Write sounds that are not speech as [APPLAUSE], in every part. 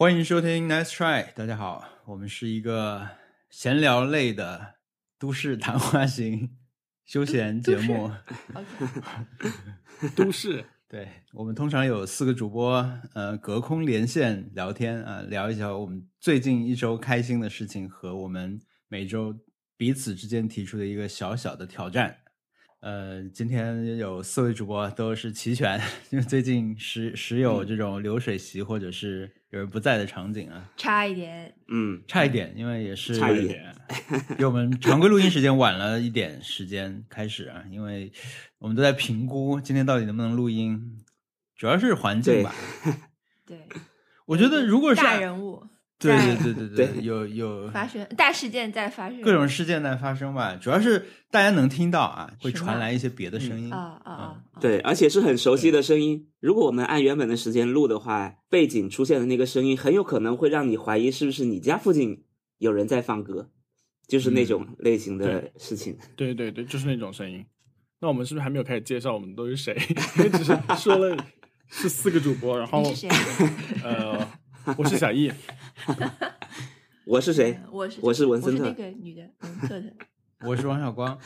欢迎收听 Nice Try，大家好，我们是一个闲聊类的都市谈话型休闲节目。都市，[LAUGHS] 对我们通常有四个主播，呃，隔空连线聊天啊、聊一聊我们最近一周开心的事情和我们每周彼此之间提出的一个小小的挑战。呃，今天有四位主播都是齐全，[LAUGHS] 因为最近时时有这种流水席或者是有人不在的场景啊，差一点，嗯，差一点，因为也是差一点，比我们常规录音时间晚了一点时间开始啊，因为我们都在评估今天到底能不能录音，主要是环境吧。[LAUGHS] 对，我觉得如果是大人物对对对对对有有发生大事件在发生，各种事件在发生吧，主要是大家能听到啊，会传来一些别的声音。啊啊对，而且是很熟悉的声音。如果我们按原本的时间录的话，背景出现的那个声音很有可能会让你怀疑是不是你家附近有人在放歌，就是那种类型的事情。[LAUGHS] 对对对，就是那种声音。那我们是不是还没有开始介绍我们都是谁？[LAUGHS] 因为只是说了是四个主播，然后你是谁？呃，[LAUGHS] 我是小易，[LAUGHS] 我是谁？我是我是文森特我是那个女的，文，特特。我是王小光。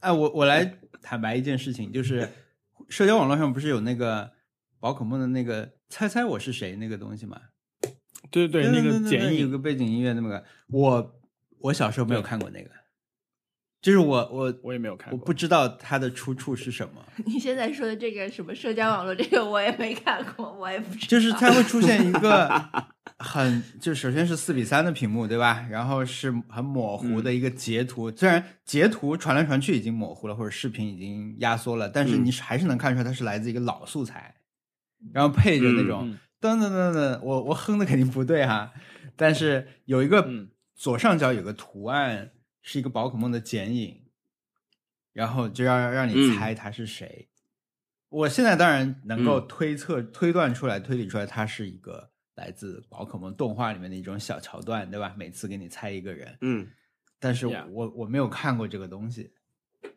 哎，我我来坦白一件事情，就是社交网络上不是有那个宝可梦的那个猜猜我是谁那个东西吗？对对对，那个对剪映，有个背景音乐那么个，我我小时候没有看过那个，就是我我我也没有看过。我不知道它的出处是什么，[LAUGHS] 你现在说的这个什么社交网络，这个我也没看过，我也不知道。就是它会出现一个 [LAUGHS] 很，就首先是四比三的屏幕，对吧？然后是很模糊的一个截图，虽然截图传来传去已经模糊了，或者视频已经压缩了，但是你还是能看出来它是来自一个老素材，然后配着那种嗯噔噔噔噔，我我哼的肯定不对哈，但是有一个嗯左上角有个图案是一个宝可梦的剪影，然后就要让你嗯猜他是谁。我现在当然能够嗯推测、推断出来、推理出来，他是一个来自宝可梦动画里面的一种小桥段，对吧？每次给你猜一个人，嗯但是我我没有看过这个东西，对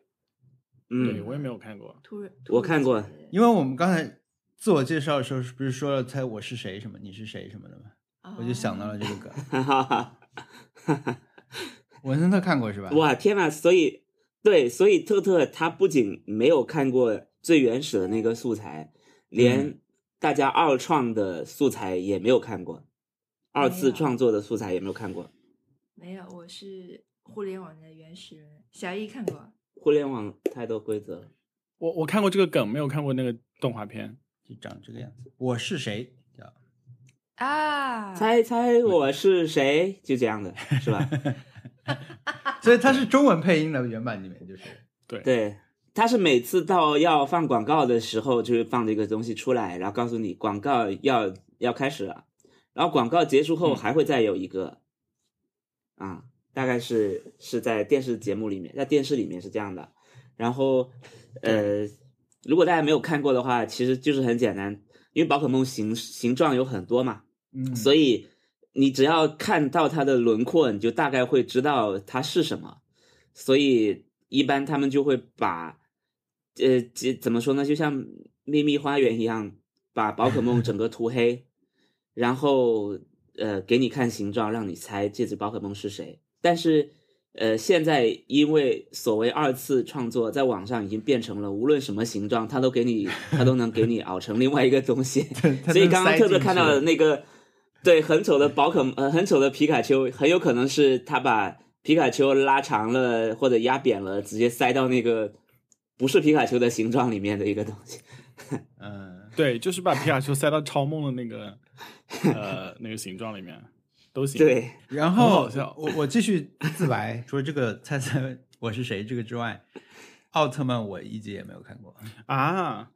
嗯，我也没有看过。突然，我看过因为我们刚才自我介绍的时候，是不是说了猜我是谁什么，你是谁什么的吗？哦我就想到了这个梗。[LAUGHS] 文森特看过是吧？哇，天呐！所以对，所以特特他不仅没有看过最原始的那个素材，连嗯大家二创的素材也没有看过，二次创作的素材也没有看过。没有，我是互联网的原始人。小易看过，互联网太多规则了。我我看过这个梗，没有看过那个动画片。就长这个样子。我是谁？叫啊，猜猜我是谁？就这样的，是吧？[LAUGHS] [LAUGHS] 所以它是中文配音的原版里面就是。对，对，它是每次到要放广告的时候，就是放这个东西出来，然后告诉你广告要要开始了，然后广告结束后嗯还会再有一个，啊，大概是是在电视节目里面，在电视里面是这样的。然后，呃，如果大家没有看过的话，其实就是很简单，因为宝可梦形形状有很多嘛，嗯，所以你只要看到它的轮廓，你就大概会知道它是什么。所以一般他们就会把，呃，这怎么说呢？就像秘密花园一样，把宝可梦整个涂黑，然后呃给你看形状，让你猜这只宝可梦是谁。但是呃，现在因为所谓二次创作，在网上已经变成了无论什么形状，它都给你，它都能给你 [LAUGHS] 熬成另外一个东西。所以刚刚特特看到的那个，对，很丑的宝可呃，很丑的皮卡丘，很有可能是他把皮卡丘拉长了或者压扁了，直接塞到那个不是皮卡丘的形状里面的一个东西。[LAUGHS] 嗯，对，就是把皮卡丘塞到超梦的那个 [LAUGHS] 呃那个形状里面都行。，对，然后我我继续自白，除了这个猜猜我是谁这个之外，奥特曼我一集也没有看过。啊，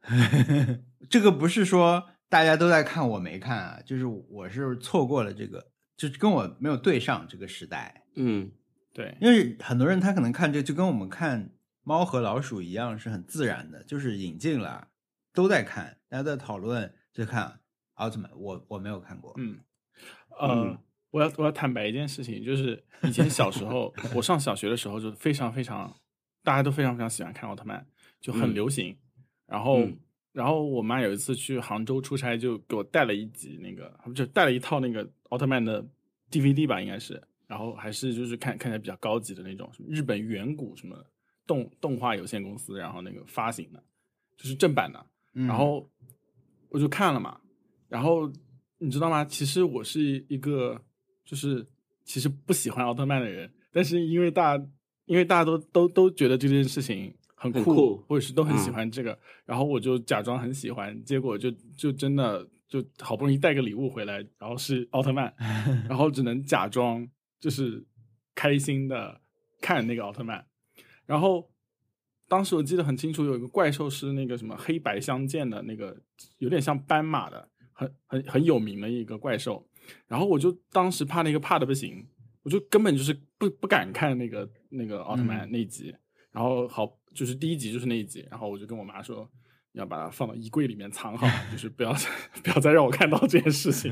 [LAUGHS] 这个不是说大家都在看我没看啊，就是我是错过了这个，就是跟我没有对上这个时代。嗯，对，因为很多人他可能看这就跟我们看猫和老鼠一样，是很自然的，就是引进了，都在看，大家在讨论，就看奥特曼。我我没有看过，嗯，呃，嗯我要我要坦白一件事情，就是以前小时候，我上小学的时候就非常非常，大家都非常非常喜欢看奥特曼，就很嗯流行。然后嗯然后我妈有一次去杭州出差，就给我带了一集那个，就带了一套那个奥特曼的 DVD 吧，应该是，然后还是就是看看起来比较高级的那种，什么日本远古什么动动画有限公司，然后那个发行的，就是正版的，嗯然后我就看了嘛，然后你知道吗？其实我是一个就是其实不喜欢奥特曼的人，但是因为大家因为大家都都都觉得这件事情很酷，很酷或者是都很喜嗯欢这个，然后我就假装很喜欢，结果就就真的就好不容易带个礼物回来，然后是奥特曼，[LAUGHS] 然后只能假装就是开心的看那个奥特曼，然后当时我记得很清楚，有一个怪兽是那个什么黑白相间的那个，有点像斑马的，很很很有名的一个怪兽。然后我就当时怕那个怕的不行，我就根本就是不不敢看那个那个奥特曼嗯那一集。然后好，就是第一集就是那一集，然后我就跟我妈说。要把它放到衣柜里面藏好，就是不要不要再让我看到这件事情。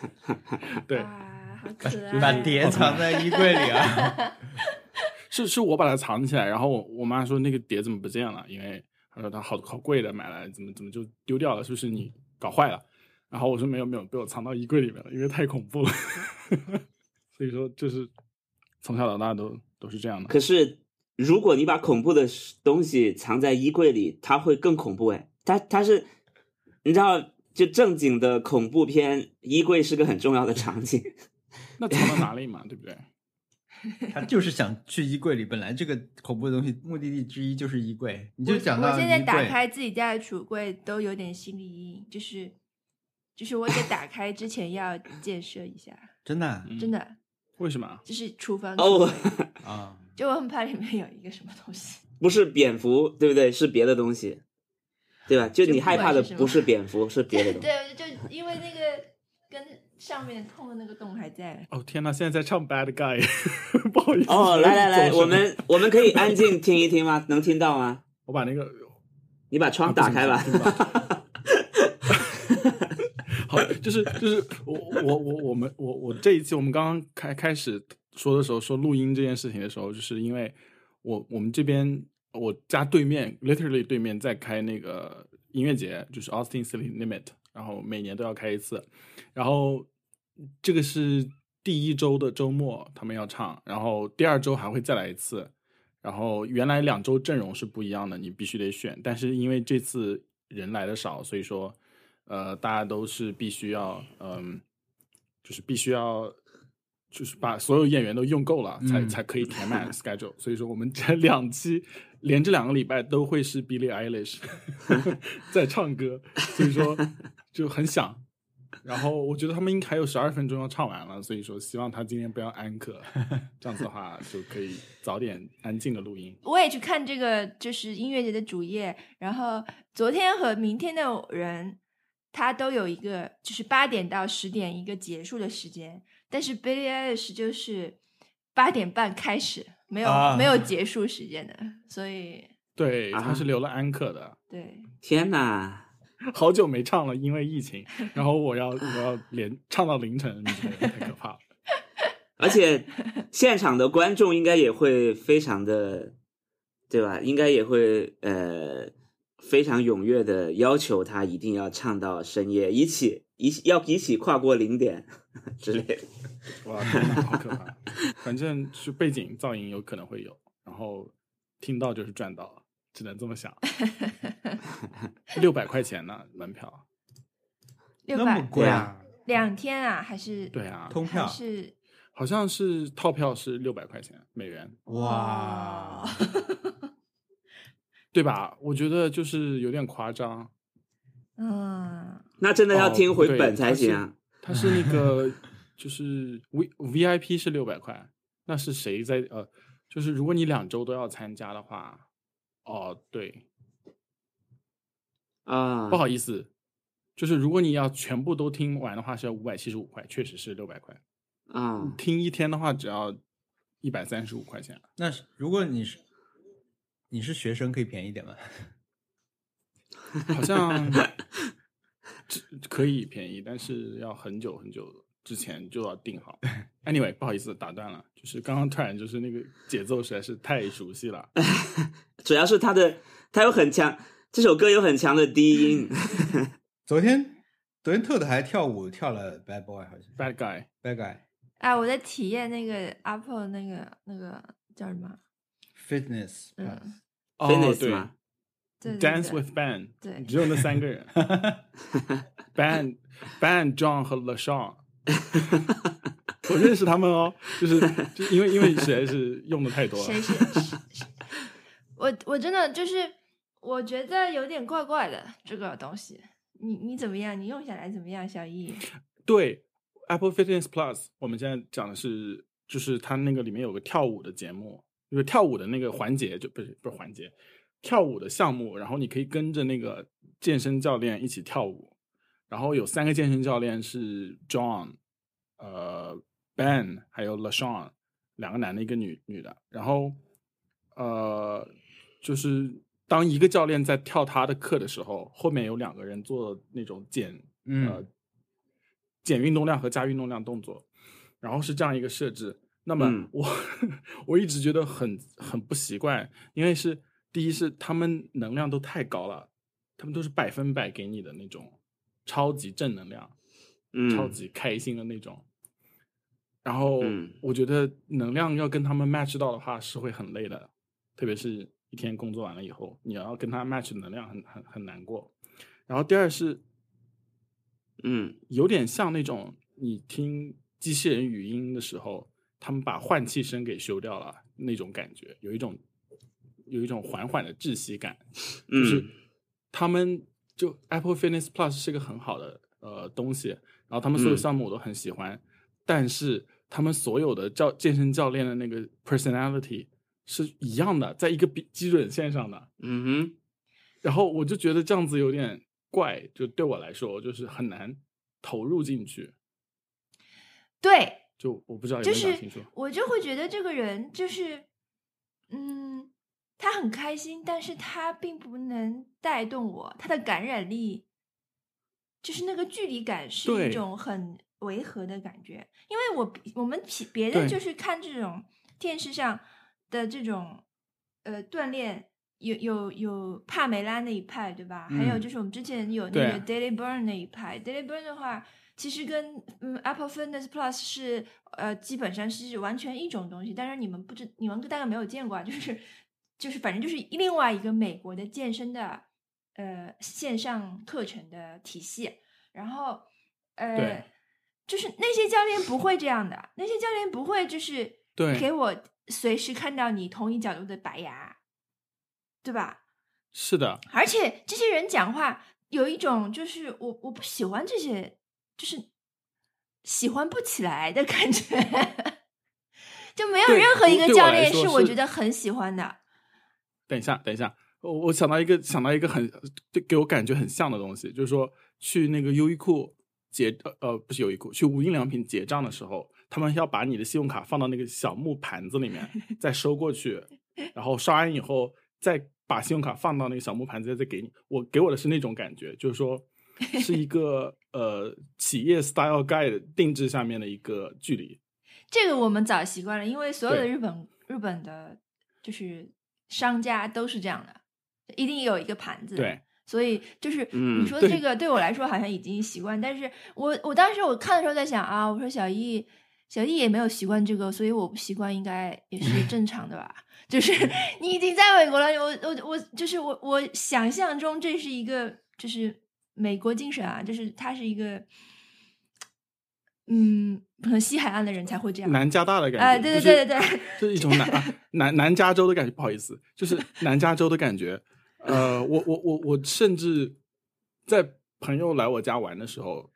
[LAUGHS] 对，哇，好可爱！把碟藏在衣柜里啊。[LAUGHS] 是是我把它藏起来，然后我我妈说那个碟怎么不见了？因为她说它好好贵的，买来怎么怎么就丢掉了？是不是你搞坏了？然后我说没有没有，被我藏到衣柜里面了，因为太恐怖了。[LAUGHS] 所以说就是从小到大都都是这样的。可是如果你把恐怖的东西藏在衣柜里，它会更恐怖哎。它它是你知道，就正经的恐怖片，衣柜是个很重要的场景。[LAUGHS] 那藏到哪里 [LAUGHS] 嘛？对不对？[LAUGHS] 他就是想去衣柜里，本来这个恐怖的东西目的地之一就是衣柜，你就我讲到我现在打开自己家的橱柜都有点心理阴影，就是就是我得打开之前要建设一下，真的真的为什么？就是厨房哦啊，就我很怕里面有一个什么东西。[LAUGHS] 不是蝙蝠，对不对？是别的东西，对吧？就你害怕的不是蝙蝠，是别的东 [LAUGHS] 西。对，就因为那个跟上面痛的那个洞还在。哦天呐，现在在唱 Bad Guy，[LAUGHS] 不好意思。哦，来来来，我们我们可以安静听一听吗？能听到吗？我把那个你把窗打开吧。好，就是就是我我我我们我我这一期我们刚刚开开始说的时候，说录音这件事情的时候，就是因为我我们这边我家对面 literally 对面在开那个音乐节，就是 Austin City Limit，然后每年都要开一次，然后这个是第一周的周末他们要唱，然后第二周还会再来一次，然后原来两周阵容是不一样的，你必须得选。但是因为这次人来的少，所以说，呃，大家都是必须要，嗯、就是必须要，就是把所有演员都用够了，才嗯才可以填满 schedule。所以说，我们这两期连这两个礼拜都会是 Billie Eilish [LAUGHS] 在唱歌，所以说就很想。然后我觉得他们应该还有十二分钟要唱完了，所以说希望他今天不要安可，这样子的话就可以早点安静的录音。[LAUGHS] 我也去看这个，就是音乐节的主页，然后昨天和明天的人，他都有一个就是八点到十点一个结束的时间，但是 Billie Eilish 就是八点半开始，没有、啊没有结束时间的，所以对，啊他是留了安可的，对，[LAUGHS] 天哪！[LAUGHS] 好久没唱了，因为疫情，然后我要我要 [LAUGHS] 连唱到凌晨，你觉得太可怕了。而且现场的观众应该也会非常的，对吧？应该也会呃非常踊跃的要求他一定要唱到深夜，一起一要一起跨过零点 [LAUGHS] 之类的。哇，天哪，好可怕！反正是背景噪音有可能会有，然后听到就是赚到了，只能这么想。[LAUGHS] 六百块钱呢，门票。[LAUGHS] 那六百么贵啊啊！两天啊，还是对啊通票是好像是套票是六百块钱美元，哇，对吧？我觉得就是有点夸张。嗯，那真的要哦听回本才行啊！它是那 [LAUGHS] 个就是 V VIP 是六百块，那是谁在呃？就是如果你两周都要参加的话，哦，对，啊不，好意思，就是如果你要全部都听完的话，是要五百七十五块，确实是六百块。啊，听一天的话，只要一百三十五块钱。那如果你是你是学生，可以便宜点吗？好像这可以便宜，但是要很久很久之前就要定好。[LAUGHS] Anyway，不好意思打断了，就是刚刚突然就是那个节奏实在是太熟悉了。[LAUGHS] 主要是他的他有很强这首歌有很强的低音。[LAUGHS] 昨天昨天特特还跳舞跳了 Bad Boy 好像 Bad guy，Bad Guy 啊，我在体验那个 Apple 那个那个叫什么？Fitness 嗯哦 Fitness 对嘛对对，Dance with Ben，对只有那三个人，[LAUGHS] Ben Ben John 和 LaShawn。我认识他们哦，就是就因为因为实在是用的太多了。谁是是是我我真的就是我觉得有点怪怪的这个东西。你你怎么样？你用下来怎么样，小易？对，Apple Fitness Plus，我们现在讲的是，就是它那个里面有个跳舞的节目，就是跳舞的那个环节，就不是不是环节，跳舞的项目，然后你可以跟着那个健身教练一起跳舞，然后有三个健身教练是 John，呃 Ben 还有 LaShawn，两个男的，一个女女的，然后呃就是当一个教练在跳他的课的时候，后面有两个人做那种减呃嗯。减运动量和加运动量动作，然后是这样一个设置。那么嗯。我、[LAUGHS] 我一直觉得很很不习惯，因为是第一是他们能量都太高了，他们都是百分百给你的那种超级正能量，嗯，超级开心的那种。然后嗯我觉得能量要跟他们 match 到的话是会很累的，特别是一天工作完了以后，你要跟他 match 能量很很很难过。然后第二是嗯有点像那种你听机器人语音的时候，他们把换气声给修掉了那种感觉，有一种有一种缓缓的窒息感，就是嗯。他们就 Apple Fitness Plus 是个很好的呃东西，然后他们所有嗯。项目我都很喜欢，但是他们所有的教健身教练的那个 personality 是一样的，在一个比基准线上的，嗯哼，然后我就觉得这样子有点怪，就对我来说就是很难投入进去。对，就我不知道有就是。我就会觉得这个人就是，嗯，他很开心，但是他并不能带动我，他的感染力，就是那个距离感是一种很违和的感觉。因为我我们别别的就是看这种电视上的这种呃锻炼。有有有帕梅拉那一派对吧？还有嗯就是我们之前有那个 Daily Burn 那一派，Daily Burn 的话，其实跟嗯 Apple Fitness Plus 是呃基本上是完全一种东西，但是你们不知你们大概没有见过啊，就是就是反正就是另外一个美国的健身的呃线上课程的体系，然后呃就是那些教练不会这样的，那些教练不会就是对给我随时看到你同一角度的白牙，对吧？是的，而且这些人讲话有一种就是我我不喜欢这些，就是喜欢不起来的感觉，[LAUGHS] 就没有任何一个教练是我觉得很喜欢的。等一下，等一下，我我想到一个想到一个很对给我感觉很像的东西，就是说去那个优衣库结呃呃不是优衣库，去无印良品结账的时候，他们要把你的信用卡放到那个小木盘子里面，[LAUGHS] 再收过去，然后刷完以后再把信用卡放到那个小木盘子再给你。我给我的是那种感觉，就是说是一个呃企业 style guide 定制下面的一个距离。[LAUGHS] 这个我们早习惯了，因为所有的日本日本的，就是商家都是这样的，一定有一个盘子。对，所以就是你说这个对我来说好像已经习惯，但是我我当时我看的时候在想啊，我说小易小易也没有习惯这个，所以我不习惯应该也是正常的吧？[LAUGHS] 就是你已经在美国了，我我我就是我我想象中这是一个就是美国精神啊，就是它是一个。嗯，可能西海岸的人才会这样。南加大的感觉，哎，对对对对对，[LAUGHS] 就是一种南啊南南加州的感觉，不好意思，就是南加州的感觉。呃，我我我我甚至在朋友来我家玩的时候，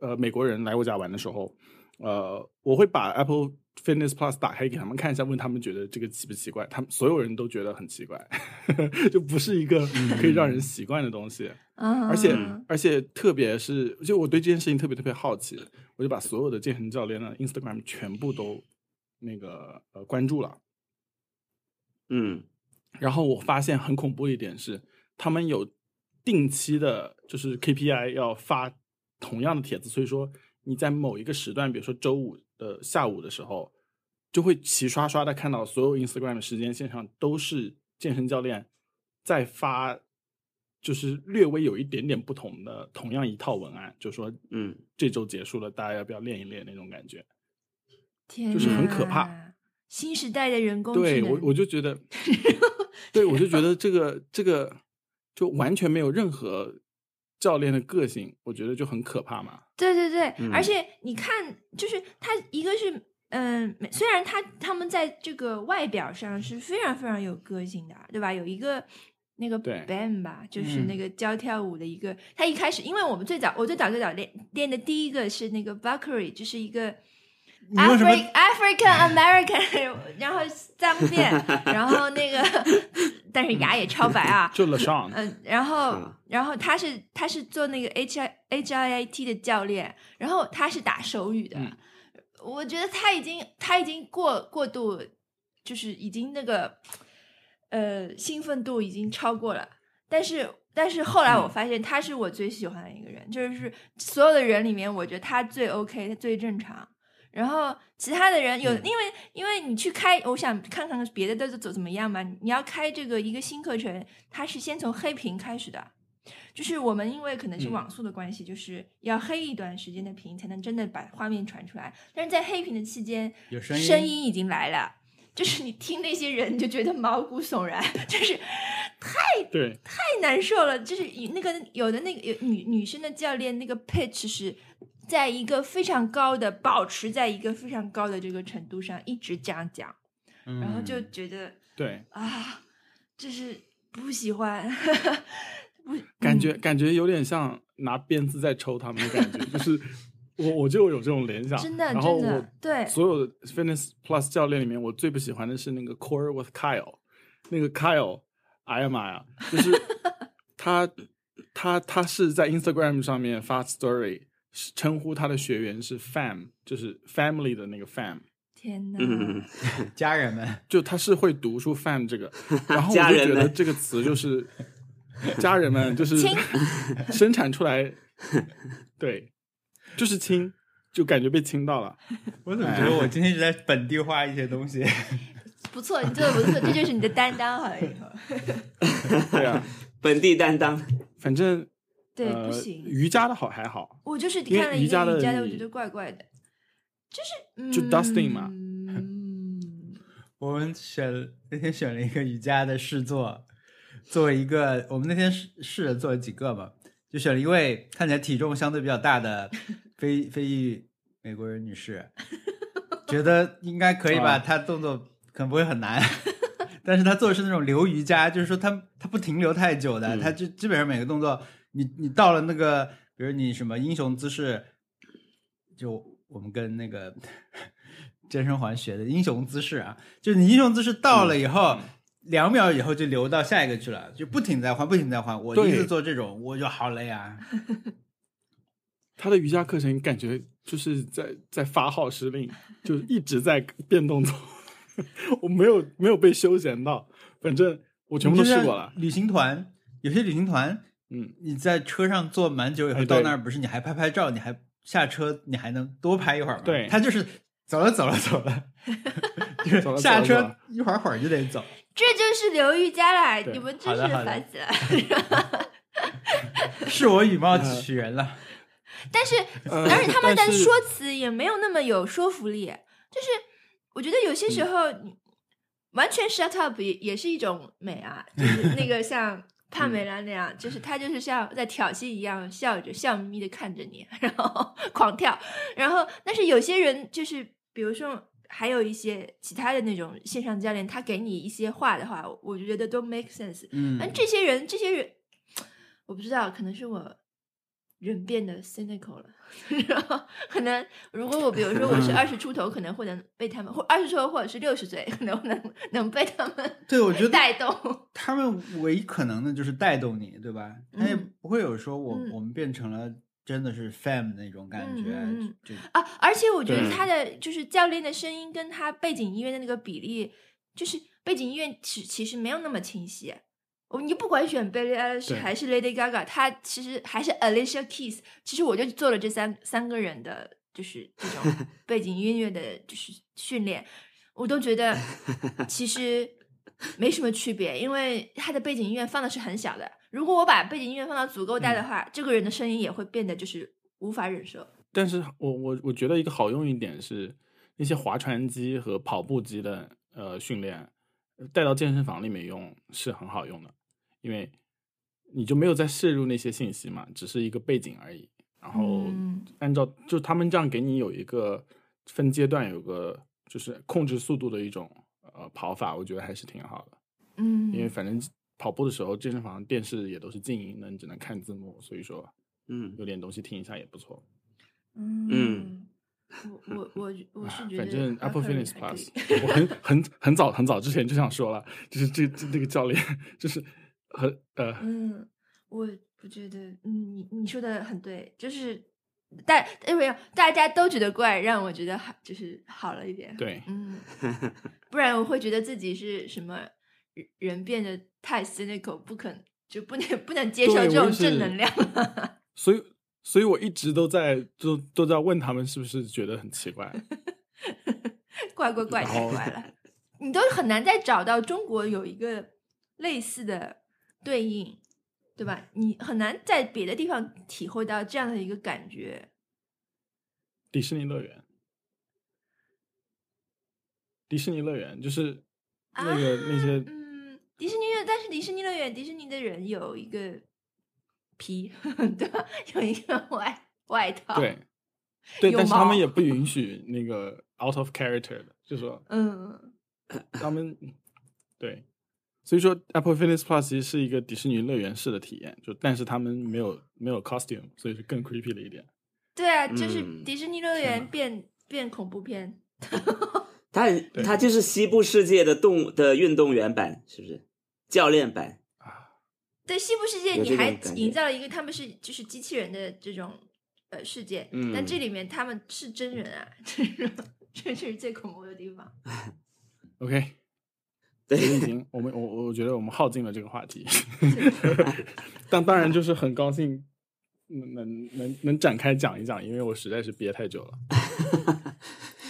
呃，美国人来我家玩的时候，呃，我会把 Apple Fitness Plus 打开给他们看一下，问他们觉得这个奇不奇怪？他们所有人都觉得很奇怪，[LAUGHS] 就不是一个可以让人习惯的东西。嗯，而且嗯而且特别是，就我对这件事情特别特别好奇，我就把所有的健身教练的 Instagram 全部都那个呃关注了。嗯然后我发现很恐怖的一点是，他们有定期的，就是 KPI 要发同样的帖子，所以说你在某一个时段，比如说周五的下午的时候，就会齐刷刷的看到所有 Instagram 的时间线上都是健身教练在发就是略微有一点点不同的，同样一套文案，就说嗯，这周结束了，大家要不要练一练那种感觉？天，就是很可怕。新时代的人工智能，对我我就觉得，[LAUGHS] 对我就觉得这个这个就完全没有任何教练的个性，我觉得就很可怕嘛。对对对，嗯而且你看，就是他一个是嗯，虽然他他们在这个外表上是非常非常有个性的，对吧？有一个那个 Ben 吧，就是嗯。那个教跳舞的一个，他一开始，因为我们最早我最早最早练练的第一个是那个 Valkyrie，就是一个。你为什么 Afri African American，[LAUGHS] 然后脏辫，然后那个，但是牙也超白啊，[LAUGHS] 就 LeSean，嗯，然后啊。然后他是他是做那个 H I H I I T 的教练，然后他是打手语的，嗯。我觉得他已经他已经过过度，就是已经那个呃兴奋度已经超过了，但是但是后来我嗯发现他是我最喜欢的一个人，就是所有的人里面，我觉得他最 OK，他最正常。然后其他的人有，嗯因为因为你去开，我想看看别的都怎怎么样嘛。你要开这个一个新课程，它是先从黑屏开始的，就是我们因为可能是嗯网速的关系，就是要黑一段时间的屏，才能真的把画面传出来。但是在黑屏的期间，有声音声音已经来了，就是你听那些人你就觉得毛骨悚然，[LAUGHS] 就是太对，太难受了。就是那个有的那个有女女生的教练，那个 pitch 是在一个非常高的，保持在一个非常高的这个程度上，一直这样讲，然后就嗯觉得对，啊，就是不喜欢，[LAUGHS] 不感觉嗯。感觉有点像拿鞭子在抽他们的感觉，就是我我就有这种联想。真的然后真的我对所有的 Fitness Plus 教练里面，我最不喜欢的是那个 Core with Kyle，那个 Kyle，哎呀妈呀，就是 [LAUGHS] 他他他是在 Instagram 上面发 Story，是称呼他的学员是 Fam，就是 Family 的那个 Fam。天呐，嗯，[LAUGHS] 家人们，[LAUGHS] 就他是会读出 “fam” 这个，然后我就觉得这个词就是家人们，就是生产出来，对，就是亲，就感觉被亲到了。[LAUGHS] 我怎么觉得我 [LAUGHS] 今天一直在本地化一些东西？[LAUGHS] 不错，你做的不错，这就是你的担当，好了以后，对啊，本地担当，反正对，呃不行，瑜伽的好还好，我就是看了一瑜伽的个瑜伽的，我觉得怪怪的，就是就 Dustin 嘛嗯，我们选那天选了一个瑜伽的试做，作为一个我们那天试试着做了几个嘛，就选了一位看起来体重相对比较大的非非裔美国人女士，觉得应该可以吧，啊她动作可能不会很难。[LAUGHS] 但是她做的是那种流瑜伽，就是说她她不停留太久的，嗯她就基本上每个动作，你你到了那个，比如你什么英雄姿势，就我们跟那个 [LAUGHS] 健身环学的英雄姿势啊，就是你英雄姿势到了以后，两秒以后就流到下一个去了，就不停在换，不停在换。我第一次做这种，我就好累啊。[LAUGHS] 他的瑜伽课程感觉就是在在发号施令，就一直在变动作，[LAUGHS] 我没有没有被休闲到，反正我全部都试过了。旅行团有些旅行团，嗯，你在车上坐蛮久以后，哎到那儿不是你还拍拍照，你还下车，你还能多拍一会儿吗？对他就是走了走了走了，[LAUGHS] 下车一会儿会儿就得走。这就是刘玉佳啦，你们真是烦死了。[LAUGHS] 是我以貌取人了。[LAUGHS] 但是，呃而且他们的说辞也没有那么有说服力。就是我觉得有些时嗯候，你完全 shut up 也也是一种美啊，就是 [LAUGHS] 那个像帕梅拉那样，就是他就是像在挑衅一样，笑着笑眯眯的看着你，然后狂跳。然后，但是有些人就是，比如说。还有一些其他的那种线上教练，他给你一些话的话，我就觉得都 make sense。嗯但这些人，这些人，我不知道，可能是我人变得 cynical 了。[LAUGHS] 然后可能，如果我比如说我是二十出头，可能会能被他们，或二十出头或者是六十岁，可能能能被他们对，我觉得带动。他们唯一可能的就是带动你，对吧？他也嗯不会有说我、嗯我们变成了真的是 fam 那种感觉，嗯嗯嗯就啊！而且我觉得他的就是教练的声音跟他背景音乐的那个比例，就是背景音乐其其实没有那么清晰。我你不管选 Billie Eilish 还是 Lady Gaga，他其实还是 Alicia Keys，其实我就做了这三三个人的，就是这种 [LAUGHS] 背景音乐的，就是训练，我都觉得 [LAUGHS] 其实没什么区别，因为他的背景音乐放的是很小的，如果我把背景音乐放到足够大的嗯话，这个人的声音也会变得就是无法忍受。但是我我我觉得一个好用一点是那些划船机和跑步机的呃训练呃带到健身房里面用是很好用的，因为你就没有再摄入那些信息嘛，只是一个背景而已。然后嗯按照就他们这样给你有一个分阶段，有个就是控制速度的一种呃跑法，我觉得还是挺好的。嗯，因为反正跑步的时候健身房电视也都是静音的，你只能看字幕，所以说嗯有点东西听一下也不错。嗯，我我我我是觉得反正 Apple Fitness Plus，以我很很很早很早之前就想说了，就是这这这个教练就是很呃，嗯，我不觉得，嗯，你你说的很对，就是大因为大家都觉得怪，让我觉得好，就是好了一点。对嗯，[LAUGHS] 不然我会觉得自己是什么人人变得太 cynical，不肯就不能不能接受这种正能量。[LAUGHS] 所以所以我一直都在都都在问他们是不是觉得很奇怪，[LAUGHS] 怪怪怪然后太怪了，你都很难再找到中国有一个类似的对应，对吧？你很难在别的地方体会到这样的一个感觉。迪士尼乐园，迪士尼乐园就是那个、那些嗯，迪士尼乐，但是迪士尼乐园，迪士尼的人有一个皮，[LAUGHS] 对吧？有一个外外套，对，对，但是他们也不允许那个 out of character 的，就说嗯，他们对，所以说 Apple Fitness Plus 其实是一个迪士尼乐园式的体验，就但是他们没有没有 costume，所以是更 creepy 了一点。对啊，就是嗯迪士尼乐园呐变变恐怖片，它它就是西部世界的动的运动员版，是不是？教练版啊，对西部世界，你还营造了一个他们是就是机器人的这种呃世界，嗯但这里面他们是真人啊，[LAUGHS] 这是这是最恐怖的地方。[LAUGHS] OK，对，行行，我们我我觉得我们耗尽了这个话题，[LAUGHS] 但当然就是很高兴能能能能展开讲一讲，因为我实在是憋太久了。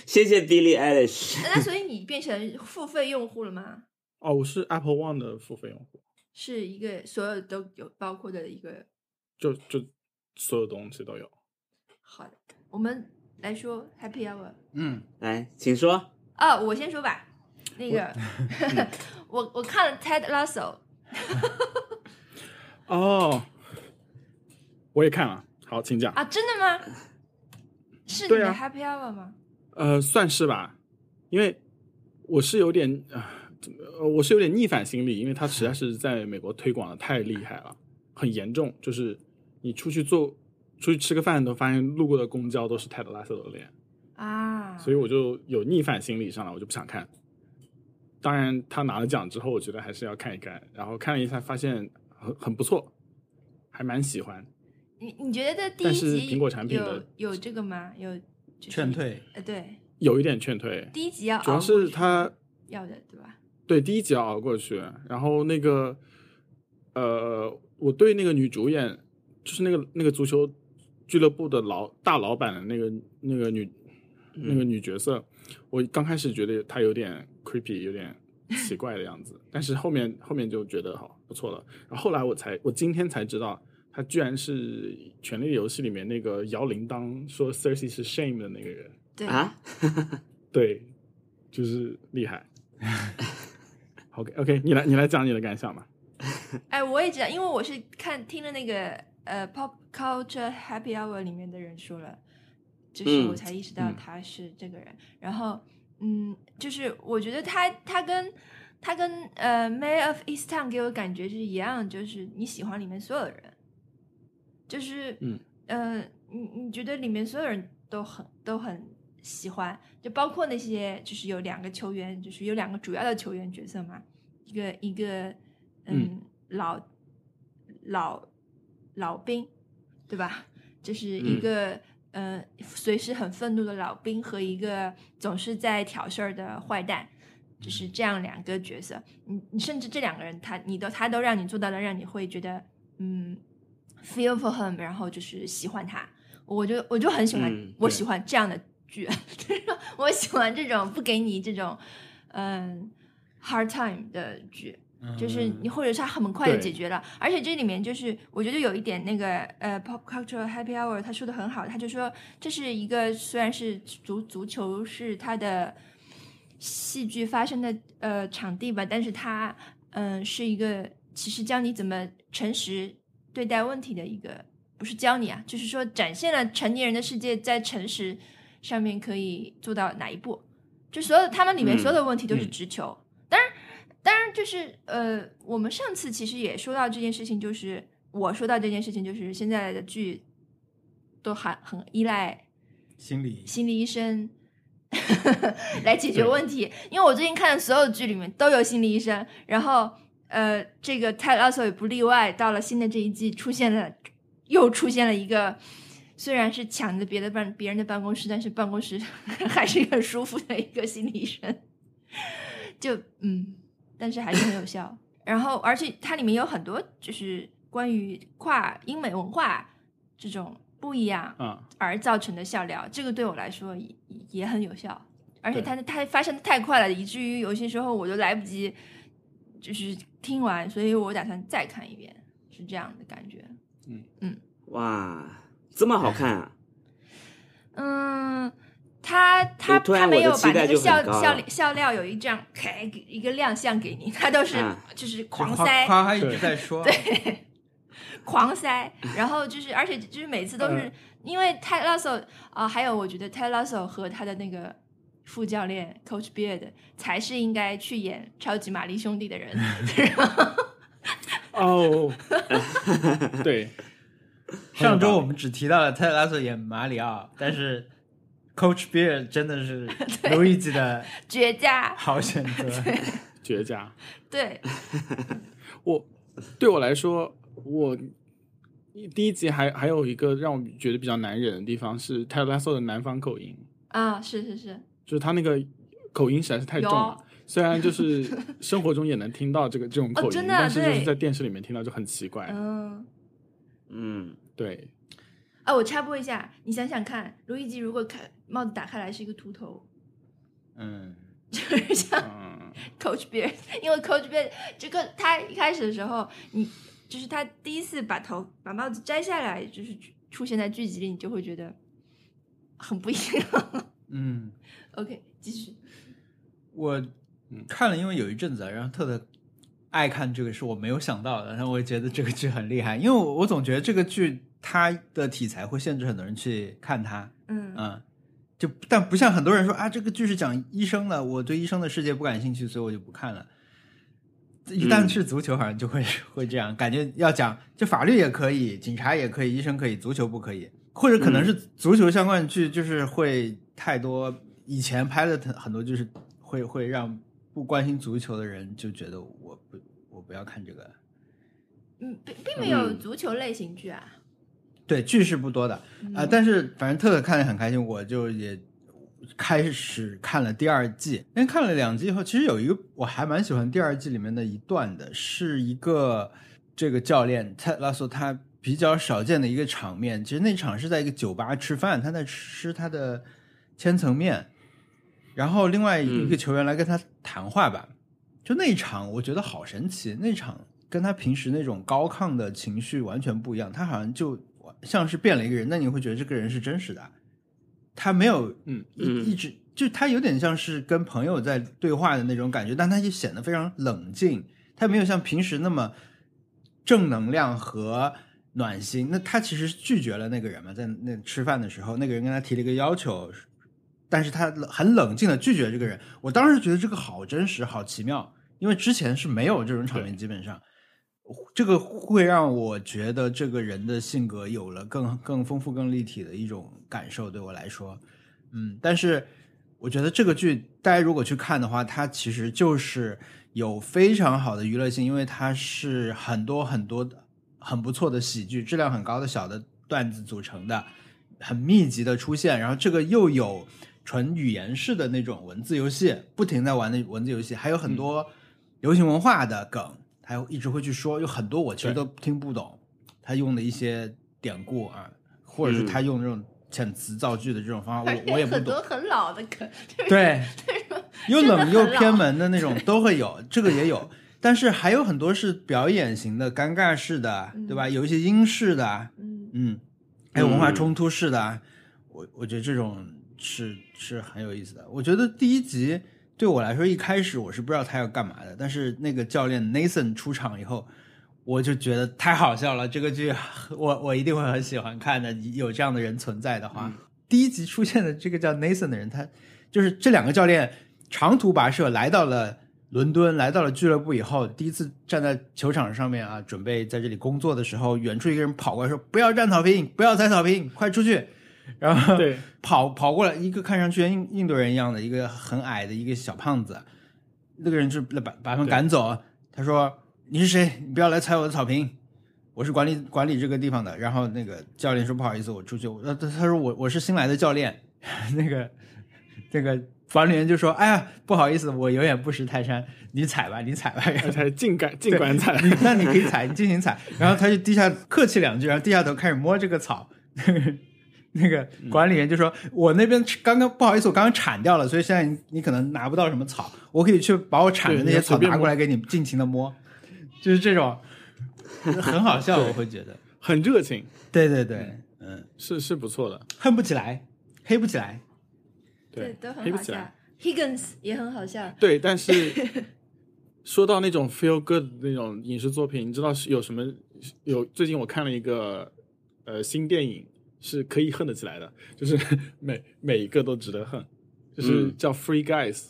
谢谢 Billy Eilish。那所以你变成付费用户了吗？哦，我是 Apple One 的付费用户，是一个所有都有包括的一个就就所有东西都有。好的。我们来说 Happy Hour。嗯，来，请说。哦，我先说吧。那个，[LAUGHS] 我我看了 Ted Lasso，[LAUGHS] 哦，我也看了，好，请讲。啊，真的吗？是你的 Happy Hour 吗？呃，算是吧，因为我是有点啊、呃我是有点逆反心理，因为他实在是在美国推广的太厉害了，很严重。就是你出去做出去吃个饭，都发现路过的公交都是泰德拉瑟的脸，啊，所以我就有逆反心理上来，我就不想看。当然，他拿了奖之后，我觉得还是要看一看。然后看了一下，发现很很不错，还蛮喜欢。你你觉得第一但是集苹果产品有的有这个吗？有、就是、劝退。呃，对，有一点劝退，第一集要主要是他要的，对吧？对，第一集要熬过去，然后那个，呃，我对那个女主演，就是那个那个足球俱乐部的老大老板的那个那个女那个女角色，我刚开始觉得她有点 creepy，有点奇怪的样子，但是后面后面就觉得好不错了。然后后来我才我今天才知道，她居然是《权力游戏》里面那个摇铃铛说 Cersei 是 shame 的那个人，对，啊，对，就是厉害。[LAUGHS] OK OK，你来你来讲你的感想吧。[LAUGHS] 哎，我也知道，因为我是看听了那个呃 Pop Culture Happy Hour 里面的人说了，就是嗯我才意识到嗯他是这个人。然后，嗯，就是我觉得他他跟他跟呃 Mayor of Easttown 给我感觉是一样，就是你喜欢里面所有的人，就是嗯呃，你你觉得里面所有人都很都很喜欢，就包括那些就是有两个球员，就是有两个主要的球员角色嘛，一个一个嗯老老老兵，对吧？就是一嗯个、呃随时很愤怒的老兵和一个总是在挑事儿的坏蛋。就是这样两个角色，你你甚至这两个人他你都他都让你做到了，让你会觉得嗯 feel for him，然后就是喜欢他，我就我就很喜欢，嗯我喜欢这样的剧，[LAUGHS] 我喜欢这种不给你这种嗯 hard time 的剧，就是嗯你或者是它很快就解决了，而且这里面就是我觉得有一点那个呃 pop culture happy hour 他说的很好，他就说这是一个虽然是足足球是他的戏剧发生的呃场地吧，但是它嗯、呃是一个其实教你怎么诚实对待问题的一个，不是教你啊，就是说展现了成年人的世界在诚实上面可以做到哪一步，就所有他们里面嗯所有的问题都是嗯直球，当然。当然，就是呃，我们上次其实也说到这件事情，就是我说到这件事情，就是现在的剧都还很依赖心理心理医生 [LAUGHS] 来解决问题。因为我最近看的所有剧里面都有心理医生，然后呃，这个泰拉索也不例外。到了新的这一季，出现了又出现了一个，虽然是抢着别的办别人的办公室，但是办公室 [LAUGHS] 还是很舒服的一个心理医生。就嗯，但是还是很有效。然后，而且它里面有很多就是关于跨英美文化这种不一样啊，而造成的笑料，这个对我来说也也很有效。而且对它它发生的太快了，以至于有些时候我都来不及就是听完，所以我打算再看一遍，是这样的感觉。嗯嗯哇，这么好看啊！嗯，他他他没有把那个笑笑笑料有一这样开一个亮相给你，他都是啊。就是狂塞，夸他一直在说，对，[LAUGHS] 狂塞，然后就是，而且就是每次都是、嗯。因为泰拉索啊，还有我觉得泰拉索和他的那个副教练 Coach Beard 才是应该去演超级玛丽兄弟的人，然后 [LAUGHS] 哦，[LAUGHS] 对，上周我们只提到了泰拉索演马里奥，但是 Coach Beard 真的是刘易吉的绝佳，好选择。[LAUGHS] 绝佳。对，我对我来说，我第一集还还有一个让我觉得比较难忍的地方是泰拉索的南方口音，啊，是是是，就是他那个口音实在是太重了。虽然就是生活中也能听到这个这种口音，哦真的啊但是就是在电视里面听到就很奇怪。嗯。嗯，对，啊，我插播一下，你想想看，卢易吉如果开帽子打开来是一个秃头，嗯，[LAUGHS] 就是像嗯，[LAUGHS] Coach Beard，因为 Coach Beard 这个他一开始的时候，你就是他第一次把头把帽子摘下来，就是出现在剧集里，你就会觉得很不一样。嗯，[LAUGHS] OK，继续。我看了，因为有一阵子，然后特特爱看这个是我没有想到的，然后我也觉得这个剧很厉害，因为我我总觉得这个剧它的题材会限制很多人去看它，嗯。嗯，就但不像很多人说啊，这个剧是讲医生的，我对医生的世界不感兴趣，所以我就不看了。一旦是足球，好像就会、[LAUGHS] 会这样，感觉要讲，就法律也可以，警察也可以，医生可以，足球不可以，或者可能是足球相关的剧，就是会太多。以前拍的很很多，就是会会让不关心足球的人就觉得我不我不要看这个。嗯，并并没有嗯足球类型剧啊。对，剧是不多的啊、嗯但是反正特特看的很开心，我就也开始看了第二季。因为看了两季以后，其实有一个我还蛮喜欢第二季里面的一段的，是一个这个教练泰拉索他比较少见的一个场面。其实那场是在一个酒吧吃饭，他在吃他的千层面，然后另外一个球员来跟他谈话吧。就那一场，我觉得好神奇，那场跟他平时那种高亢的情绪完全不一样，他好像就像是变了一个人，那你会觉得这个人是真实的，他没有嗯一嗯一直就他有点像是跟朋友在对话的那种感觉，但他就显得非常冷静，他没有像平时那么正能量和暖心。那他其实拒绝了那个人嘛，在那吃饭的时候，那个人跟他提了一个要求，但是他很冷静的拒绝这个人。我当时觉得这个好真实，好奇妙，因为之前是没有这种场面，基本上。这个会让我觉得这个人的性格有了更更丰富、更立体的一种感受，对我来说，嗯，但是我觉得这个剧大家如果去看的话，它其实就是有非常好的娱乐性，因为它是很多很多的很不错的喜剧，质量很高的小的段子组成的，很密集的出现，然后这个又有纯语言式的那种文字游戏，不停在玩的文字游戏，还有很多流行文化的梗。还有一直会去说，有很多我其实都听不懂，他用的一些典故啊，或者是他用这种遣词造句的这种方法，我我也不懂很多。很老的梗，对，[LAUGHS] 又冷又偏门的那种都会有，这个也有。[LAUGHS] 但是还有很多是表演型的、尴尬式的，对吧？有一些英式的，嗯嗯，还有文化冲突式的，我我觉得这种是是很有意思的。我觉得第一集对我来说，一开始我是不知道他要干嘛的，但是那个教练 Nathan 出场以后，我就觉得太好笑了。这个剧我我一定会很喜欢看的。有这样的人存在的话，第一集出现的这个叫 Nathan 的人，他就是这两个教练长途跋涉来到了。伦敦来到了俱乐部以后，第一次站在球场上面啊，准备在这里工作的时候，远处一个人跑过来说：“不要站草坪，不要踩草坪，快出去！”然后对跑跑过来一个看上去印印度人一样的一个很矮的一个小胖子，那个人就把把他们赶走。他说：“你是谁？你不要来踩我的草坪，我是管理管理这个地方的。”然后那个教练说：“不好意思，我出去。”他他说：“我我是新来的教练。[LAUGHS] ”那个那个。管理员就说：“哎呀，不好意思，我有眼不识泰山，你踩吧，你踩吧。”才尽敢尽管踩，那你可以踩，你尽情踩。然后他就低下客气两句，然后低下头开始摸这个草。[LAUGHS] 那个管理员就说：“我那边刚刚不好意思，我刚刚铲掉了，所以现在你你可能拿不到什么草，我可以去把我铲的那些草拿过来给你尽情的摸。”就是这种很好笑，[LAUGHS] 我会觉得很热情。对对对，嗯，是是不错的，恨不起来，黑不起来。对，都很好笑。Higgins 也很好笑。对，但是 [LAUGHS] 说到那种 feel good 那种影视作品，你知道是有什么？有最近我看了一个呃新电影，是可以恨得起来的，就是 [LAUGHS] 每每一个都值得恨，就是叫 Free Guys，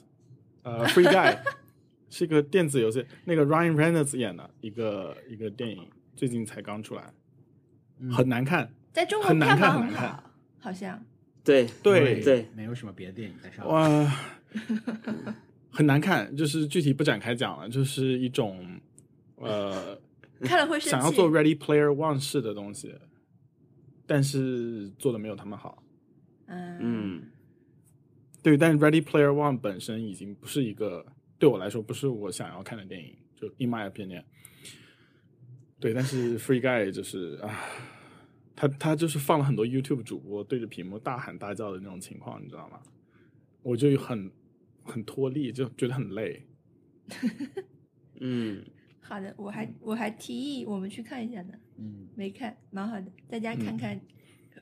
呃，Free Guy [LAUGHS] 是一个电子游戏，那个 Ryan Reynolds 演的一个一个电影，最近才刚出来，很难看，在中国很难看，很难看，好像。对对对，没有什么别的电影在上。哇，很难看，就是具体不展开讲了，就是一种呃，看了会想要做 Ready Player One 式的东西，但是做的没有他们好。嗯嗯，对，但 Ready Player One 本身已经不是一个对我来说不是我想要看的电影，就 In my opinion。对，但是 Free Guy 就是啊。他他就是放了很多 YouTube 主播对着屏幕大喊大叫的那种情况，你知道吗？我就很很脱力，就觉得很累。[LAUGHS] 嗯，好的，我还我还提议我们去看一下呢。嗯，没看，蛮好的，大家看看。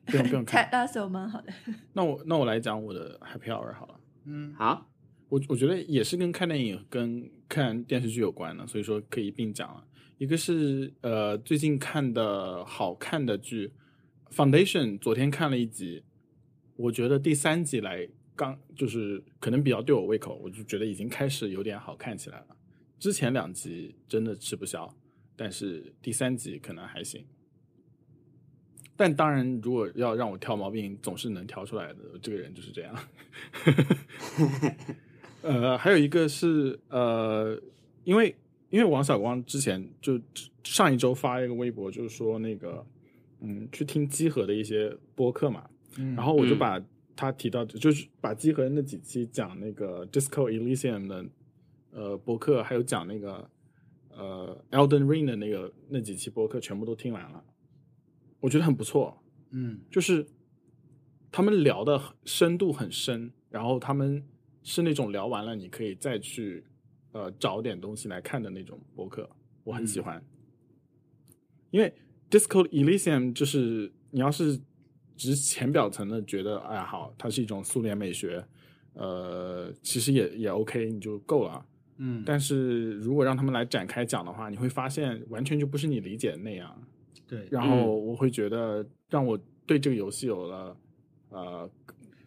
不用不用看，[LAUGHS] 大手蛮好的。[LAUGHS] 那我那我来讲我的 Happy Hour 好了。嗯，好，我我觉得也是跟看电影跟看电视剧有关的，所以说可以并讲了。一个是呃最近看的好看的剧。Foundation 昨天看了一集，我觉得第三集来刚就是可能比较对我胃口，我就觉得已经开始有点好看起来了。之前两集真的吃不消，但是第三集可能还行。但当然，如果要让我挑毛病，总是能挑出来的。这个人就是这样。[LAUGHS] 呃，还有一个是呃，因为因为王小光之前就上一周发了一个微博，就是说那个。嗯，去听机核的一些播客嘛，然后我就把他提到，就是把机核那几期讲那个 Disco Elysium 的呃播客，还有讲那个呃 Elden Ring 的那个那几期播客全部都听完了，我觉得很不错。嗯，就是他们聊的深度很深，然后他们是那种聊完了你可以再去呃找点东西来看的那种播客，我很喜欢，因为。Disco Elysium 就是你要是只浅表层的觉得，哎呀好，它是一种苏联美学，呃，其实也也 OK，你就够了。嗯，但是如果让他们来展开讲的话，你会发现完全就不是你理解的那样。对，然后我会觉得让我对这个游戏有了呃，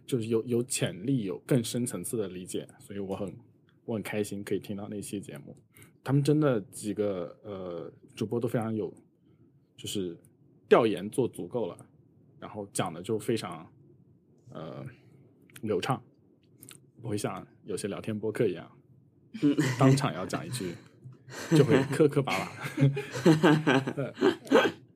就是有有潜力、有更深层次的理解，所以我很我很开心可以听到那期节目。他们真的几个呃主播都非常有。就是调研做足够了，然后讲的就非常呃流畅，不会像有些聊天播客一样，[LAUGHS] 当场要讲一句就会磕磕巴巴。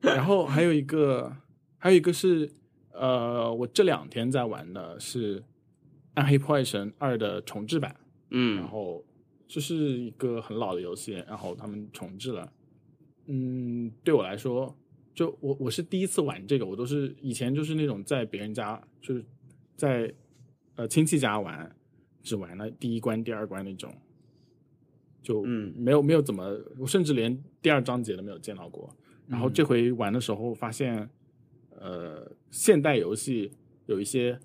[LAUGHS] 然后还有一个，还有一个是呃，我这两天在玩的是《暗黑破坏神二》的重置版，嗯，然后这是一个很老的游戏，然后他们重置了。嗯，对我来说，就我我是第一次玩这个，我都是以前就是那种在别人家，就是在呃亲戚家玩，只玩了第一关、第二关那种。就嗯没有没有怎么，我甚至连第二章节都没有见到过。然后这回玩的时候发现，呃，现代游戏有一些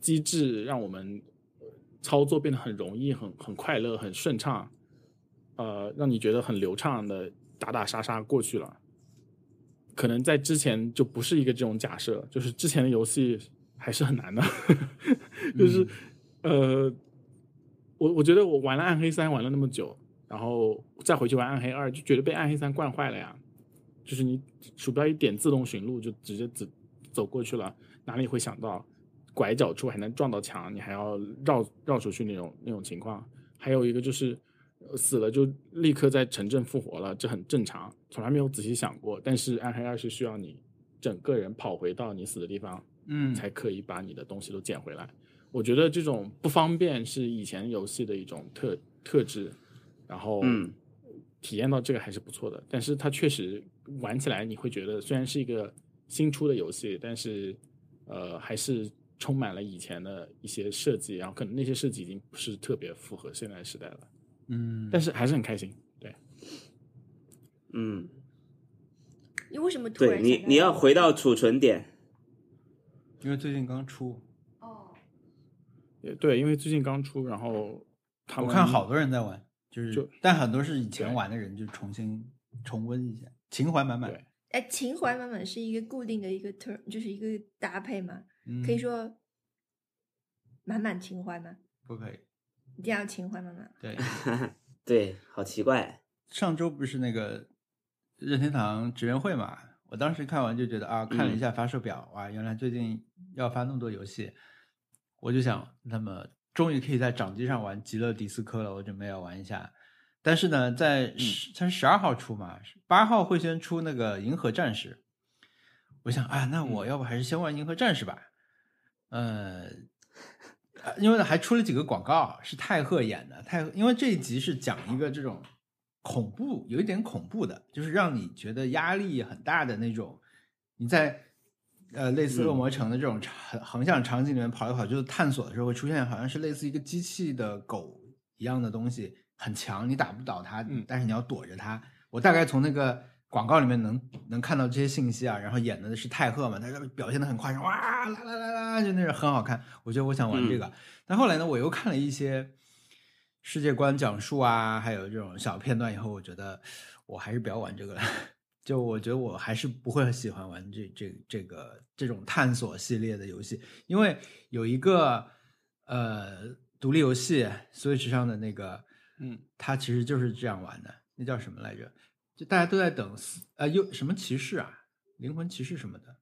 机制让我们呃操作变得很容易、很很快乐、很顺畅，呃，让你觉得很流畅的打打杀杀过去了。可能在之前就不是一个这种假设，就是之前的游戏还是很难的，[LAUGHS] 就是、呃，我我觉得我玩了暗黑三玩了那么久，然后再回去玩暗黑二，就觉得被暗黑三惯坏了呀。就是你鼠标一点自动寻路就直接走走过去了，哪里会想到拐角处还能撞到墙，你还要绕绕出去那种那种情况。还有一个就是呃死了就立刻在城镇复活了，这很正常，从来没有仔细想过。但是暗黑二是需要你整个人跑回到你死的地方，嗯才可以把你的东西都捡回来。我觉得这种不方便是以前游戏的一种特特质，然后嗯。体验到这个还是不错的。但是它确实玩起来你会觉得虽然是一个新出的游戏，但是呃还是充满了以前的一些设计，然后可能那些设计已经不是特别符合现在时代了，嗯，但是还是很开心。对，嗯，你为什么突对你你要回到储存点，因为最近刚出，哦，也对，因为最近刚出，然后他们我看好多人在玩，就是就但很多是以前玩的人就重新重温一下，情怀满满。对哎，情怀满满是一个固定的一个 term，就是一个搭配嘛，嗯可以说满满情怀吗？不可以。一定要情怀满满。对，[LAUGHS] 对，好奇怪，上周不是那个任天堂职员会嘛？我当时看完就觉得啊，看了一下发售表，哇，原来最近要发那么多游戏，我就想，那么终于可以在掌机上玩《极乐迪斯科》了，我准备要玩一下。但是呢，在十它是十二号出嘛，八号会先出那个《银河战士》，我想啊，那我要不还是先玩《银河战士》吧？呃，呃因为还出了几个广告，是泰赫演的。泰赫，因为这一集是讲一个这种恐怖，有一点恐怖的，就是让你觉得压力很大的那种。你在呃类似恶魔城的这种长横向场景里面跑一跑就是探索的时候，会出现好像是类似一个机器的狗一样的东西，很强，你打不倒它，嗯但是你要躲着它。我大概从那个广告里面能能看到这些信息啊，然后演的是泰赫嘛，他表现的很夸张，哇啦啦啦啦，就那种很好看。我觉得我想玩这个，但后来呢，我又看了一些世界观讲述啊，还有这种小片段以后，我觉得我还是不要玩这个了。就我觉得我还是不会很喜欢玩这这这个这种探索系列的游戏，因为有一个呃独立游戏 Switch 上的那个，嗯，它其实就是这样玩的，那叫什么来着？就大家都在等死呃有什么骑士啊，灵魂骑士什么的，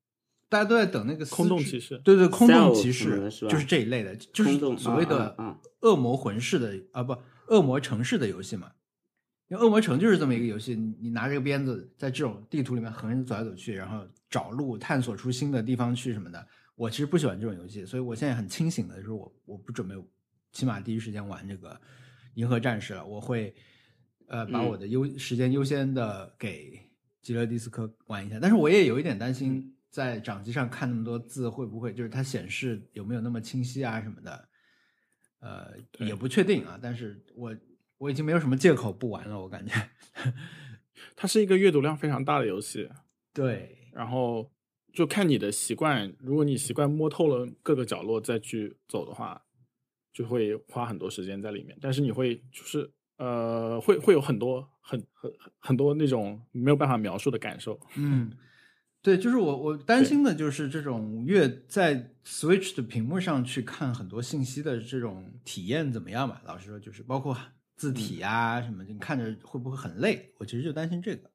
大家都在等那个空洞骑士对对，空洞骑士是就是这一类的，就是所谓的恶魔魂式的啊不恶魔城市的游戏嘛。因为恶魔城就是这么一个游戏，你你拿着个鞭子在这种地图里面横着走来走去，然后找路、探索出新的地方去什么的。我其实不喜欢这种游戏，所以我现在很清醒的就是我我不准备起码第一时间玩这个银河战士了，我会呃把嗯我的优、时间优先的给极乐迪斯科玩一下。但是我也有一点担心，在掌机上看那么多字会不会就是它显示有没有那么清晰啊什么的，呃也不确定啊。但是我我已经没有什么借口不玩了，我感觉。[LAUGHS] 它是一个阅读量非常大的游戏，对，然后就看你的习惯，如果你习惯摸透了各个角落再去走的话，就会花很多时间在里面。但是你会就是呃，会会有很多很很很很多那种没有办法描述的感受。[LAUGHS] 嗯，对，就是我我担心的就是这种越在 Switch 的屏幕上去看很多信息的这种体验怎么样吧？老实说，就是包括字体啊什么，你看着会不会很累？我其实就担心这个。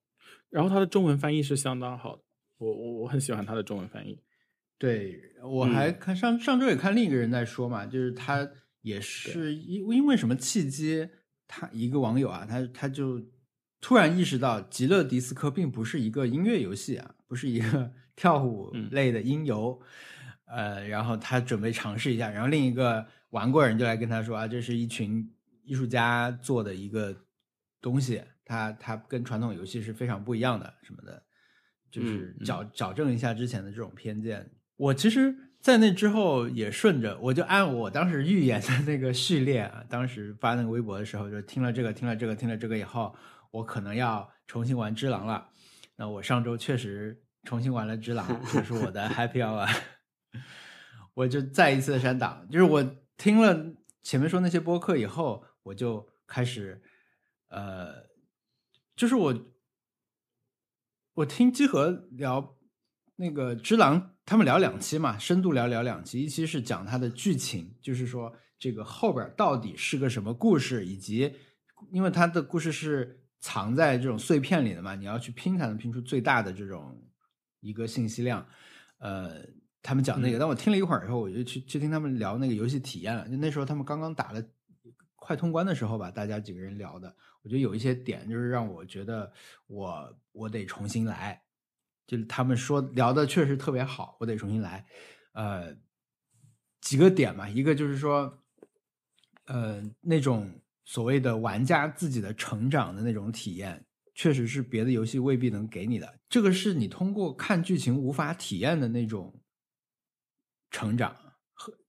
然后它的中文翻译是相当好的，我我我很喜欢它的中文翻译。对，我还看上上周也看另一个人在说嘛，就是他也是因因为什么契机，他一个网友啊，他他就突然意识到《极乐迪斯科》并不是一个音乐游戏啊，不是一个 [LAUGHS] 跳舞类的音游，呃，然后他准备尝试一下，然后另一个玩过人就来跟他说啊，这是一群艺术家做的一个东西，它它跟传统游戏是非常不一样的什么的。就是嗯矫矫正一下之前的这种偏见。我其实，在那之后也顺着，我就按我当时预言的那个序列啊，当时发那个微博的时候，就听了这个，听了这个，听了这个以后，我可能要重新玩《只狼》了。那我上周确实重新玩了《只狼》，这是我的 [LAUGHS] Happy Hour。[LAUGHS] 我就再一次的删档，就是我听了前面说那些播客以后，我就开始，呃，就是我我听基和聊那个《只狼》，他们聊两期嘛，深度聊聊两期，一期是讲它的剧情，就是说这个后边到底是个什么故事，以及因为它的故事是藏在这种碎片里的嘛，你要去拼才能拼出最大的这种一个信息量，呃。他们讲那个，但我听了一会儿以后，我就去去听他们聊那个游戏体验了。就那时候他们刚刚打了快通关的时候吧，大家几个人聊的，我觉得有一些点就是让我觉得我我得重新来。就是他们说聊的确实特别好，我得重新来。呃，几个点嘛，一个就是说，呃，那种所谓的玩家自己的成长的那种体验，确实是别的游戏未必能给你的。这个是你通过看剧情无法体验的那种。成长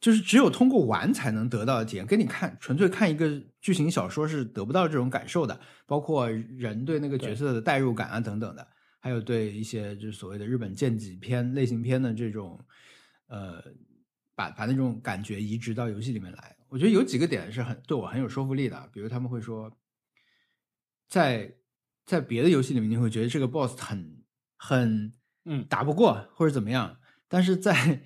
就是只有通过玩才能得到的体验，跟你看纯粹看一个剧情小说是得不到这种感受的，包括人对那个角色的代入感啊等等的，还有对一些就是所谓的日本剑戟片类型片的这种，呃，把把那种感觉移植到游戏里面来。我觉得有几个点是很对我很有说服力的，比如他们会说，在在别的游戏里面你会觉得这个 boss 很很嗯。打不过或者怎么样，但是在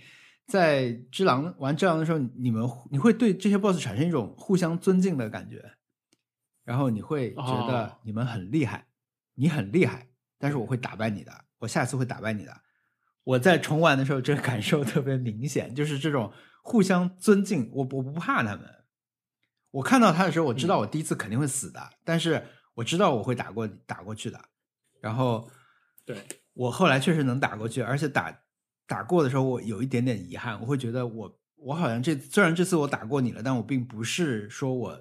在《只狼》玩《只狼》的时候，你们你会对这些 BOSS 产生一种互相尊敬的感觉，然后你会觉得你们很厉害，你很厉害，但是我会打败你的，我下次会打败你的。我在重玩的时候，这个感受特别明显，就是这种互相尊敬。我我不怕他们，我看到他的时候，我知道我第一次肯定会死的，但是我知道我会打过打过去的。然后，对我后来确实能打过去，而且打。打过的时候，我有一点点遗憾，我会觉得我我好像这虽然这次我打过你了，但我并不是说我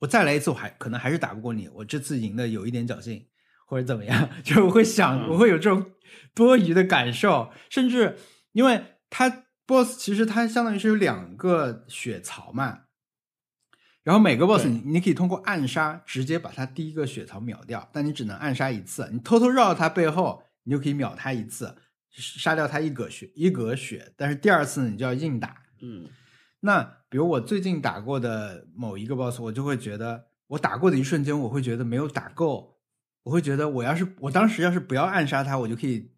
我再来一次我还可能还是打不过你，我这次赢的有一点侥幸或者怎么样，[LAUGHS] 就我会想我会有这种多余的感受，甚至因为他 boss 其实他相当于是有两个血槽嘛，然后每个 boss 你你可以通过暗杀直接把他第一个血槽秒掉，但你只能暗杀一次，你偷偷绕到他背后，你就可以秒他一次。杀掉他一格血一格血，但是第二次你就要硬打。嗯，那比如我最近打过的某一个 boss，我就会觉得我打过的一瞬间，我会觉得没有打够，我会觉得我要是我当时要是不要暗杀他，我就可以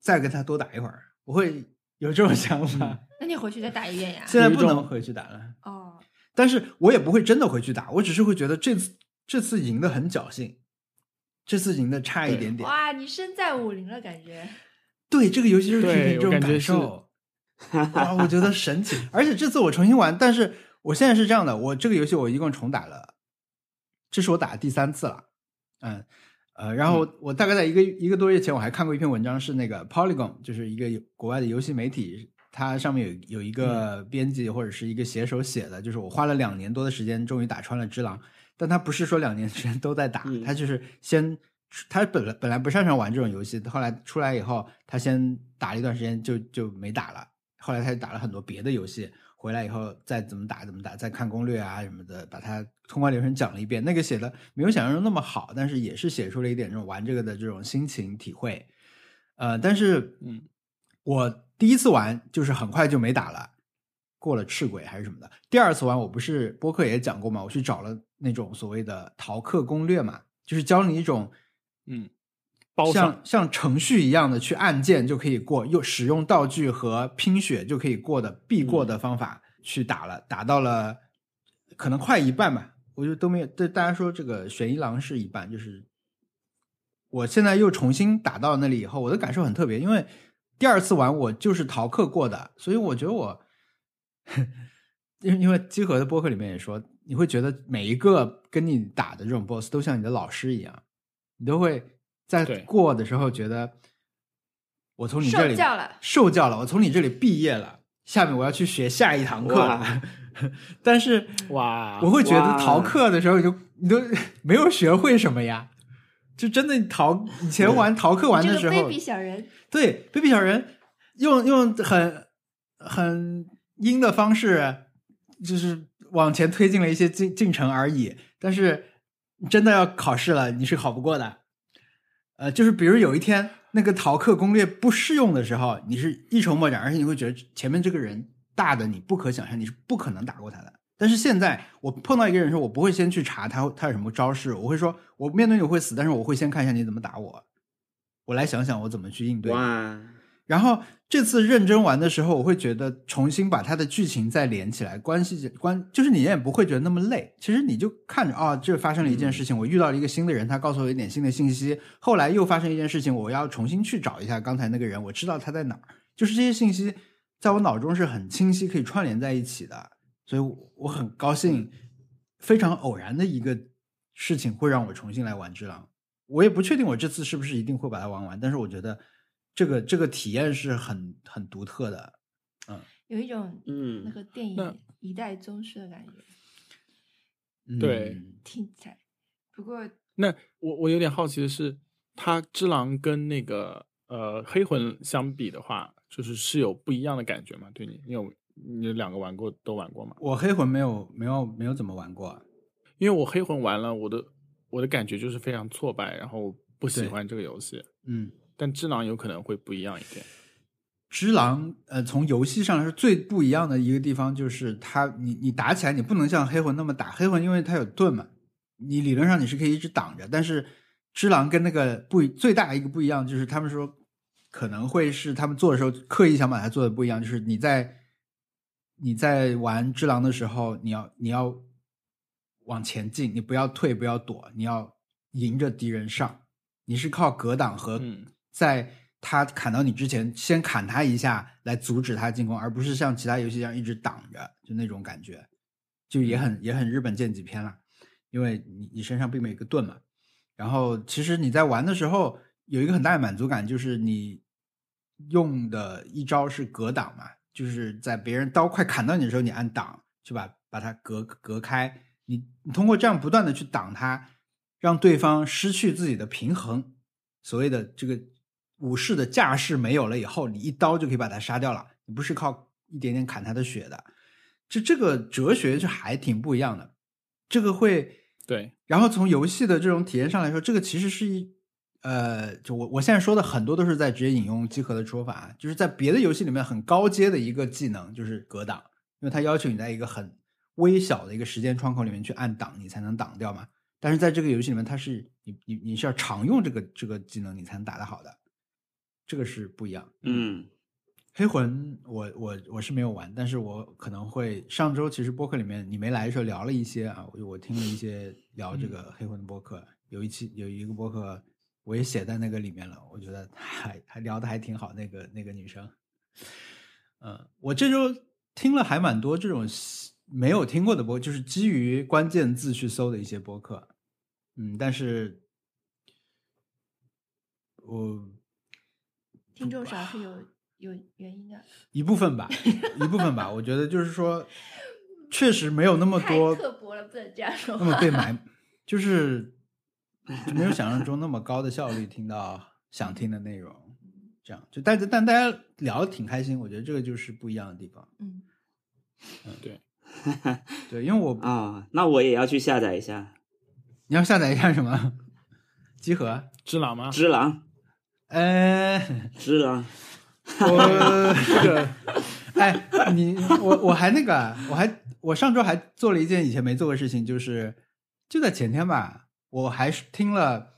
再跟他多打一会儿，我会有这种想法。那你回去再打一遍呀？现在不能回去打了。哦，但是我也不会真的回去打，我只是会觉得这次这次赢的很侥幸，这次赢的差一点点。哇，你身在武林了，感觉。对这个游戏就是这种感受，啊，我觉得神奇。而且这次我重新玩，但是我现在是这样的，我这个游戏我一共重打了，这是我打的第三次了，嗯呃，然后我大概在一个一个多月前，我还看过一篇文章，是那个 Polygon，就是一个国外的游戏媒体，它上面有有一个编辑或者是一个写手写的，就是我花了两年多的时间，终于打穿了《只狼》，但他不是说两年时间都在打，他就是先。他本来本来不擅长玩这种游戏，后来出来以后，他先打了一段时间就就没打了。后来他就打了很多别的游戏，回来以后再怎么打怎么打，再看攻略啊什么的，把他通关流程讲了一遍。那个写的没有想象中那么好，但是也是写出了一点这种玩这个的这种心情体会。呃，但是嗯，我第一次玩就是很快就没打了，过了赤鬼还是什么的。第二次玩我不是播客也讲过嘛，我去找了那种所谓的逃课攻略嘛，就是教你一种。嗯，像像程序一样的去按键就可以过，又使用道具和拼血就可以过的必过的方法去打了，打到了可能快一半吧，我就都没有。对大家说，这个悬疑郎是一半，就是我现在又重新打到那里以后，我的感受很特别，因为第二次玩我就是逃课过的，所以我觉得我，因 [LAUGHS] 因为集合的播客里面也说，你会觉得每一个跟你打的这种 BOSS 都像你的老师一样。你都会在过的时候觉得，我从你这里受教了，受教了，我从你这里毕业了，下面我要去学下一堂课了。[LAUGHS] 但是哇，我会觉得逃课的时候，你就你都没有学会什么呀？就真的逃以前玩逃课玩的时候卑鄙小人，对卑鄙小人用用很很阴的方式，就是往前推进了一些进进程而已。但是真的要考试了，你是考不过的。呃，就是比如有一天那个逃课攻略不适用的时候，你是一筹莫展，而且你会觉得前面这个人大的你不可想象，你是不可能打过他的。但是现在我碰到一个人的时候，我不会先去查他他有什么招式，我会说我面对你会死，但是我会先看一下你怎么打我，我来想想我怎么去应对。哇，然后这次认真玩的时候，我会觉得重新把它的剧情再连起来，关系关就是你也不会觉得那么累。其实你就看着啊、这发生了一件事情，我遇到了一个新的人，他告诉我一点新的信息，后来又发生一件事情，我要重新去找一下刚才那个人，我知道他在哪儿。就是这些信息在我脑中是很清晰，可以串联在一起的，所以我我很高兴，非常偶然的一个事情会让我重新来玩《只狼》。我也不确定我这次是不是一定会把它玩完，但是我觉得这个这个体验是很很独特的。嗯有一种嗯那嗯，个电影一代宗师的感觉，对嗯听起来。不过那我我有点好奇的是，他只狼跟那个呃黑魂相比的话，就是是有不一样的感觉吗？对你，你有你两个玩过都玩过吗？我黑魂没有没有没有怎么玩过，因为我黑魂玩了，我的我的感觉就是非常挫败，然后不喜欢这个游戏。嗯，但只狼有可能会不一样一点。只狼，呃，从游戏上来说最不一样的一个地方就是它，你你打起来你不能像黑魂那么打，黑魂因为它有盾嘛，你理论上你是可以一直挡着，但是只狼跟那个不最大一个不一样就是他们说可能会是他们做的时候刻意想把它做的不一样，就是你在你在玩只狼的时候，你要你要往前进，你不要退，不要躲，你要迎着敌人上，你是靠格挡和嗯在他砍到你之前，先砍他一下来阻止他进攻，而不是像其他游戏一样一直挡着，就那种感觉，就也很也很日本剑戟片了，因为你你身上并没有一个盾嘛。然后其实你在玩的时候有一个很大的满足感，就是你用的一招是格挡嘛，就是在别人刀快砍到你的时候，你按挡去把把它隔隔开。你你通过这样不断的去挡他，让对方失去自己的平衡，所谓的这个武士的架势没有了以后，你一刀就可以把他杀掉了。你不是靠一点点砍他的血的，就这个哲学是还挺不一样的。这个会对，然后从游戏的这种体验上来说，这个其实是一呃，就我我现在说的很多都是在直接引用集合的说法，啊就是在别的游戏里面很高阶的一个技能就是格挡，因为它要求你在一个很微小的一个时间窗口里面去按挡，你才能挡掉嘛。但是在这个游戏里面，它是你你你是要常用这个这个技能，你才能打得好的，这个是不一样。嗯黑魂我我我是没有玩，但是我可能会上周其实播客里面你没来的时候聊了一些啊，我我听了一些聊这个黑魂的播客，有一期有一个播客我也写在那个里面了，我觉得还还聊的还挺好，那个那个女生，嗯，我这周听了还蛮多这种没有听过的播，就是基于关键字去搜的一些播客，嗯，但是我听众少是有有原因的，一部分吧，一部分吧。我觉得就是说，[LAUGHS] 确实没有那么多刻薄了，不能这样说那么。被埋，就是 [LAUGHS] 就没有想象中那么高的效率听到想听的内容。这样就但但大家聊的挺开心，我觉得这个就是不一样的地方。嗯，对，[LAUGHS] 对，因为我啊，那我也要去下载一下你要下载一下什么集合？只狼吗？只狼，呃，是啊，我这个哎，你我我还那个，我还我上周还做了一件以前没做过的事情，就是就在前天吧，我还是听了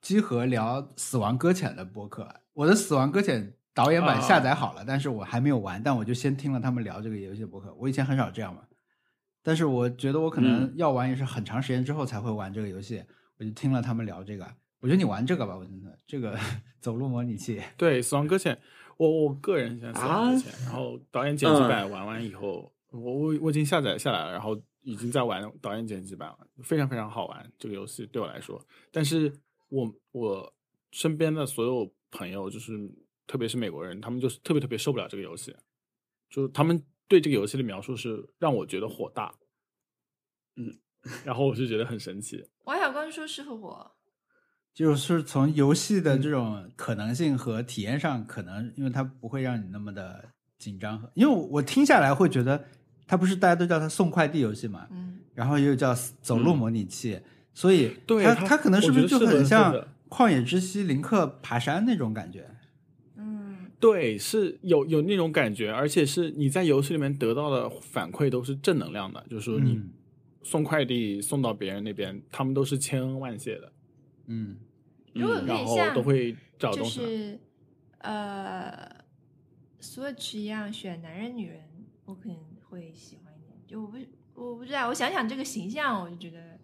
集合聊《死亡搁浅》的播客。我的《死亡搁浅》导演版啊下载好了，但是我还没有玩，但我就先听了他们聊这个游戏的播客。我以前很少这样嘛，但是我觉得我可能嗯要玩也是很长时间之后才会玩这个游戏，我就听了他们聊这个。我觉得你玩这个吧，我真的这个 [LAUGHS] 走路模拟器，对《死亡搁浅》，我我个人喜欢《死亡搁浅》然后导演剪辑版玩完以后，我我我已经下载下来了，然后已经在玩导演剪辑版了，非常非常好玩这个游戏对我来说。但是我我身边的所有朋友，就是特别是美国人，他们就是特别特别受不了这个游戏，就是他们对这个游戏的描述是让我觉得火大，嗯，然后我就觉得很神奇。王小光说适合我，就是从游戏的嗯。这种可能性和体验上，可能因为它不会让你那么的紧张，因为我我听下来会觉得，它不是大家都叫它送快递游戏嘛，嗯，然后又叫走路模拟器，所以它对它它可能是不是就很像旷野之息林克爬山那种感觉？嗯，对，是有有那种感觉，而且是你在游戏里面得到的反馈都是正能量的，就是说你嗯。送快递送到别人那边，他们都是千恩万谢的，嗯如果可以像都会找就。是呃，Switch 一样选男人女人，我可能会喜欢一点。就我不我不知道，我想想这个形象，我就觉得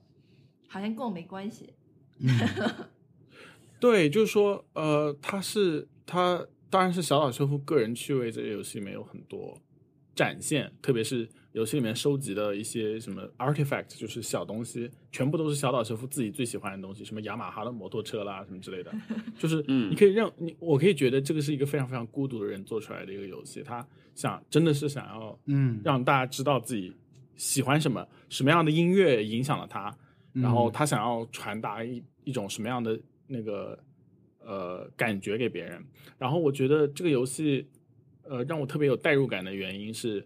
好像跟我没关系。嗯 [LAUGHS] 对，就是说，呃，他是他当然是小岛秀夫个人趣味，这个游戏里面有很多展现，特别是游戏里面收集的一些什么 artifact，就是小东西，全部都是小岛秀夫自己最喜欢的东西，什么雅马哈的摩托车啦，什么之类的，[LAUGHS] 就是嗯你可以让你，我可以觉得这个是一个非常非常孤独的人做出来的一个游戏，他想真的是想要嗯，让大家知道自己喜欢什么，什么样的音乐影响了他，然后嗯他想要传达一一种什么样的那个呃感觉给别人。然后我觉得这个游戏呃让我特别有代入感的原因是，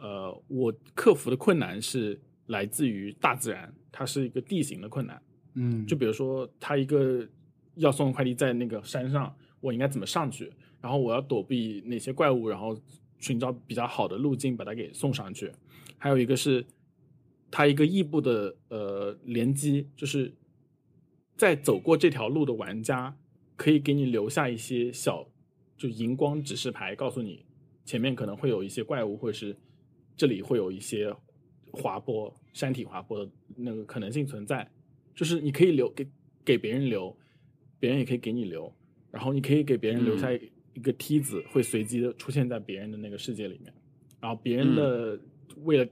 呃，我克服的困难是来自于大自然，它是一个地形的困难。嗯，就比如说，他一个要送快递在那个山上，我应该怎么上去？然后我要躲避哪些怪物，然后寻找比较好的路径把它给送上去。还有一个是，它一个异步的呃联机，就是在走过这条路的玩家可以给你留下一些小就荧光指示牌，告诉你前面可能会有一些怪物，或者是这里会有一些滑坡、山体滑坡的那个可能性存在。就是你可以留给给别人留，别人也可以给你留，然后你可以给别人留下一一个梯子，会随机的出现在别人的那个世界里面，然后别人的为了、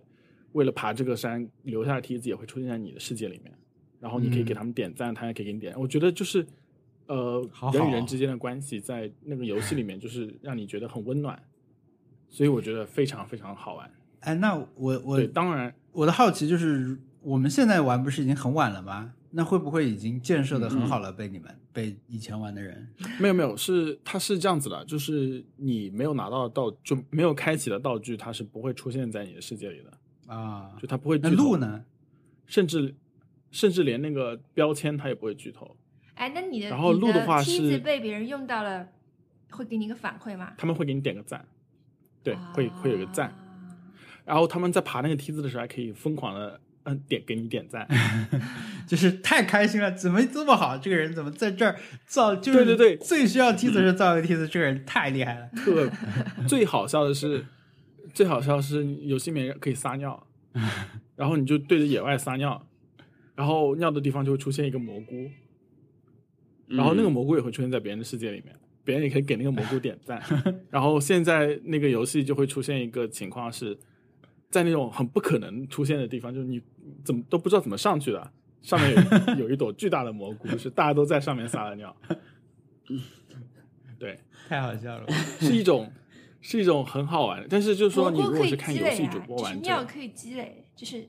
为了爬这个山留下的梯子也会出现在你的世界里面，然后你可以给他们点赞，他也可以给你点赞。我觉得就是呃好好人与人之间的关系在那个游戏里面 [LAUGHS] 就是让你觉得很温暖，所以我觉得非常非常好玩。哎，那我我对，当然我的好奇就是，我们现在玩不是已经很晚了吗？那会不会已经建设的很好了？被你们被以前玩的人？没有没有，是它是这样子的，就是你没有拿到的道就没有开启的道具，它是不会出现在你的世界里的，啊就，它不会那剧透路？呢？甚至甚至连那个标签它也不会剧透，哎，那你的然后你路的话梯子是被别人用到了，会给你一个反馈吗？他们会给你点个赞，对，会会有个赞，啊然后他们在爬那个梯子的时候还可以疯狂的嗯点给你点赞，[LAUGHS] 就是太开心了，怎么这么好？这个人怎么在这儿造？就是对对对最需要梯子的时候造个梯子，这个人太厉害了。[LAUGHS] 特最好笑的是，最好笑的是游戏里面可以撒尿，然后你就对着野外撒尿，然后尿的地方就会出现一个蘑菇，然后那个嗯蘑菇也会出现在别人的世界里面，别人也可以给那个蘑菇点赞。[LAUGHS] 然后现在那个游戏就会出现一个情况是，在那种很不可能出现的地方，就是你怎么都不知道怎么上去的，上面有 [LAUGHS] 有一朵巨大的蘑菇，是大家都在上面撒了尿。对，太好笑了。是一种是一种很好玩的，但是就是说你如果是看游戏主播就是玩这个，尿可以积累，就是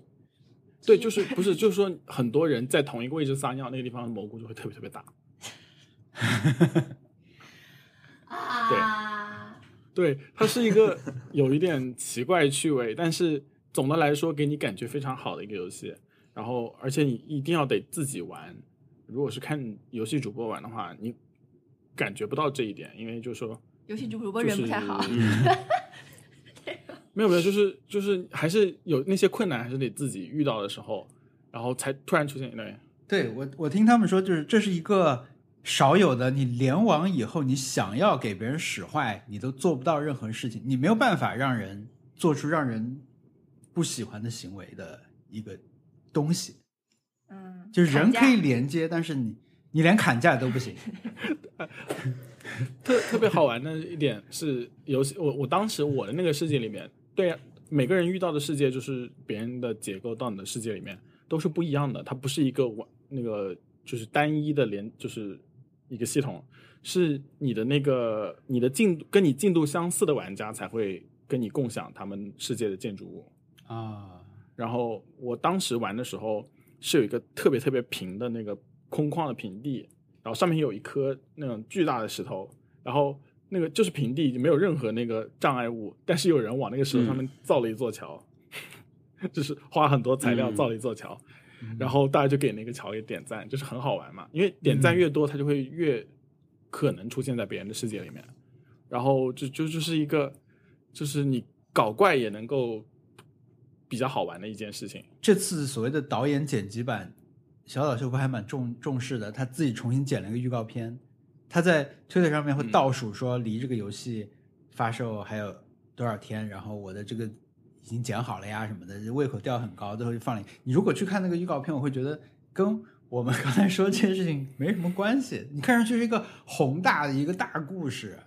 对，就是不是就是说很多人在同一个位置撒尿，那个地方的蘑菇就会特别特别大。啊，[LAUGHS] 对，它是一个有一点奇怪趣味，但是总的来说给你感觉非常好的一个游戏。然后，而且你一定要得自己玩，如果是看游戏主播玩的话，你感觉不到这一点，因为就是说游戏主播人不太好。嗯 [LAUGHS] 没有没有，就是就是还是有那些困难，还是得自己遇到的时候，然后才突然出现对。对我，我听他们说，就是这是一个少有的，你联网以后，你想要给别人使坏，你都做不到任何事情，你没有办法让人做出让人不喜欢的行为的一个东西。嗯，就是人可以连接，但是你你连砍价都不行。[LAUGHS] 特特别好玩的一点是游戏，我我当时我的那个世界里面，对啊每个人遇到的世界就是别人的结构到你的世界里面都是不一样的，它不是一个完那个就是单一的连就是一个系统，是你的那个你的进度跟你进度相似的玩家才会跟你共享他们世界的建筑物。啊，然后我当时玩的时候是有一个特别特别平的那个空旷的平地，然后上面有一颗那种巨大的石头，然后那个就是平地，没有任何那个障碍物，但是有人往那个石头上嗯面造了一座桥，[LAUGHS] 就是花很多材料嗯造了一座桥，然后大家就给那个乔也点赞，就是很好玩嘛。因为点赞嗯越多，它就会越可能出现在别人的世界里面，然后就就就是一个，就是你搞怪也能够比较好玩的一件事情。这次所谓的导演剪辑版，小岛秀夫还蛮重重视的，他自己重新剪了一个预告片，他在推特上面会嗯倒数说离这个游戏发售还有多少天，然后我的这个已经剪好了呀 [LAUGHS] 什么的，胃口吊很高，最后就放了。你如果去看那个预告片，我会觉得跟我们刚才说这件事情没什么关系。你看上去是一个宏大的一个大故事，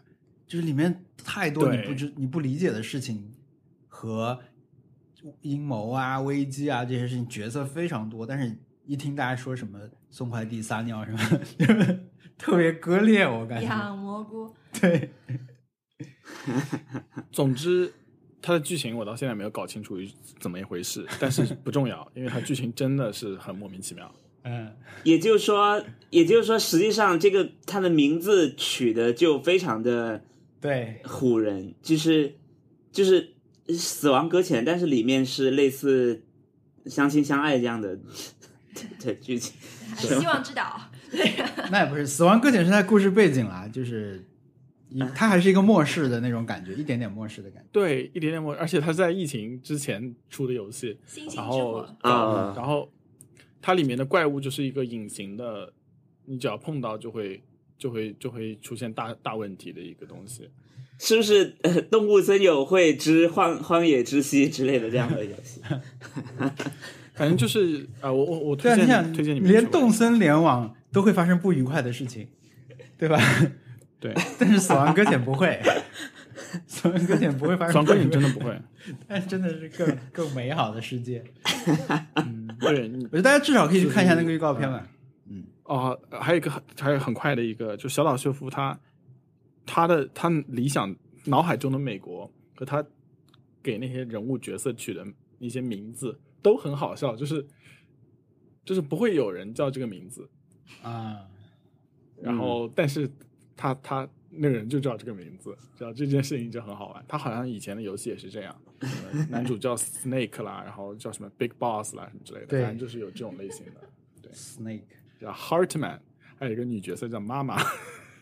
就是里面太多你不知你不理解的事情和阴谋啊、危机啊这些事情，角色非常多，但是一听大家说什么送快递、撒尿什么，特别割裂，我感觉。养蘑菇，对，总之，它的剧情我到现在没有搞清楚怎么一回事，但是不重要，因为它剧情真的是很莫名其妙。嗯，[LAUGHS] 也就是说，也就是说，实际上这个它的名字取的就非常的对，唬人，就是就是死亡搁浅，但是里面是类似相亲相爱这样的的剧情。希望之岛，那也不是《死亡搁浅》是它故事背景啦，就是一它还是一个末世的那种感觉，一点点末世的感觉。对，一点点末，而且它在疫情之前出的游戏，然后火，啊然后它里面的怪物就是一个隐形的，你只要碰到就会就会就会出现大大问题的一个东西。是不是呃动物森友会之荒荒野之息之类的这样的游戏？[LAUGHS] 反正就是啊、我我我推荐推荐你们连动森联网都会发生不愉快的事情，对吧？对，[LAUGHS] 但是《死亡搁浅》不会，《死亡搁浅》不会发生。死亡搁浅真的不会，[LAUGHS] 但真的是更更美好的世界。[LAUGHS] 嗯，对我觉得大家至少可以去看一下那个预告片吧。嗯哦，还有一个很还有很快的一个，就小岛秀夫他他的他理想脑海中的美国和他给那些人物角色取的一些名字都很好笑，就是就是不会有人叫这个名字，啊，然后但是他他那个人就叫这个名字，知道这件事情就很好玩。他好像以前的游戏也是这样，呃男主叫 Snake 啦，然后叫什么 Big Boss 啦什么之类的，反正就是有这种类型的。对 Snake，叫 Hartman，还有一个女角色叫妈妈，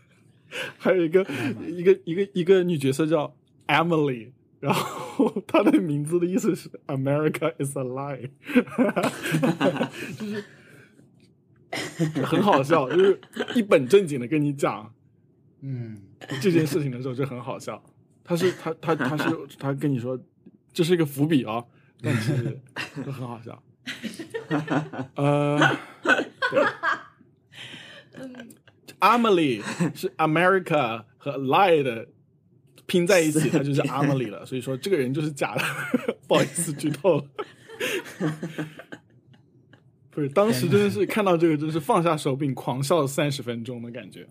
[LAUGHS] 还有一个一个一个一个女角色叫 Emily，然后 [LAUGHS] 她的名字的意思是 America is a lie，[LAUGHS] 就是很好笑，就是一本正经的跟你讲嗯，这件事情的时候就很好笑。他是 [LAUGHS] 他他他是他跟你说这是一个伏笔啊、[LAUGHS] 但其实就很好笑。[LAUGHS] 呃，对嗯，Amelie 是 America 和 lie 的拼在一起，它就是 Amelie 了。所以说这个人就是假的，不好意思剧透了。不是，当时真的是看到这个，真是放下手柄狂笑三十分钟的感觉。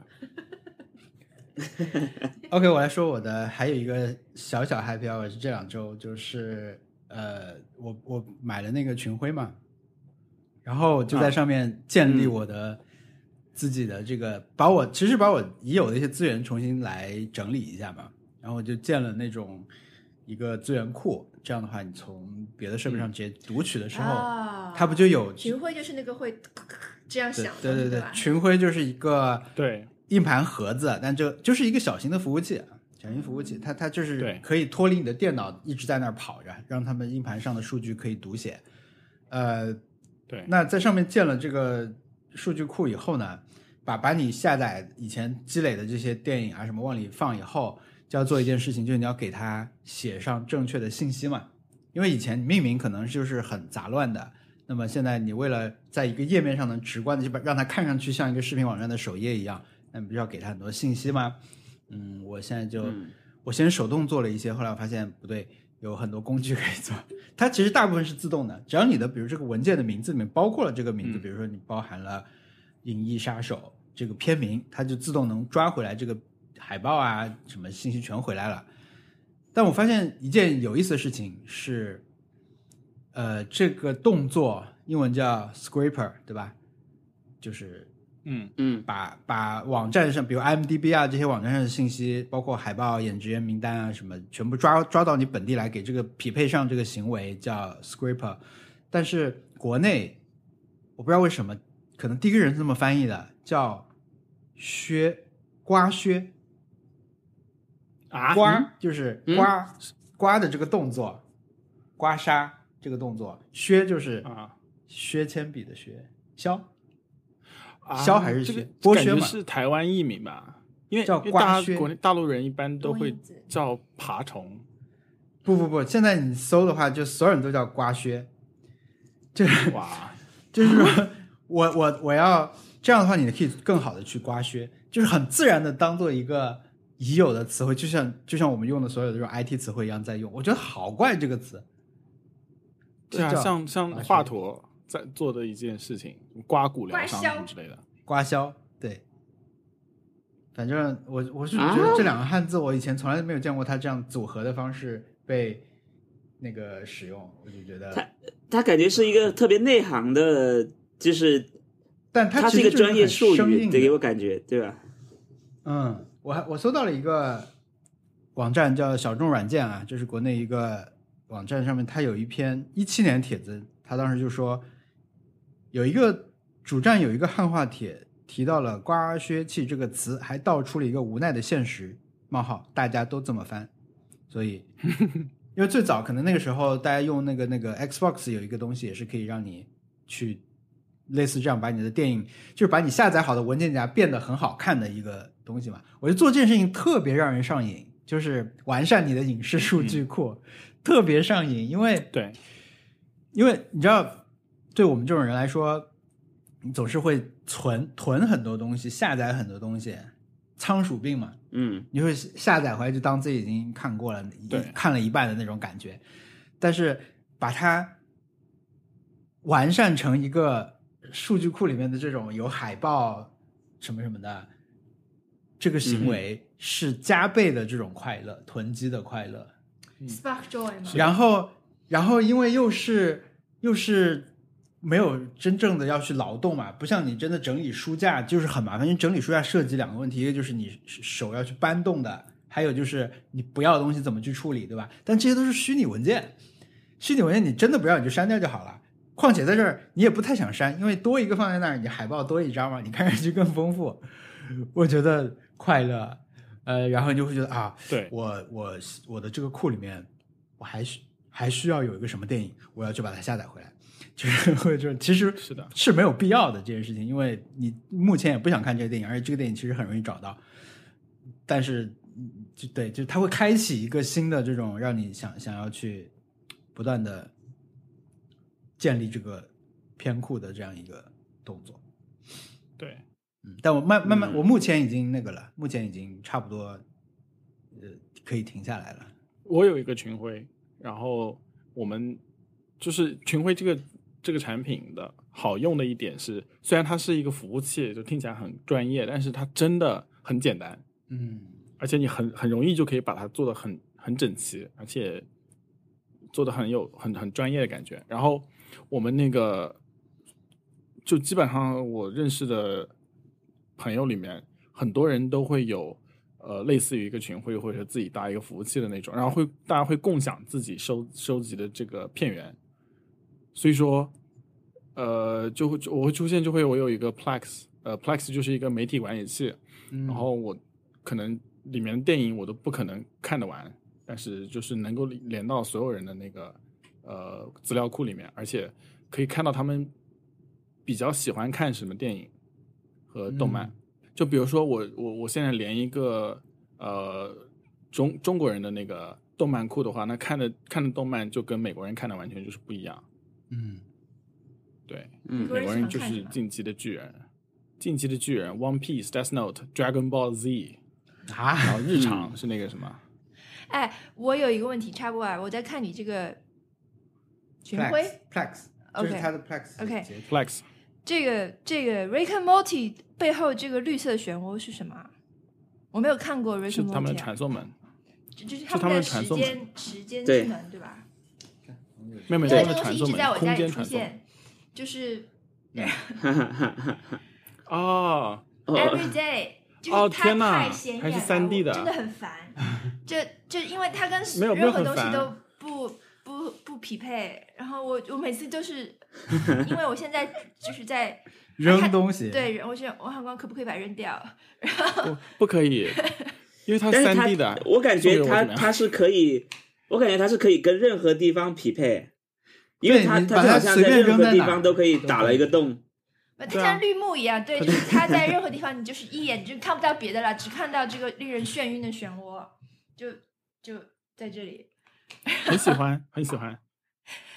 [LAUGHS] OK，我来说我的，还有一个小小 happy hour 是这两周，就是呃，我我买了那个群晖嘛，然后就在啊上面建立嗯我的自己的这个，把我其实把我已有的一些资源重新来整理一下嘛，然后我就建了那种一个资源库，这样的话，你从别的设备上直接读取的时候，啊它不就有群晖就是那个会这样对响的对对对群晖就是一个对，硬盘盒子，但这就是一个小型的服务器，小型服务器，它它就是可以脱离你的电脑一直在那儿跑着，让他们硬盘上的数据可以读写。呃，对，那在上面建了这个数据库以后呢，把把你下载以前积累的这些电影啊什么往里放以后，就要做一件事情，就是你要给它写上正确的信息嘛。因为以前命名可能就是很杂乱的，那么现在你为了在一个页面上能直观的就把让它看上去像一个视频网站的首页一样，那你不是要给他很多信息吗？嗯，我现在就、嗯我先手动做了一些，后来我发现不对，有很多工具可以做。它其实大部分是自动的，只要你的比如这个文件的名字里面包括了这个名字，嗯比如说你包含了《影翼杀手》这个片名，它就自动能抓回来这个海报啊什么信息全回来了。但我发现一件有意思的事情是，呃，这个动作英文叫 scraper，对吧？就是嗯嗯把把网站上，比如 IMDB 啊这些网站上的信息，包括海报、演职员名单啊什么，全部抓抓到你本地来，给这个匹配上这个行为叫 scraper。但是国内我不知道为什么，可能第一个人是这么翻译的，叫削刮削啊，刮，就是嗯刮、刮的这个动作，刮痧这个动作，削就是啊削铅笔的削，削。啊削还是这个削剥削感觉嘛是台湾译名吧？因为叫因为刮削大国内大陆人一般都会叫爬虫。不不不，现在你搜的话，就所有人都叫刮削，就是哇，[LAUGHS] 就是说我我我要这样的话，你可以更好的去刮削，就是很自然的当做一个已有的词汇，就像就像我们用的所有的这种 IT 词汇一样在用。我觉得好怪这个词，对啊，像像华佗在做的一件事情，刮骨疗伤什么之类的。刮削，对。反正我我是啊觉得这两个汉字，我以前从来没有见过它这样组合的方式被那个使用，我就觉得，他感觉是一个特别内行的，就是但它他是一个专业术语，的给我感觉，对吧？嗯，我还我搜到了一个网站叫小众软件啊，这是国内一个网站上面，它有一篇一七年帖子，他当时就说有一个主站有一个汉化帖提到了“刮削器”这个词，还道出了一个无奈的现实。冒号，大家都这么翻，所以 [LAUGHS] 因为最早可能那个时候大家用那个那个 Xbox 有一个东西也是可以让你去类似这样把你的电影，就是把你下载好的文件夹变得很好看的一个东西嘛。我觉得做这件事情特别让人上瘾，就是完善你的影视数据库，特别上瘾，因为对，因为你知道，对我们这种人来说，你总是会存囤很多东西，下载很多东西，仓鼠病嘛。嗯你会下载回来就当自己已经看过了，已对看了一半的那种感觉。但是把它完善成一个数据库里面的这种有海报什么什么的，这个行为是加倍的这种快乐，囤积的快乐。Spark Joy 嘛，然后，然后因为又是又是没有真正的要去劳动嘛，不像你真的整理书架就是很麻烦。因为整理书架涉及两个问题，一个就是你手要去搬动的，还有就是你不要的东西怎么去处理，对吧？但这些都是虚拟文件，虚拟文件你真的不要你就删掉就好了。况且在这儿你也不太想删，因为多一个放在那儿，你海报多一张嘛，你看上去更丰富。我觉得快乐，呃，然后你就会觉得啊，对我我我的这个库里面，我还需还需要有一个什么电影，我要去把它下载回来，就是会 [LAUGHS] 就其实是的是没有必要的这件事情，因为你目前也不想看这个电影，而且这个电影其实很容易找到，但是嗯就对，就它会开启一个新的这种让你想想要去不断的建立这个片库的这样一个动作。对，嗯，但我慢慢慢，嗯我目前已经那个了，目前已经差不多，呃，可以停下来了。我有一个群徽，然后我们就是群徽这个这个产品的好用的一点是，虽然它是一个服务器，就听起来很专业，但是它真的很简单，嗯而且你很很容易就可以把它做的很很整齐，而且做的很有很很专业的感觉。然后我们那个就基本上我认识的朋友里面，很多人都会有呃类似于一个群会或者自己搭一个服务器的那种，然后会大家会共享自己收收集的这个片源，所以说呃就会我会出现就会我有一个 Plex，呃 Plex 就是一个媒体管理器，嗯，然后我可能里面的电影我都不可能看得完，但是就是能够连到所有人的那个呃资料库里面，而且可以看到他们比较喜欢看什么电影和动漫。嗯就比如说我我我现在连一个呃中中国人的那个动漫库的话，那看的看的动漫就跟美国人看的完全就是不一样。嗯。对，嗯美国人就是进击的巨人》，《进击的巨人》、《One Piece》、《Death Note》、《Dragon Ball Z 啊》。然啊，后日常是那个什么，哎，我有一个问题插播啊，我在看你这个群徽 Plex，这是 OK 它的 Plex。OK Flex 这个这个 Rick and Morty 背后这个绿色漩涡是什么啊？我没有看过 Rick 是 and 他们的 Morty，、传送门，啊、就就是是他们的的传送门。时间时间之门对吧？没有没有这个东西一直在，我家里。出现，就是哈哈哈哈哈。[LAUGHS] 哦，哦 Every Day，就哦是它太显眼还是了 3D 的真的很烦。就就因为它跟任何东西都不不不匹配，然后我我每次都是，[LAUGHS] 因为我现在就是在 [LAUGHS] 扔东西，，对，我想我想光可不可以把它扔掉？不不可以，因为它是三 D 的，我感觉它它是可以，我感觉它是可以跟任何地方匹配，因为对它它好像在任何地方都可以打了一个洞。它像绿幕一样，对，就是它在任何地方，[LAUGHS] 你就是一眼就看不到别的了，只看到这个令人眩晕的漩涡，就就在这里。[LAUGHS] 很喜欢，很喜欢。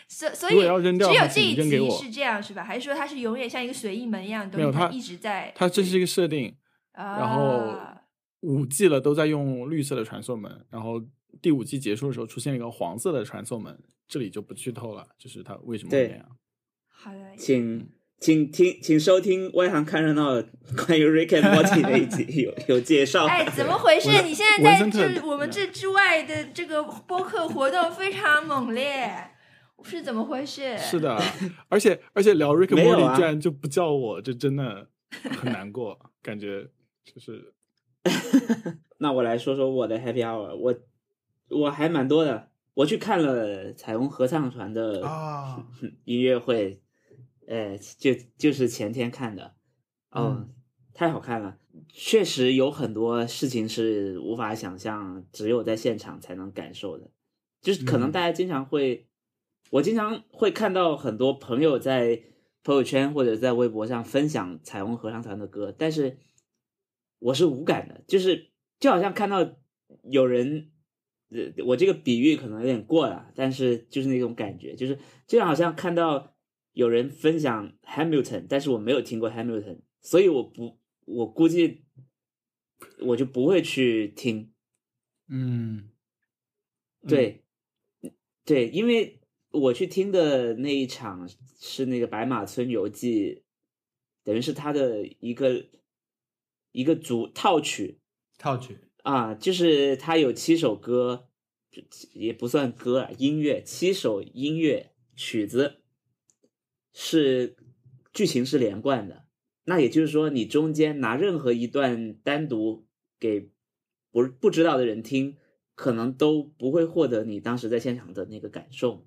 所所以要扔掉只有这一集扔给我是这样是吧？还是说它是永远像一个随意门一样的没有它，一直在它这是一个设定，然后啊五季了都在用绿色的传送门，然后第五季结束的时候出现了一个黄色的传送门，这里就不剧透了，就是它为什么会对那样。好的，请请听，请收听外行看热闹关于 Rick and Morty 那一集有有介绍。哎，怎么回事？你现在在这我们这之外的这个播客活动非常猛烈，是怎么回事？是的，而且而且聊 Rick and Morty 啊居然就不叫我，这真的很难过，感觉就是 [LAUGHS] 那我来说说我的 Happy Hour，我我还蛮多的，我去看了彩虹合唱团的啊。[LAUGHS] 音乐会，呃，就就是前天看的，哦，嗯。太好看了，确实有很多事情是无法想象，只有在现场才能感受的，就是可能嗯。大家经常会，我经常会看到很多朋友在朋友圈或者在微博上分享彩虹合唱团的歌，但是我是无感的，就是就好像看到有人，呃，我这个比喻可能有点过了，但是就是那种感觉，就是就好像看到有人分享 Hamilton，但是我没有听过 Hamilton，所以我不，我估计我就不会去听，嗯对，对，因为我去听的那一场是那个《白马村游记》，等于是他的一个一个组套曲。套曲，啊，就是他有七首歌，也不算歌啊，音乐七首音乐曲子是剧情是连贯的，那也就是说，你中间拿任何一段单独给不不知道的人听，可能都不会获得你当时在现场的那个感受。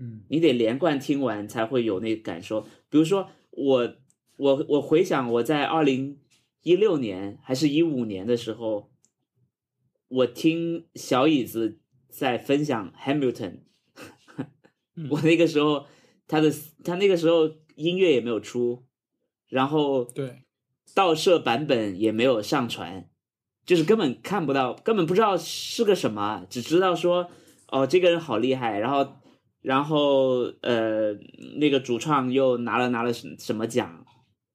嗯你得连贯听完才会有那个感受。比如说我我我回想我在二零一六年还是一五年的时候，我听小椅子在分享 Hamilton，[LAUGHS] 嗯 [LAUGHS] 我那个时候他的他那个时候音乐也没有出，然后对盗摄版本也没有上传，就是根本看不到，根本不知道是个什么，只知道说哦这个人好厉害，然后然后呃那个主创又拿了拿了什什么奖，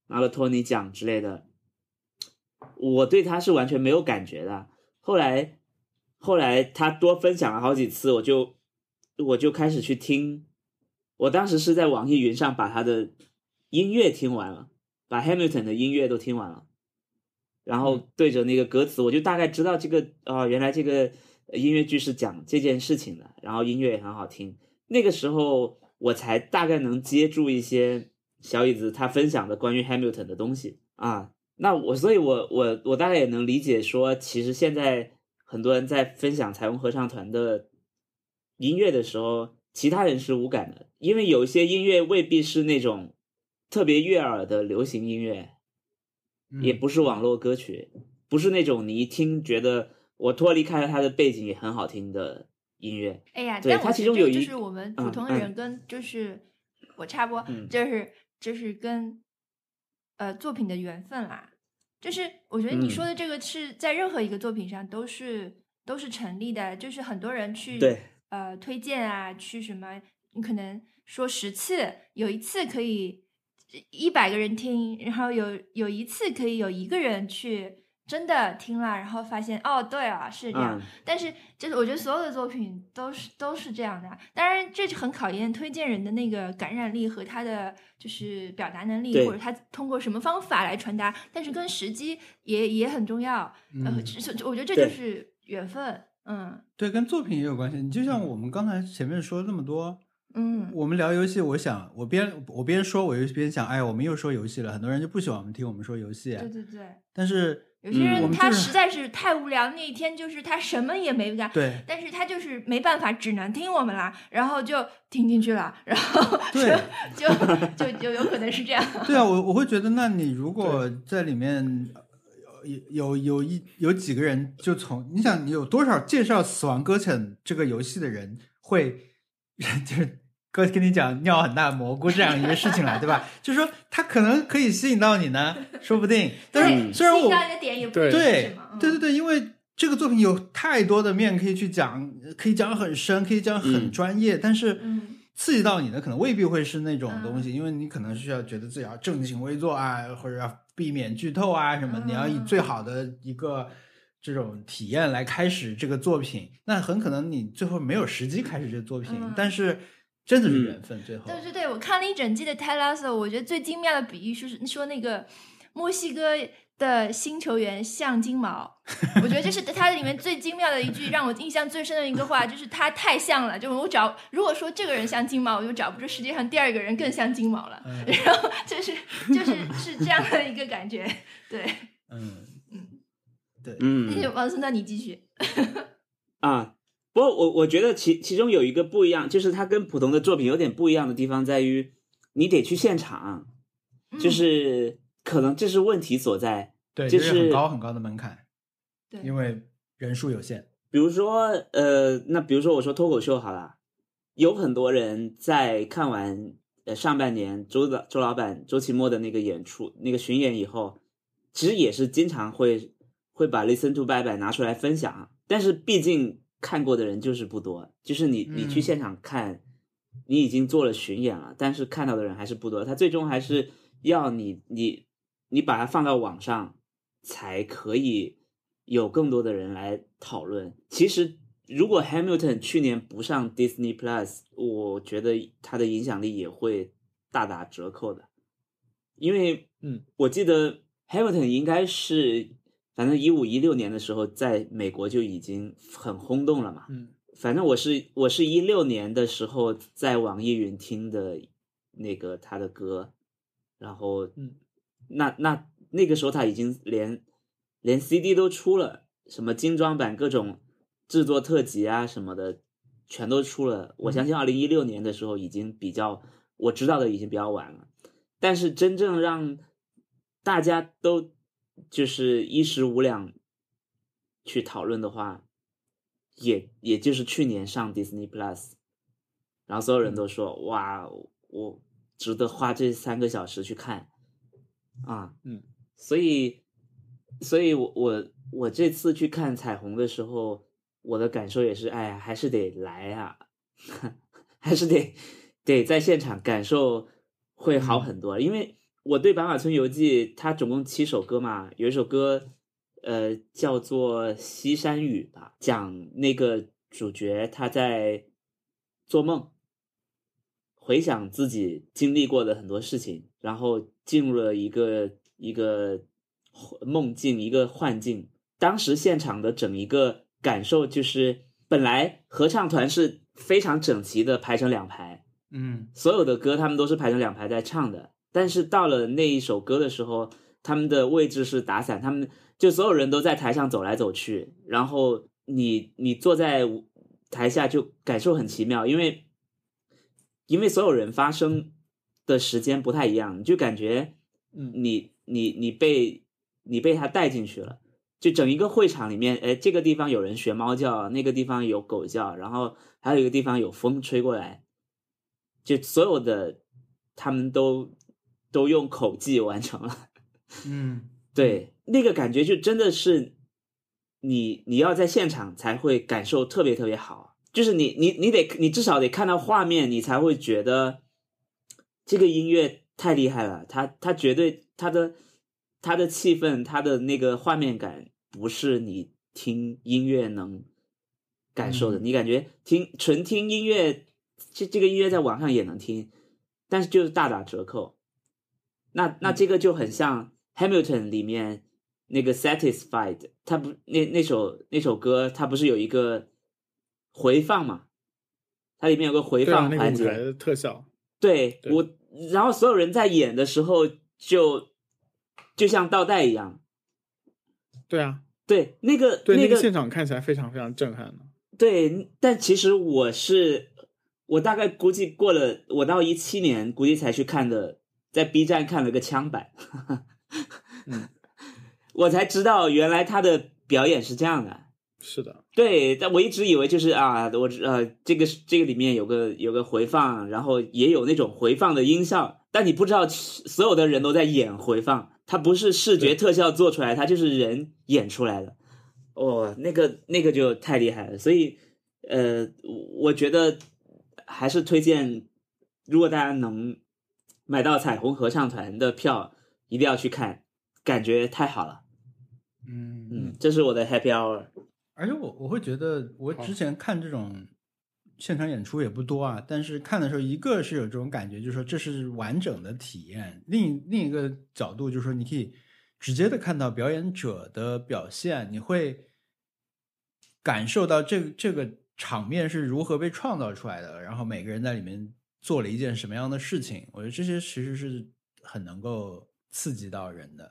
拿了托尼奖之类的，我对他是完全没有感觉的。后来后来他多分享了好几次，我就我就开始去听，我当时是在网易云上把他的音乐听完了。把 Hamilton 的音乐都听完了，然后对着那个歌词，我就大概知道这个啊、原来这个音乐剧是讲这件事情的，然后音乐也很好听。那个时候我才大概能接住一些小椅子他分享的关于 Hamilton 的东西啊。那我，所以我我我大概也能理解说，其实现在很多人在分享彩虹合唱团的音乐的时候，其他人是无感的，因为有一些音乐未必是那种特别悦耳的流行音乐，嗯也不是网络歌曲，不是那种你一听觉得我脱离开了它的背景也很好听的音乐。哎呀，对但我觉得它其中有一就是我们普通人跟就是我插播嗯，就是就是跟呃作品的缘分啦。就是我觉得你嗯说的这个是在任何一个作品上都是都是成立的，就是很多人去对呃推荐啊，去什么，你可能说十次，有一次可以一百个人听，然后有有一次可以有一个人去真的听了，然后发现哦，对啊，是这样。嗯，但是就是我觉得所有的作品都是都是这样的，当然这就很考验推荐人的那个感染力和他的就是表达能力，或者他通过什么方法来传达，但是跟时机也也很重要。呃，嗯这这我觉得这就是缘分。嗯对，跟作品也有关系。你就像我们刚才前面说了那么多，嗯，我们聊游戏，我想我边我边说，我又边想，哎，我们又说游戏了，很多人就不喜欢我们听我们说游戏。对对对。但是有些嗯人他实在是太无聊，那一天就是他什么也没干，对但是他就是没办法，只能听我们啦，然后就听进去了，然后对就就就就有可能是这样。对啊，我我会觉得，那你如果在里面呃有有有一有几个人就从你想，你有多少介绍《死亡搁浅》这个游戏的人会 [LAUGHS] 就是跟跟你讲尿很大蘑菇这样一个事情来，对吧？[LAUGHS] 就是说他可能可以吸引到你呢，说不定。但是虽然我吸引到你的点也不对对对对对，因为这个作品有太多的面可以去讲，可以讲很深，可以讲很嗯专业，但是嗯刺激到你的可能未必会是那种东西，因为你可能需要觉得自己要正襟危坐啊，或者要避免剧透啊什么，你要以嗯最好的一个。这种体验来开始这个作品，那很可能你最后没有时机开始这个作品，嗯。但是真的是缘分。最后，对对对，我看了一整季的《泰拉斯》，我觉得最精妙的比喻是说那个墨西哥的新球员像金毛，[LAUGHS] 我觉得这是它里面最精妙的一句，让我印象最深的一个话，就是他太像了，就是我找如果说这个人像金毛，我就找不出世界上第二个人更像金毛了，嗯。[LAUGHS] 然后就是就是是这样的一个感觉，对，嗯。对，嗯。那就王森，那你继续，[LAUGHS] 啊，不过我我觉得其其中有一个不一样，就是它跟普通的作品有点不一样的地方在于，你得去现场，就嗯是可能这是问题所在。对，就这是很高很高的门槛，对因为人数有限。比如说，呃，那比如说我说脱口秀好了，有很多人在看完呃上半年周老周老板周奇墨的那个演出那个巡演以后，其实也是经常会会把 Listen to Bye Bye 拿出来分享，但是毕竟看过的人就是不多，就是你你去嗯现场看，你已经做了巡演了，但是看到的人还是不多，他最终还是要你你你把它放到网上，才可以有更多的人来讨论。其实，如果 Hamilton 去年不上 Disney Plus，我觉得它的影响力也会大打折扣的。因为，嗯，我记得 Hamilton 应该是，反正一五一六年的时候，在美国就已经很轰动了嘛。嗯反正我是我是一六年的时候在网易云听的那个他的歌，然后嗯，那那那个时候他已经连连 CD 都出了，什么精装版、各种制作特辑啊什么的，全都出了。我相信二零一六年的时候已经比较我知道的已经比较晚了，但是真正让大家都就是一时无两去讨论的话，也也就是去年上 Disney Plus，然后所有人都说、哇，我值得花这三个小时去看。啊，嗯，所以，所以我我我这次去看彩虹的时候，我的感受也是，哎呀，还是得来啊，[LAUGHS] 还是得得在现场感受会好很多，因为我对《白马村游记》它总共七首歌嘛，有一首歌。呃，叫做《西山雨》吧，讲那个主角他在做梦，回想自己经历过的很多事情，然后进入了一个一个梦境，一个幻境。当时现场的整一个感受就是，本来合唱团是非常整齐的排成两排，嗯所有的歌他们都是排成两排在唱的，但是到了那一首歌的时候，他们的位置是打散，他们就所有人都在台上走来走去，然后你你坐在台下就感受很奇妙，因为因为所有人发声的时间不太一样，你就感觉嗯你你你被你被他带进去了。就整一个会场里面，哎，这个地方有人学猫叫，那个地方有狗叫，然后还有一个地方有风吹过来，就所有的他们都都用口技完成了。嗯。对，那个感觉就真的是你你要在现场才会感受特别特别好，就是你你你得你至少得看到画面，你才会觉得这个音乐太厉害了，它它绝对它的它的气氛，它的那个画面感不是你听音乐能感受的，嗯。你感觉听纯听音乐，这这个音乐在网上也能听，但是就是大打折扣。那那这个就很像 Hamilton 里面那个 Satisfied，它不那那首那首歌，它不是有一个回放嘛？它里面有个回放环节，那个舞台的特效，对对我，然后所有人在演的时候就就像倒带一样，对啊，对，那个对，那个个现场看起来非常非常震撼的。对，但其实我是我大概估计过了，我到一七年估计才去看的，在 B 站看了个枪版，嗯，[LAUGHS] 我才知道原来他的表演是这样的。是的，对，但我一直以为就是啊，我呃，这个这个里面有个有个回放，然后也有那种回放的音效，但你不知道所有的人都在演回放，它不是视觉特效做出来，它就是人演出来的。哦，那个那个就太厉害了，所以呃，我觉得还是推荐，如果大家能买到彩虹合唱团的票，一定要去看，感觉太好了。嗯嗯，这是我的 Happy Hour。而且我我会觉得，我之前看这种现场演出也不多啊，但是看的时候，一个是有这种感觉，就是说这是完整的体验；另一另一个角度就是说，你可以直接的看到表演者的表现，你会感受到这这个场面是如何被创造出来的，然后每个人在里面做了一件什么样的事情。我觉得这些其实是很能够刺激到人的。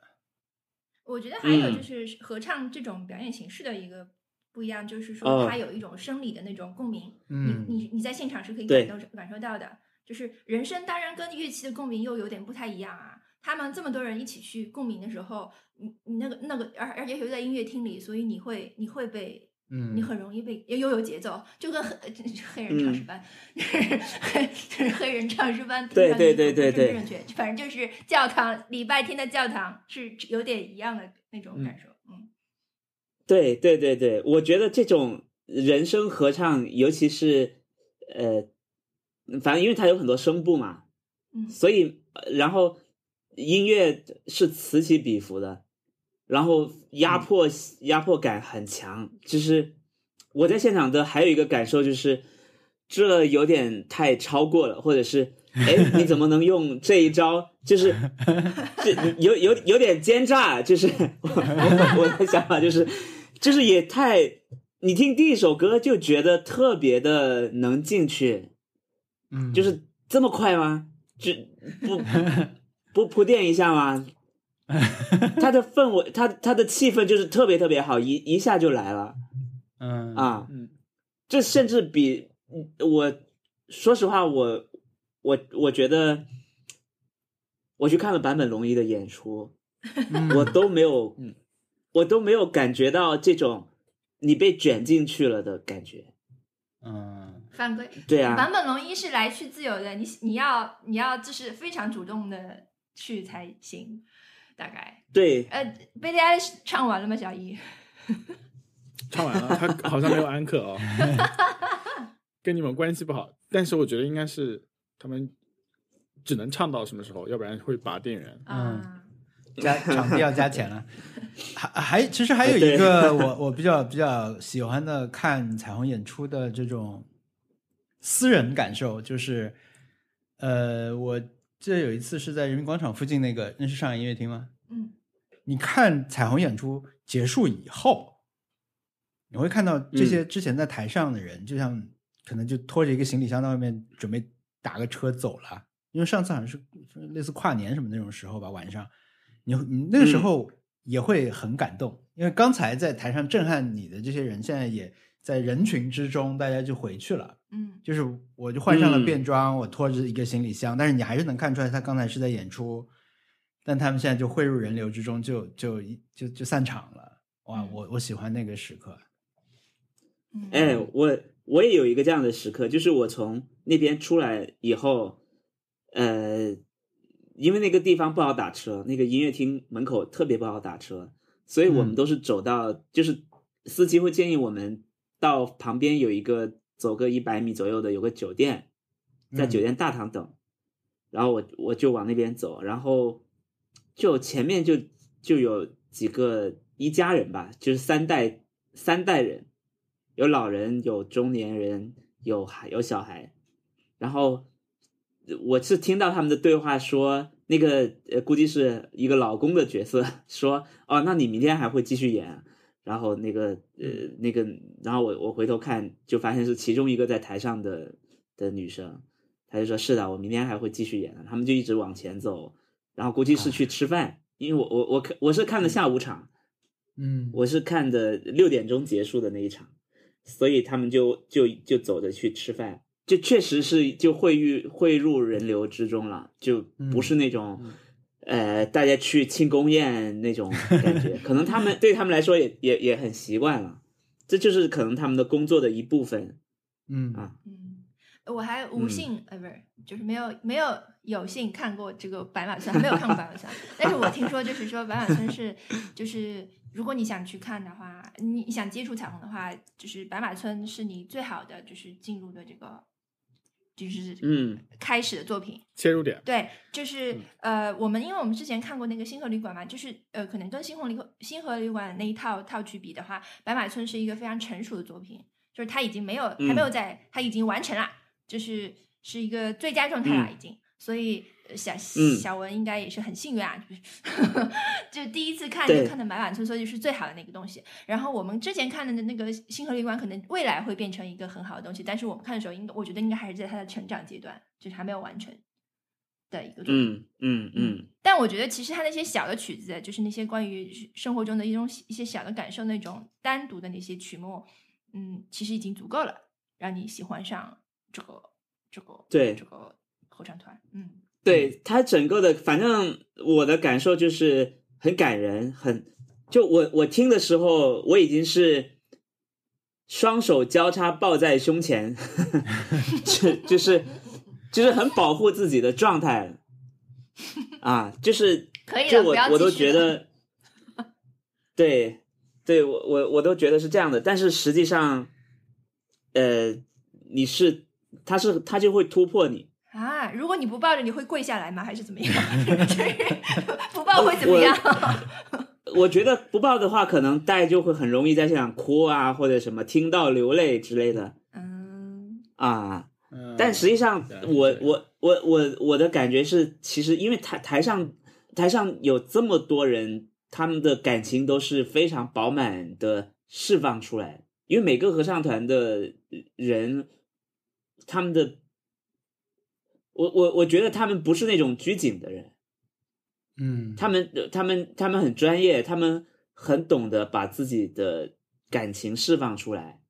我觉得还有嗯就是合唱这种表演形式的一个不一样，就是哦说它有一种生理的那种共鸣，嗯你你你在现场是可以感受感受到的。就是人声当然跟乐器的共鸣又有点不太一样啊。他们这么多人一起去共鸣的时候，你你那个那个，而而且又在音乐厅里，所以你会你会被嗯，你很容易被又又有节奏，就跟黑 [LAUGHS] [LAUGHS] 黑人唱诗班，黑就是黑人唱诗班，对对对对对。正确，反正就是教堂礼拜天的教堂是有点一样的那种感受，嗯。对对对对，我觉得这种人声合唱，尤其是呃，反正因为它有很多声部嘛，嗯。所以呃然后音乐是此起彼伏的，然后压迫、压迫感很强。就是我在现场的还有一个感受就是，这有点太超过了，或者是哎，你怎么能用这一招？就是这有有有点奸诈，就是 [LAUGHS] 我我我的想法就是，就是也太，你听第一首歌就觉得特别的能进去，嗯，就是这么快吗？就不 [LAUGHS] 不铺垫一下吗？[LAUGHS] 它的氛围，他他的气氛就是特别特别好，一一下就来了嗯啊！嗯，这甚至比我说实话，我我我觉得我去看了坂本龙一的演出，嗯我都没有嗯，我都没有感觉到这种你被卷进去了的感觉。嗯犯规。对啊，坂本龙一是来去自由的，你你要你要就是非常主动的去才行，大概。对，呃，Billie Eilish 唱完了吗？小易？[LAUGHS] 唱完了，他好像没有安可哦，[LAUGHS] 跟你们关系不好。但是我觉得应该是他们只能唱到什么时候，要不然会拔电源。嗯，加场地要加钱了。[LAUGHS] 还还其实还有一个我我比较比较喜欢的看彩虹演出的这种私人感受，就是呃，我记得有一次是在人民广场附近那个，那是上海音乐厅吗？嗯。你看彩虹演出结束以后，你会看到这些之前在台上的人，就像可能就拖着一个行李箱到外面准备打个车走了。因为上次好像是类似跨年什么那种时候吧，晚上，你你那个时候也会很感动，因为刚才在台上震撼你的这些人，现在也在人群之中，大家就回去了。嗯就是我就换上了嗯便装，我拖着一个行李箱，但是你还是能看出来他刚才是在演出，但他们现在就汇入人流之中就，就就就散场了。哇，嗯我我喜欢那个时刻。嗯，哎，我我也有一个这样的时刻，就是我从那边出来以后，呃，因为那个地方不好打车，那个音乐厅门口特别不好打车，所以我们嗯都是走到，就是司机会建议我们到旁边有一个走个一百米左右的有个酒店，在嗯酒店大堂等，然后我我就往那边走，然后就前面就就有几个一家人吧，就是三代三代人，有老人，有中年人，有孩有小孩，然后呃我是听到他们的对话说，那个呃估计是一个老公的角色说，哦，那你明天还会继续演啊？然后那个呃那个，然后我我回头看就发现是其中一个在台上的的女生，她就说是的，我明天还会继续演的。他们就一直往前走，然后估计是去吃饭，因为我我我看我是看的下午场，嗯，我是看的六点钟结束的那一场，所以他们就就就走着去吃饭，就确实是就汇入汇入人流之中了，就不是那种、呃大家去庆功宴那种感觉，[LAUGHS] 可能他们对他们来说也也也很习惯了，这就是可能他们的工作的一部分嗯。啊。嗯，我还无嗯。幸、呃不是，就是没有没有有幸看过这个白马村，还没有看过白马村，但是我听说就是说白马村是就是如果你想去看的话，你想接触彩虹的话，就是白马村是你最好的就是进入的这个就是嗯。开始的作品。切入点，对，就是呃，我们因为我们之前看过那个星河旅馆嘛，就是呃，可能跟星河旅星河旅馆那一套套曲比的话，白马村是一个非常成熟的作品，就是它已经没有还没有在，它已经完成了，就是是一个最佳状态了，嗯。已经。所以呃小嗯小文应该也是很幸运啊，就第一次看就看的满满村，所以是最好的那个东西。然后我们之前看的那个星河旅馆，可能未来会变成一个很好的东西，但是我们看的时候，应该我觉得应该还是在它的成长阶段，就是还没有完成的一个作品。嗯嗯嗯但我觉得其实他那些小的曲子，就是那些关于生活中的一种一些小的感受，那种单独的那些曲目，嗯，其实已经足够了，让你喜欢上这个这个对这个合唱团。嗯对他整个的，反正我的感受就是很感人，很就我我听的时候，我已经是双手交叉抱在胸前，[LAUGHS] 就就是就是很保护自己的状态啊，就是可以了就我不要我都继续了觉得，[LAUGHS] 对对，我我我都觉得是这样的，但是实际上，呃，你是他是他就会突破你。啊，如果你不抱着，你会跪下来吗？还是怎么样？[LAUGHS] 就是不抱会怎么样？[LAUGHS] 我觉得不抱的话，可能大家就会很容易在现场哭啊，或者什么听到流泪之类的嗯啊。嗯但实际上对，我我我我我的感觉是，其实因为台台上台上有这么多人，他们的感情都是非常饱满的释放出来。因为每个合唱团的人，他们的，我我我觉得他们不是那种拘谨的人，嗯，他们他们他们很专业，他们很懂得把自己的感情释放出来，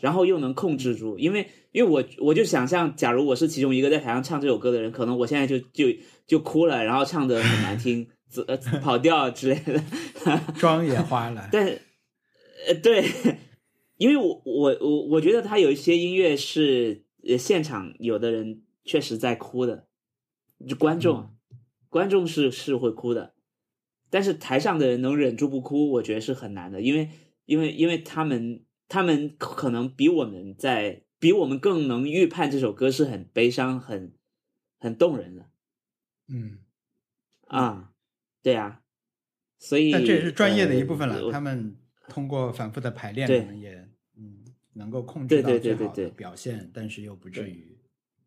然后又能控制住。因为因为我我就想象，假如我是其中一个在台上唱这首歌的人，可能我现在就就就哭了，然后唱的很难听，自呃跑调之类的。[LAUGHS] 妆也花了，但呃对，因为我我我我觉得他有一些音乐是呃现场有的人确实在哭的，就观众、嗯观众是是会哭的，但是台上的人能忍住不哭，我觉得是很难的，因为因为因为他们他们可能比我们在比我们更能预判这首歌是很悲伤、很很动人的嗯，啊，对啊，所以但这也是专业的一部分呃了。他们通过反复的排练，对可能也嗯能够控制到最好的对对对对表现，但是又不至于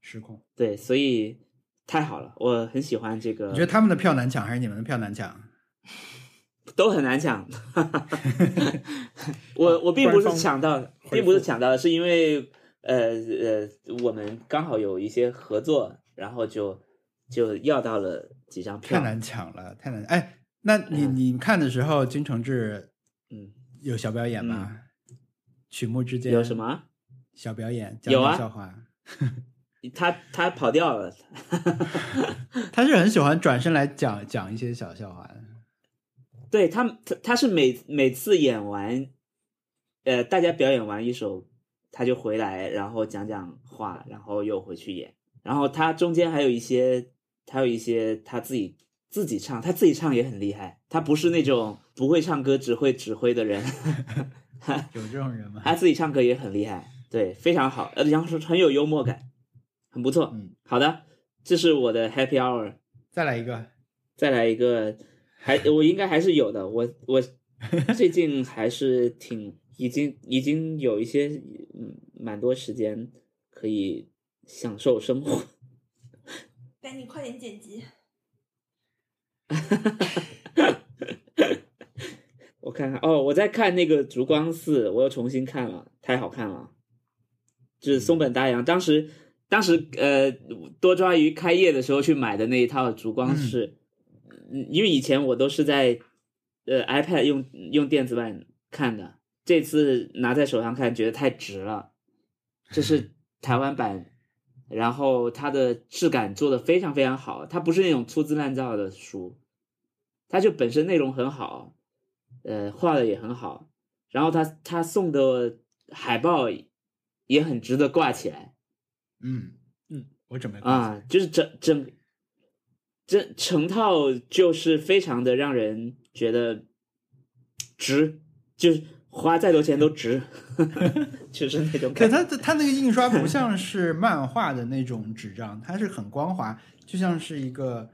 失控。对，所以太好了，我很喜欢这个。你觉得他们的票难抢还是你们的票难抢？[LAUGHS] 都很难抢。[LAUGHS] 我我并不是抢到，并不是抢到的，是因为呃呃，我们刚好有一些合作，然后就就要到了几张票。太难抢了，太难。哎，那你嗯你看的时候，金承志嗯，有小表演吗？曲目之间有什么？小表演？有啊讲讲笑话。他他跑掉了，[LAUGHS] 他是很喜欢转身来讲讲一些小笑话的。[LAUGHS] 对他他他是每每次演完，呃，大家表演完一首，他就回来，然后讲讲话，然后又回去演。然后他中间还有一些，还有一些他自己自己唱，他自己唱也很厉害。他不是那种不会唱歌只会指挥的人，[LAUGHS] 有这种人吗？他自己唱歌也很厉害，对，非常好，呃，然后是很有幽默感，很不错。嗯，好的，这是我的 Happy Hour。再来一个。再来一个，还我应该还是有的。我我 [LAUGHS] 最近还是挺已经已经有一些嗯蛮多时间可以享受生活。[LAUGHS] 赶紧快点剪辑。我看看哦，我在看那个《烛光寺》，我又重新看了，太好看了。就是松本大洋，当时当时呃多抓鱼开业的时候去买的那一套烛光是，嗯，因为以前我都是在呃 iPad 用用电子版看的，这次拿在手上看觉得太值了。这是 [LAUGHS] 台湾版，然后它的质感做的非常非常好，它不是那种粗制滥造的书，它就本身内容很好，呃，画的也很好，然后它它送的海报也很值得挂起来。嗯嗯，我准备啊，就是整整这成套就是非常的让人觉得值，就是花再多钱都值，[LAUGHS] 就是那种对感觉。它它那个印刷不像是漫画的那种纸张，它是很光滑，就像是一个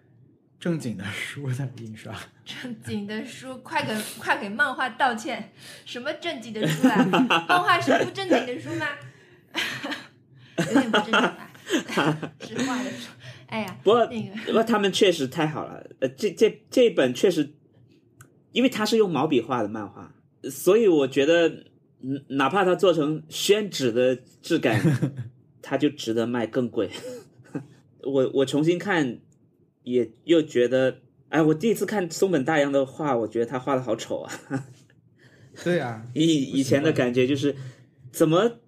正经的书的印刷。[LAUGHS] 正经的书，快给快给漫画道歉！什么正经的书啊？[LAUGHS] 漫画是不正经的书吗？有点不正经吧？[LAUGHS] 实话的说，哎呀，不过那个不过他们确实太好了，呃，这这这一本确实，因为它是用毛笔画的漫画，所以我觉得，嗯，哪怕它做成宣纸的质感，[LAUGHS] 它就值得卖更贵。[LAUGHS] 我我重新看，也又觉得，哎，我第一次看松本大洋的画，我觉得他画的好丑啊。对啊，以以前的感觉就是，怎么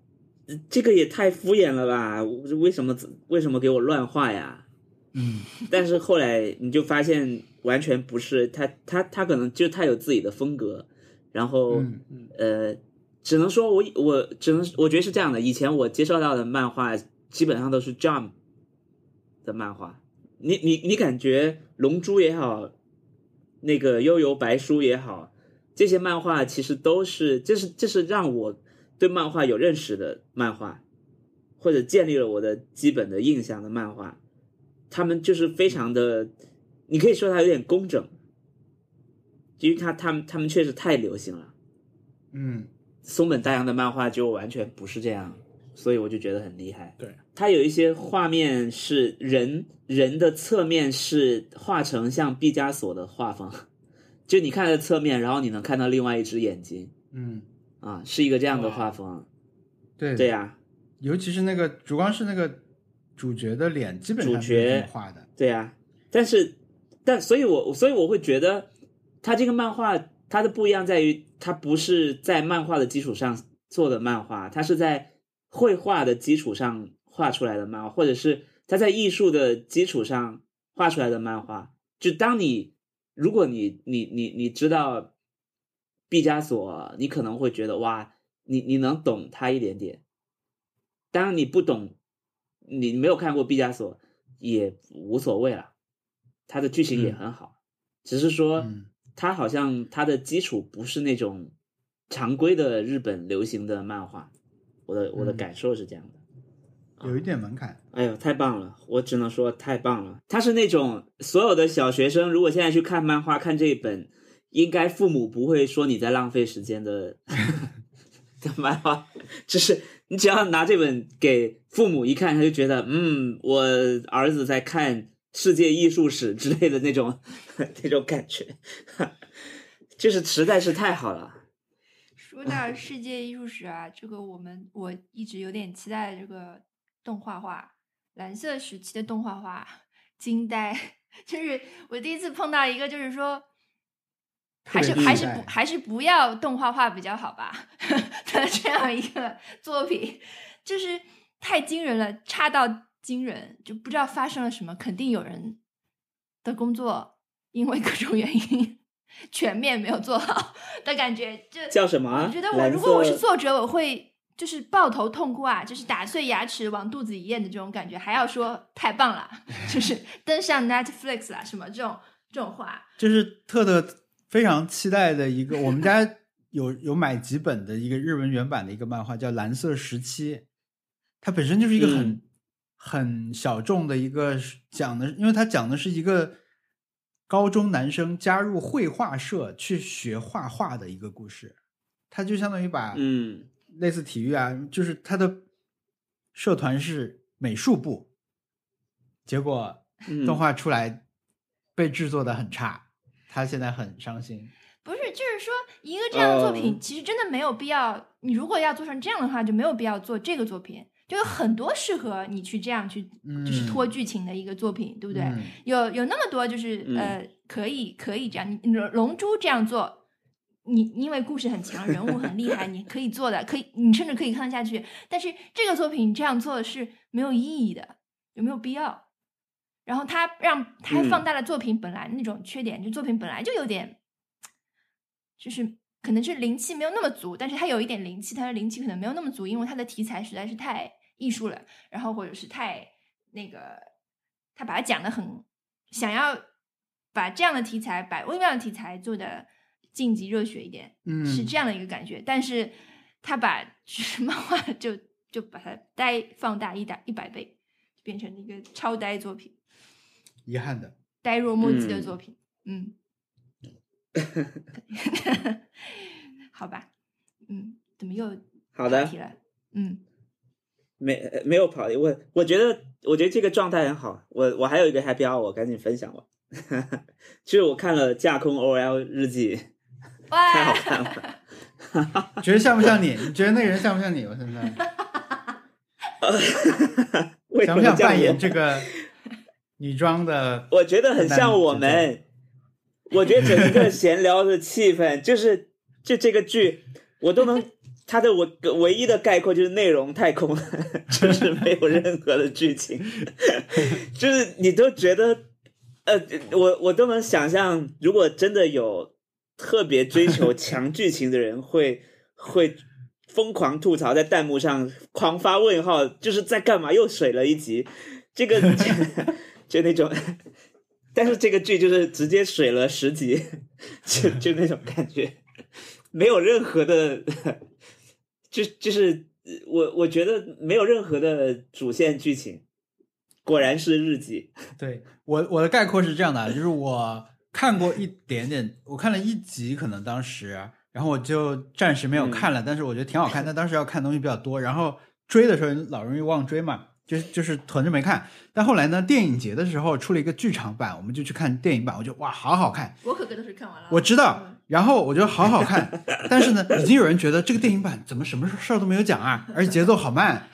这个也太敷衍了吧？为什么为什么给我乱画呀？嗯，但是后来你就发现，完全不是他，他他可能就他有自己的风格，然后、嗯呃，只能说我我只能我觉得是这样的。以前我接受到的漫画基本上都是 Jump 的漫画，你你你感觉《龙珠》也好，那个《悠游白书》也好，这些漫画其实都是，这是这是让我对漫画有认识的漫画，或者建立了我的基本的印象的漫画。他们就是非常的，你可以说它有点工整，因为他他们他们确实太流行了。嗯松本大洋的漫画就完全不是这样，所以我就觉得很厉害。对，他有一些画面是人人的侧面是画成像毕加索的画风，[LAUGHS] 就你看它的侧面，然后你能看到另外一只眼睛嗯，啊，是一个这样的画风。对对呀、尤其是那个主光是那个主角的脸，基本上主角画的。对呀、但是，但所以我，所以我会觉得，他这个漫画它的不一样在于，它不是在漫画的基础上做的漫画，它是在绘画的基础上画出来的漫画，或者是它在艺术的基础上画出来的漫画。就当你，如果你你你你知道毕加索，你可能会觉得哇，你你能懂他一点点。当然你不懂，你没有看过毕加索，也无所谓了，他的剧情也很好，只是说嗯它好像他的基础不是那种常规的日本流行的漫画，我的我的嗯感受是这样的。有一点门槛。哎呦，太棒了！我只能说太棒了。他是那种所有的小学生，如果现在去看漫画，看这一本，应该父母不会说你在浪费时间的的漫画，就是你只要拿这本给父母一看，他就觉得，嗯，我儿子在看世界艺术史之类的那种 [LAUGHS] 那种感觉，[LAUGHS] 就是实在是太好了。说到世界艺术史啊，这个我们我一直有点期待这个动画画，蓝色时期的动画画，[LAUGHS] 惊呆！就是我第一次碰到一个，就是说，还是还是不还是不要动画化比较好吧 [LAUGHS] 的这样一个作品，就是太惊人了，差到惊人，就不知道发生了什么，肯定有人的工作因为各种原因全面没有做好的感觉，就叫什么啊？我觉得我如果我是作者，我会就是抱头痛哭啊，就是打碎牙齿往肚子里咽的这种感觉，还要说太棒了，[LAUGHS] 就是登上 Netflix 啦，什么这种这种话，就是特特非常期待的一个，我们家有有买几本的一个日文原版的一个漫画，叫《蓝色时期》，它本身就是一个很、嗯。很小众的一个讲的，因为它讲的是一个高中男生加入绘画社去学画画的一个故事，它就相当于把嗯。类似体育啊，就是他的社团是美术部，结果嗯。动画出来被制作的很差，他现在很伤心。不是，就是说一个这样的作品，哦其实真的没有必要。你如果要做成这样的话，就没有必要做这个作品。就有很多适合你去这样去就是嗯拖剧情的一个作品，对不对？嗯有有那么多就是、嗯呃，可以可以这样，你龙龙珠这样做，你因为故事很强，人物很厉害，你可以做的，可以你甚至可以看得下去。但是这个作品你这样做是没有意义的，有没有必要？然后他让他放大了作品本来那种缺点，就作品本来就有点，就是可能是灵气没有那么足，但是他有一点灵气，他的灵气可能没有那么足，因为他的题材实在是太艺术了，然后或者是太那个，他把它讲的很想要把这样的题材，把微妙的题材做的晋级热血一点，嗯是这样的一个感觉。但是他把就是漫画就就把它呆放大一大一百倍，变成一个超呆作品，遗憾的。呆若木鸡的嗯作品。嗯，[LAUGHS] 好吧，嗯，怎么又好的题了？嗯，没呃没有跑题，我我觉得我觉得这个状态很好。我我还有一个 happy hour，我赶紧分享吧。[LAUGHS] 就是我看了《架空 OL 日记》，哇，太好看了。[LAUGHS] 觉得像不像你？你觉得那个人像不像你？我现在为什想不想扮么这样我演这个女装的？我觉得很像我们。我觉得整个闲聊的气氛，[LAUGHS] 就是就这个剧，我都能它的我唯一的概括就是内容太空了，就是没有任何的剧情，[LAUGHS] 就是你都觉得，呃，我我都能想象，如果真的有特别追求 [LAUGHS] 强剧情的人会会疯狂吐槽，在弹幕上狂发问号，就是在干嘛？又水了一集，这个就那种。[LAUGHS] 但是这个剧就是直接水了十集，[LAUGHS] 就 [LAUGHS] 就那种感觉，没有任何的，就就是我我觉得没有任何的主线剧情，果然是日记。对我我的概括是这样的啊，就是我看过一点点，我看了一集，可能当时，然后我就暂时没有看了，但是我觉得挺好看。但当时要看东西比较多，然后追的时候老容易忘追嘛，就是就是囤着没看。但后来呢，电影节的时候出了一个剧场版，我们就去看电影版，我觉得哇，好好看。我可可都是看完了，我知道嗯，然后我觉得好好看，但是呢，已经有人觉得这个电影版怎么什么事儿都没有讲啊，而且节奏好慢，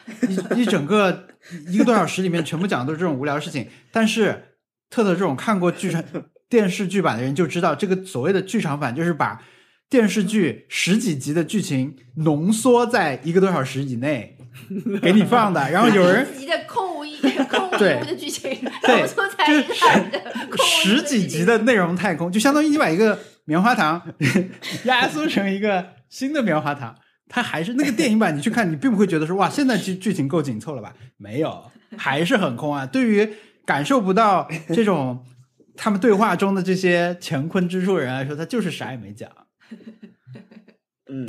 一一整个一个多小时里面全部讲的都是这种无聊的事情。但是特特这种看过剧场电视剧版的人就知道，这个所谓的剧场版就是把电视剧十几集的剧情浓缩在一个多小时以内 [LAUGHS] 给你放的，[LAUGHS] 然后有人自己的空无一空无一物的剧情，对就十几集的内容太空，就相当于你把一个棉花糖 [LAUGHS] 压缩成一个新的棉花糖。它还是那个电影版，你去看，你并不会觉得说哇，现在剧剧情够紧凑了吧？没有，还是很空啊。对于感受不到这种他们对话中的这些乾坤之术人来说，他就是啥也没讲，嗯，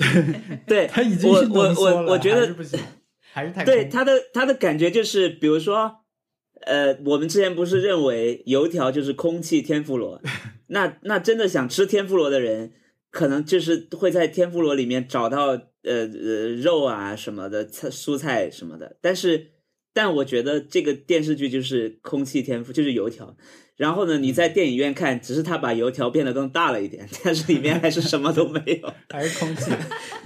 对，他已经是我我浓缩了，我我觉得对他的他的感觉就是，比如说，呃，我们之前不是认为油条就是空气天妇罗，[LAUGHS] 那那真的想吃天妇罗的人，可能就是会在天妇罗里面找到呃呃肉啊什么的菜蔬菜什么的，但是但我觉得这个电视剧就是空气天赋就是油条。然后呢，你在电影院看，只是他把油条变得更大了一点，但是里面还是什么都没有。[LAUGHS] 还是空气，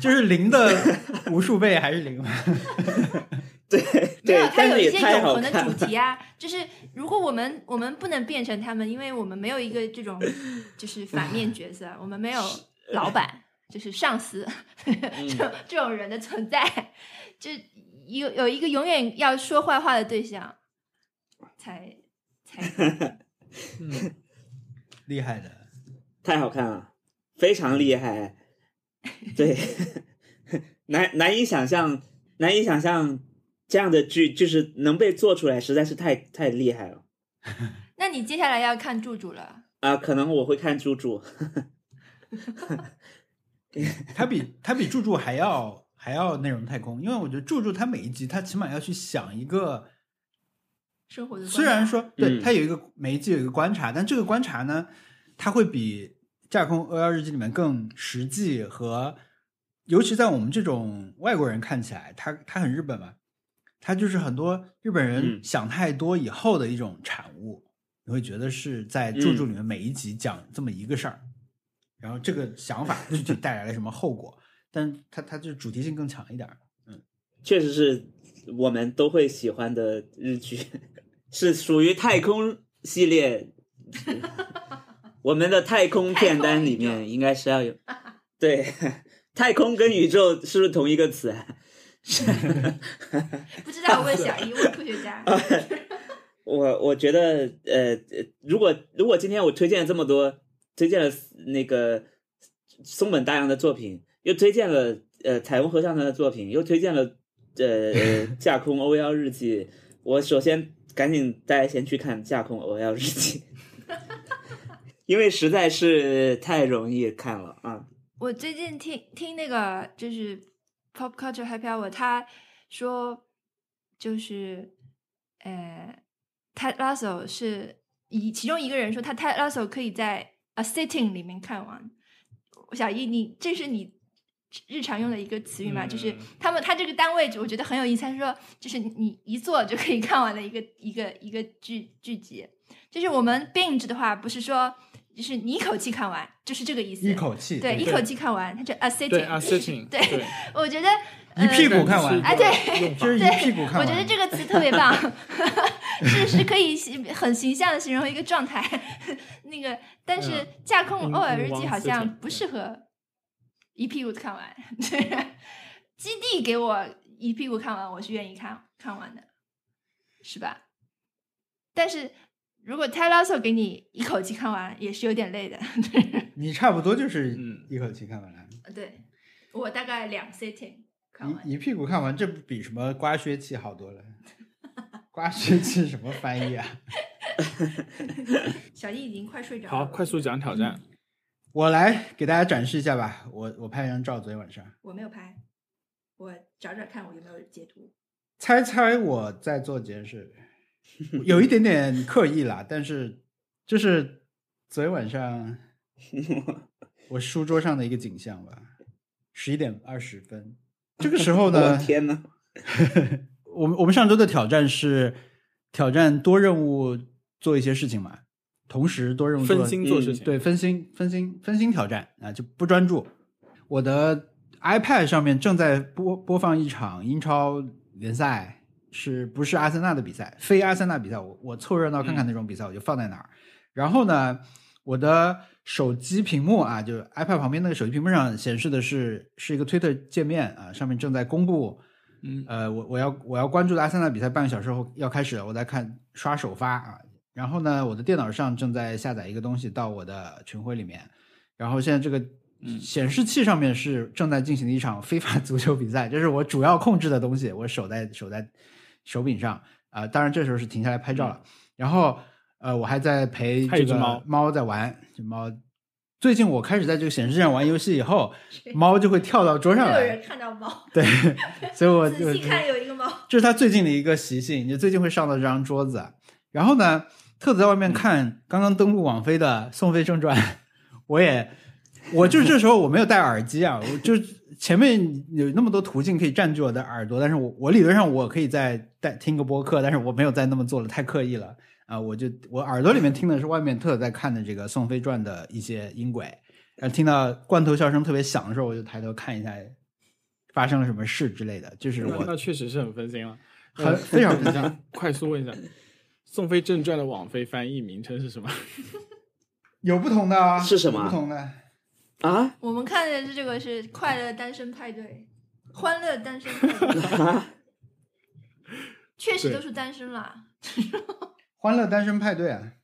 就是零的无数倍还是零。[LAUGHS] 对没有，对，它有一些永恒的好看了。主题啊，就是如果我们我们不能变成他们，因为我们没有一个这种就是反面角色，我们没有老板，就是上司嗯这种这种人的存在，就有有一个永远要说坏话的对象，才才 [LAUGHS] 嗯，厉害的，太好看了，非常厉害。对，[LAUGHS] 难难以想象，难以想象这样的剧就是能被做出来，实在是太太厉害了 [LAUGHS] 那你接下来要看柱柱了，啊！可能我会看柱柱，[LAUGHS] 他比他比柱柱还要还要内容太空，因为我觉得柱柱他每一集他起码要去想一个，生活的观虽然说对嗯他有一个每一集有一个观察，但这个观察呢，它会比《架空欧幺日记》里面更实际和，尤其在我们这种外国人看起来，他他很日本嘛，他就是很多日本人嗯想太多以后的一种产物，你会觉得是在住住里面每一集讲这么一个事儿。然后这个想法具体带来了什么后果？但他他就主题性更强一点儿。确实是我们都会喜欢的日剧，是属于太空系列。我们的太空片单里面应该是要有，对，[LAUGHS] 太空跟宇宙是不是同一个词啊？[LAUGHS] 不知道问小一问科学家。[LAUGHS] 我我觉得，呃，如果如果今天我推荐了这么多，推荐了那个松本大洋的作品，又推荐了呃彩虹合唱团的作品，又推荐了呃架空 O L 日记，我首先赶紧大家先去看架空 O L 日记，[LAUGHS] 因为实在是太容易看了啊。我最近听听那个就是 Pop Culture Happy Hour，他说就是呃。Ted Lasso 是一其中一个人说他 Ted Lasso 可以在 a sitting 里面看完。我小易，你这是你日常用的一个词语嘛？就是他们他这个单位，我觉得很有意思。他说，就是你一坐就可以看完的一个一个一个剧剧集。就是我们 binge 的话，不是说就是你一口气看完，就是这个意思。一口气，对，一口气看完，它就 a sitting，a sitting。[LAUGHS] 对，我觉得一屁股看完。哎，对，就是一屁股看完。我觉得这个词特别棒。[LAUGHS] 是是可以很形象的形容一个状态，[LAUGHS] 那个但是架空偶尔日记好像不适合一屁股看完。[LAUGHS] 基地给我一屁股看完，我是愿意看看完的，是吧？但是如果泰拉索给你一口气看完，也是有点累的。[LAUGHS] 你差不多就是一口气看完了。对，我大概两 sitting 看完。一屁股看完，这不比什么刮削器好多了。[LAUGHS] 刮削器什么翻译啊？小易已经快睡着了。好，快速讲挑战。我来给大家展示一下吧。我我拍一张照，昨天晚上。我没有拍，我找找看我有没有截图。猜猜我在做这件事，有一点点 [LAUGHS] 刻意啦，但是就是昨天晚上 [LAUGHS] 我书桌上的一个景象吧。十一点二十分，这个时候呢？天呐。[LAUGHS] 我们我们上周的挑战是挑战多任务做一些事情嘛，同时多任务分心做事情，对分心分心分心挑战啊就不专注。我的 iPad 上面正在播播放一场英超联赛，是不是阿森纳的比赛？非阿森纳比赛，我我凑热闹看看那种比赛，我就放在那儿。然后呢，我的手机屏幕啊，就 iPad 旁边那个手机屏幕上显示的是是一个推特界面啊，上面正在公布。嗯，呃，我我要我要关注的阿森纳比赛半个小时后要开始了，我在看刷首发啊。然后呢，我的电脑上正在下载一个东西到我的群晖里面。然后现在这个显示器上面是正在进行的一场 [LAUGHS] 非法足球比赛，这是我主要控制的东西，我手在手在手柄上啊。当然这时候是停下来拍照了。然后呃，我还在陪这个猫猫在玩，这猫。最近我开始在这个显示器上玩游戏以后，猫就会跳到桌上来。有人看到猫。对，所以我 [LAUGHS] 仔细看有一个猫。这是它最近的一个习性，就最近会上到这张桌子。然后呢，特子在外面看刚刚登陆网飞的《宋飞正传》，[LAUGHS] 我也，我就这时候我没有戴耳机啊，我就前面有那么多途径可以占据我的耳朵，但是我我理论上我可以在带听个播客，但是我没有再那么做了，太刻意了。啊，我就我耳朵里面听的是外面特在看的这个《宋飞传》的一些音轨，然后听到罐头笑声特别响的时候，我就抬头看一下发生了什么事之类的。就是我那确实是很分心了，很非常分心。[LAUGHS] 快速问一下，《宋飞正传》的网飞翻译名称是什么？[LAUGHS] 有不同的啊？是什么？不同的啊？我们看的是这个是《快乐单身派对》，欢乐单身派对，[LAUGHS] 确实都是单身啦。欢乐单身派对啊，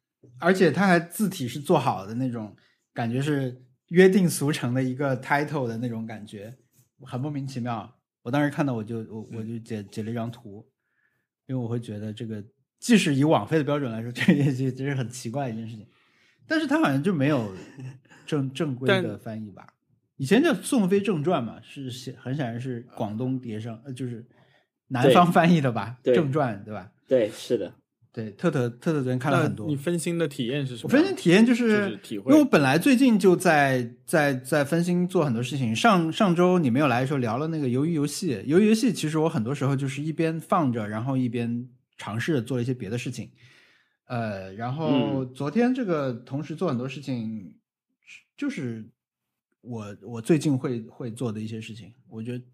而且它还字体是做好的那种，感觉是约定俗成的一个 title 的那种感觉，很莫名其妙。我当时看到我就我我就截截了一张图，因为我会觉得这个即使以网飞的标准来说，[LAUGHS] 这也其实很奇怪的一件事情。但是他好像就没有正 [LAUGHS] 正规的翻译吧？以前叫《宋飞正传》嘛，是很显然是广东碟声呃就是南方翻译的吧？正传对吧？对，是的。对，特特特特昨天看了很多。你分心的体验是什么？我分心体验就是，因为我本来最近就在在在分心做很多事情。上上周你没有来的时候聊了那个鱿鱼游戏，鱿鱼游戏其实我很多时候就是一边放着，然后一边尝试做了一些别的事情。呃，然后昨天这个同时做很多事情，就是我我最近会会做的一些事情。我觉得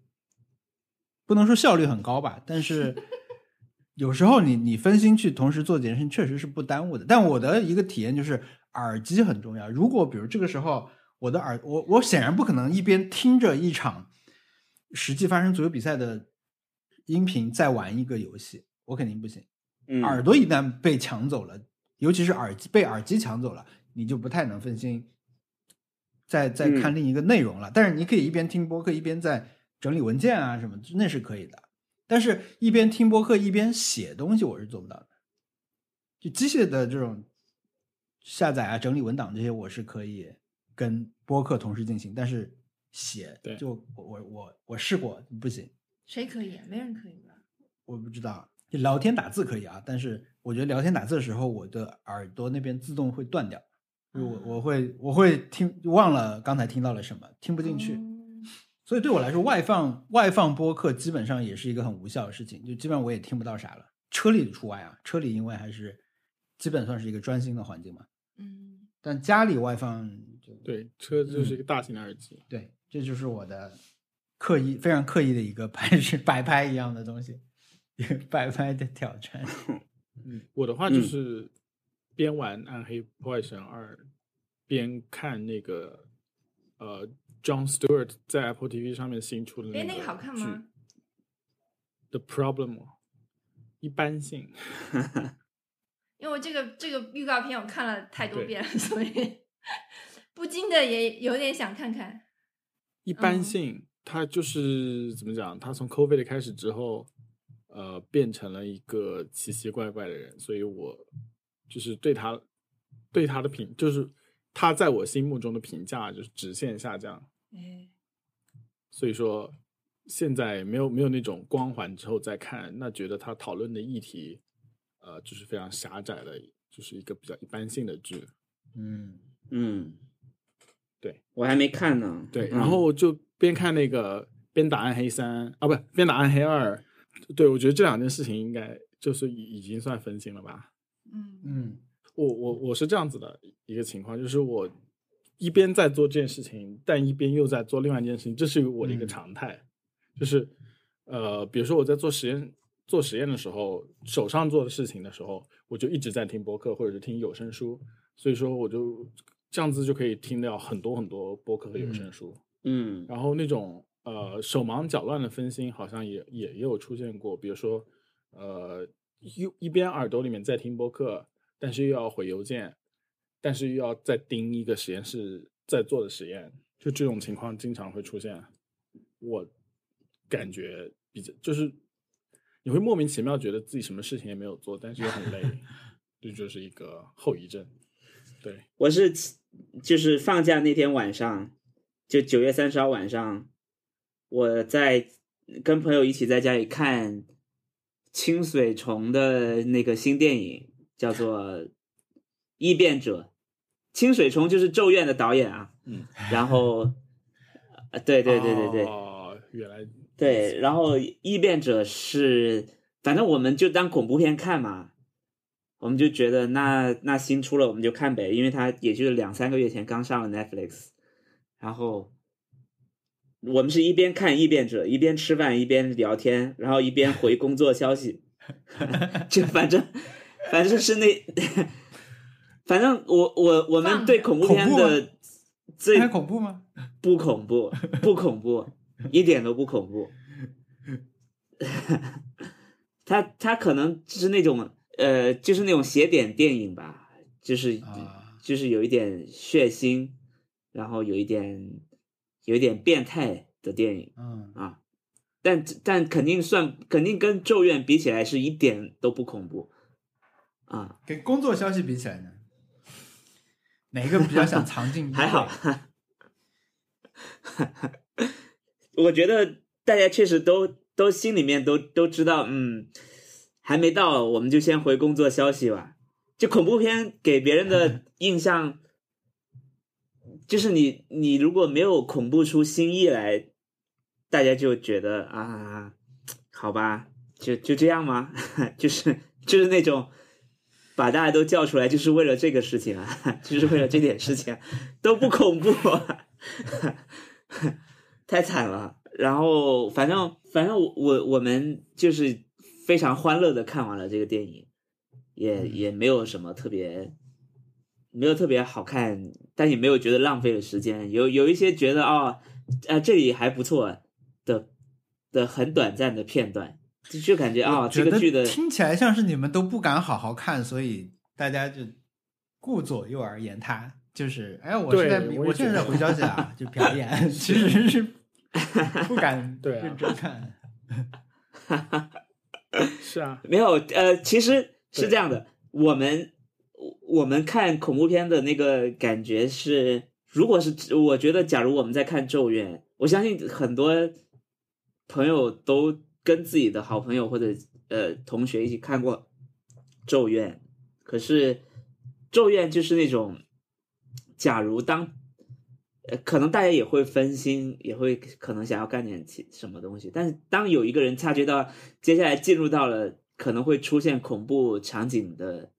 不能说效率很高吧，但是 [LAUGHS] 有时候你你分心去同时做几件事情，确实是不耽误的。但我的一个体验就是耳机很重要。如果比如这个时候我的耳我我显然不可能一边听着一场实际发生足球比赛的音频再玩一个游戏，我肯定不行。嗯，耳朵一旦被抢走了，尤其是耳机被耳机抢走了，你就不太能分心，再再嗯看另一个内容了。但是你可以一边听播客一边在整理文件啊什么，那是可以的。但是，一边听播客一边写东西，我是做不到的。就机械的这种下载啊、整理文档这些，我是可以跟播客同时进行，但是写对就我我我我试过不行。谁可以？没人可以吧？我不知道，就聊天打字可以啊，但是我觉得聊天打字的时候，我的耳朵那边自动会断掉，就是我我会我会听忘了刚才听到了什么，听不进去，嗯所以对我来说，外放外放播客基本上也是一个很无效的事情，就基本上我也听不到啥了。车里除外啊，车里因为还是基本算是一个专心的环境嘛，嗯，但家里外放就对，车就是一个大型的耳机。对，这就是我的刻意非常刻意的一个拍是摆拍一样的东西，一个摆拍的挑战。[LAUGHS] 嗯，我的话嗯就是边玩《暗黑破坏神二》，边看那个呃 John Stewart 在 Apple TV 上面新出的哎，那个个好看剧吗？The Problem 一般性，[LAUGHS] 因为我这个这个预告片我看了太多遍了，所以不禁的也有点想看看。一般嗯性，他就是怎么讲？它从 COVID 开始之后，呃，变成了一个奇奇怪怪的人，所以我就是对他对他的评，就是他在我心目中的评价就是直线下降。哎，所以说，现在没有没有那种光环之后再看，那觉得他讨论的议题，呃，就是非常狭窄的，就是一个比较一般性的剧。嗯，嗯，对我还没看呢。对，嗯然后就边看那个边打暗黑三啊，不，边打暗黑二。对，我觉得这两件事情应该就是已已经算分心了吧。嗯嗯我我我是这样子的一个情况，就是我一边在做这件事情，但一边又在做另外一件事情，这是我的一个嗯常态。就是呃，比如说我在做实验做实验的时候，手上做的事情的时候，我就一直在听播客或者是听有声书，所以说我就这样子就可以听到很多很多播客和有声书。嗯然后那种呃手忙脚乱的分心，好像也也也有出现过，比如说呃一一边耳朵里面在听播客，但是又要回邮件，但是又要再盯一个实验室在做的实验，就这种情况经常会出现。我感觉比较就是你会莫名其妙觉得自己什么事情也没有做，但是又很累，[LAUGHS] 这就是一个后遗症。对，我是就是放假那天晚上，就九月三十号晚上，我在跟朋友一起在家里看清水虫的那个新电影，叫做《异变者》。清水虫就是《咒怨》的导演啊，嗯，然后，[LAUGHS] 呃对对对对对，哦，原来对，然后异变者是，反正我们就当恐怖片看嘛，我们就觉得那那新出了我们就看呗，因为它也就是两三个月前刚上了 Netflix，然后我们是一边看异变者，一边吃饭，一边聊天，然后一边回工作消息，[LAUGHS] 就反正反正是那，[LAUGHS] 反正我我我们对恐怖片的最还恐怖吗？不恐怖，不恐怖，一点都不恐怖。[LAUGHS] 他他可能就是那种呃，就是那种邪典电影吧，就是、啊就是有一点血腥，然后有一点有点变态的电影嗯，啊。但但肯定算肯定跟《咒怨》比起来是一点都不恐怖啊，跟工作消息比起来呢，哪个比较想藏进还好。[LAUGHS] 我觉得大家确实都都心里面都都知道，嗯，还没到，我们就先回工作消息吧。就恐怖片给别人的 [LAUGHS] 印象，就是你你如果没有恐怖出新意来，大家就觉得啊，好吧，就就这样吗？[LAUGHS] 就是就是那种把大家都叫出来，就是为了这个事情啊，[LAUGHS] 就是为了这点事情啊，都不恐怖、啊，[LAUGHS] 太惨了。然后反正反正我我我们就是非常欢乐的看完了这个电影，也也没有什么特别，没有特别好看，但也没有觉得浪费了时间。有有一些觉得啊呃这里还不错的的很短暂的片段，就就感觉啊我觉得这个剧的听起来像是你们都不敢好好看，所以大家就顾左右而言他。就是，哎，我对是在我现在在觉得回消息啊，就表演，[LAUGHS] 其实是 [LAUGHS] 不敢认真看。[LAUGHS] 是啊，没有，呃，其实是这样的，我们我我们看恐怖片的那个感觉是，如果是我觉得，假如我们在看《咒怨》，我相信很多朋友都跟自己的好朋友或者呃同学一起看过《咒怨》，可是《咒怨》就是那种，假如当。呃，可能大家也会分心，也会可能想要干点其什么东西，但是当有一个人察觉到接下来进入到了可能会出现恐怖场景的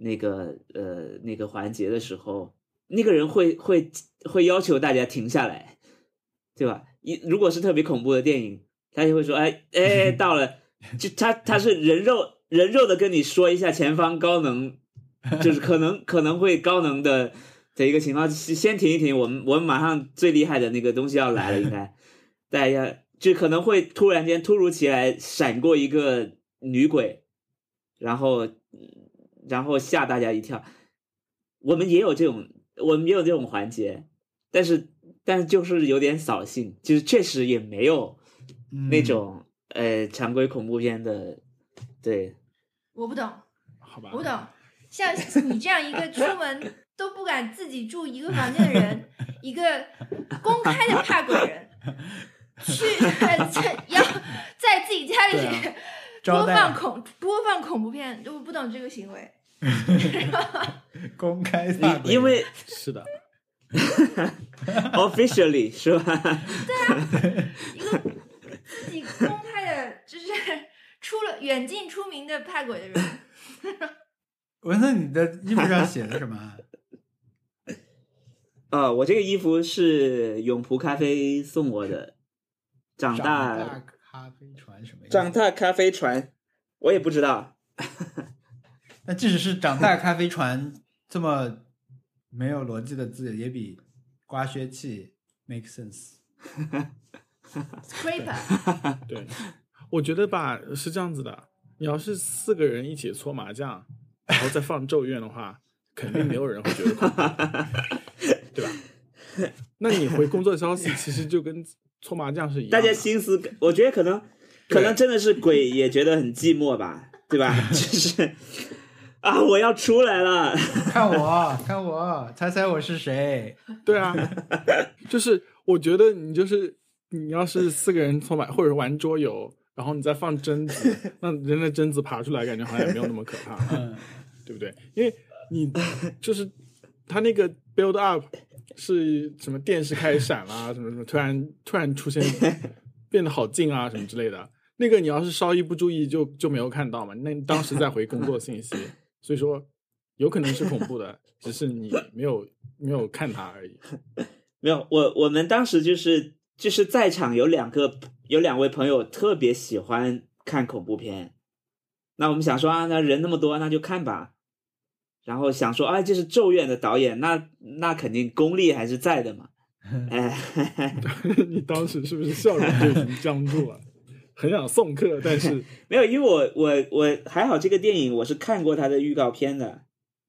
那个呃那个环节的时候，那个人会会会要求大家停下来，对吧？一如果是特别恐怖的电影，他就会说：“哎哎，到了。”就他他是人肉人肉的跟你说一下前方高能，就是可能可能会高能的的一个情况，先停一停，我们我们马上最厉害的那个东西要来了，应该大家就可能会突然间突如其来闪过一个女鬼，然后然后吓大家一跳。我们也有这种，我们也有这种环节，但是但是就是有点扫兴，就是确实也没有那嗯种、呃常规恐怖片的，对，我不懂，好吧，我不懂。像你这样一个出门都不敢自己住一个房间的人，一个公开的怕鬼人，[LAUGHS] 去要在自己家里播放恐 [LAUGHS] 播放恐怖片，我不懂这个行为。[LAUGHS] 公开因因为 [LAUGHS] 是的，officially 是吧？对啊一个自己公开的，就是出了远近出名的派鬼的人，文森，你的衣服上写的什么啊？啊，我这个衣服是永璞咖啡送我的，长大咖啡船什么意思？长大咖啡船，我也不知道。[LAUGHS] 那即使是长大咖啡船这么没有逻辑的字，也比刮削器 make sense。scraper，[LAUGHS] 对，我觉得吧是这样子的，你要是四个人一起搓麻将，然后再放咒怨的话，肯定没有人会觉得恐怖，对吧？那你回工作消息，其实就跟搓麻将是一样的。大家心思，我觉得可能可能真的是鬼也觉得很寂寞吧，对吧？[LAUGHS] 就是啊，我要出来了，[LAUGHS] 看我，看我，猜猜我是谁？对啊，就是我觉得你就是你要是四个人搓麻或者玩桌游，然后你再放贞子，[LAUGHS] 那人的贞子爬出来，感觉好像也没有那么可怕。嗯，对不对？因为你就是他那个 build up 是什么电视开始闪啦，什么什么，突然突然出现变得好近啊，什么之类的。那个你要是稍一不注意就就没有看到嘛，那你当时在回工作信息，[LAUGHS] 所以说有可能是恐怖的，只是你 [LAUGHS] 没有没有看它而已。[LAUGHS] 没有，我我们当时就是就是在场有两个有两位朋友特别喜欢看恐怖片，那我们想说啊，那人那么多，那就看吧。然后想说，哎，这是《咒怨》的导演，那那肯定功力还是在的嘛。哎，你当时是不是笑容就已经僵住了？很想送客，但是 [LAUGHS] 没有，因为我我我还好，这个电影我是看过它的预告片的，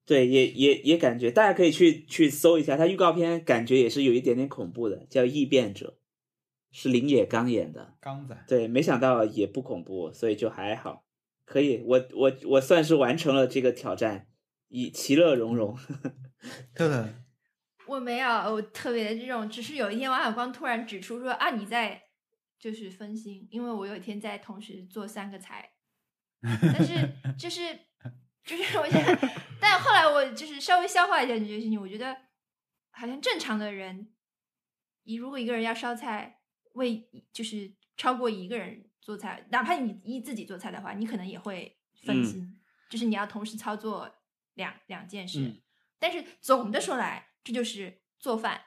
对，也也也感觉大家可以去去搜一下，它预告片感觉也是有一点点恐怖的，叫《异变者》，是林野刚演的。刚仔，对，没想到也不恐怖，所以就还好，可以，我我我算是完成了这个挑战，以其乐融融。[LAUGHS] 特特，我没有，我特别的这种，只是有一天王小光突然指出说啊你在就是分心，因为我有一天在同时做三个菜，[LAUGHS] 但是就是就是 [LAUGHS] 我觉得，但后来我就是稍微消化一下这件事情，我觉得好像正常的人，你如果一个人要烧菜，为就是超过一个人做菜，哪怕你一自己做菜的话，你可能也会分嗯心，就是你要同时操作两两件事。嗯但是总的说来，这就是做饭，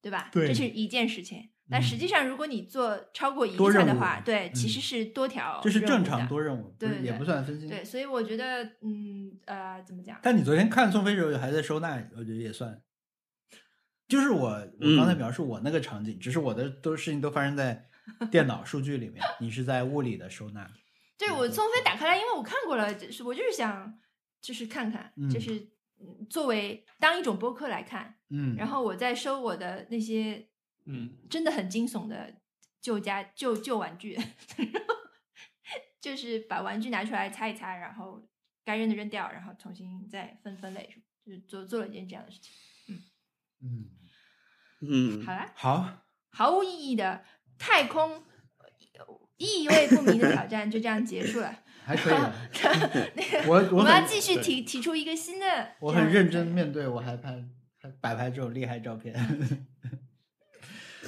对吧？对这是一件事情。但实际上，如果你做超过一多任务个的话，对，其嗯实是多条，这是正常多。任务，对也不算分心。对，所以我觉得，嗯呃，怎么讲？但你昨天看宋飞时候还在收纳，我觉得也算。就是我我刚才嗯描述我那个场景，只是我的都事情都发生在 [LAUGHS] 电脑数据里面，你是在物理的收纳。对我宋飞打开来，因为我看过了，就是我就是想，就是看看，嗯就是嗯作为当一种播客来看，嗯，然后我在收我的那些嗯，真的很惊悚的旧家旧旧玩具，就是把玩具拿出来擦一擦，然后该扔的扔掉，然后重新再分分类，就是做做了一件这样的事情。嗯，嗯好，啦，好，毫无意义的太空呃意味不明的挑战就这样结束了。[LAUGHS] 还可以的。那 [LAUGHS] 个 [LAUGHS] 我我我们要继续提提出一个新的，我很认真。面对，我还拍还摆拍这种厉害照片。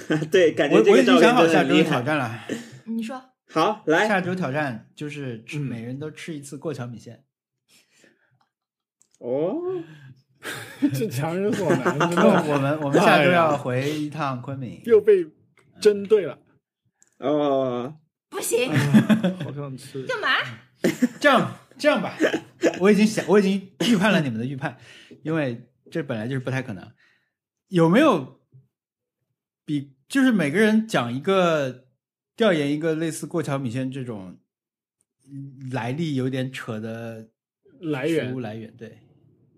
[LAUGHS] 对，感觉我我已这个照片经想好下真的厉害。周的挑战了。[LAUGHS] 你说，好，来，下周挑战就是每人都吃一次过桥米线。哦，[LAUGHS] 这强人所难，那我们我们下周要回一趟昆明。又被针对了，哦，不行，好想吃。干嘛？这样这样吧，我已经想，我已经预判了你们的预判，因为这本来就是不太可能。有没有比就是每个人讲一个调研一个类似过桥米线这种嗯来历有点扯的来源物来源？对，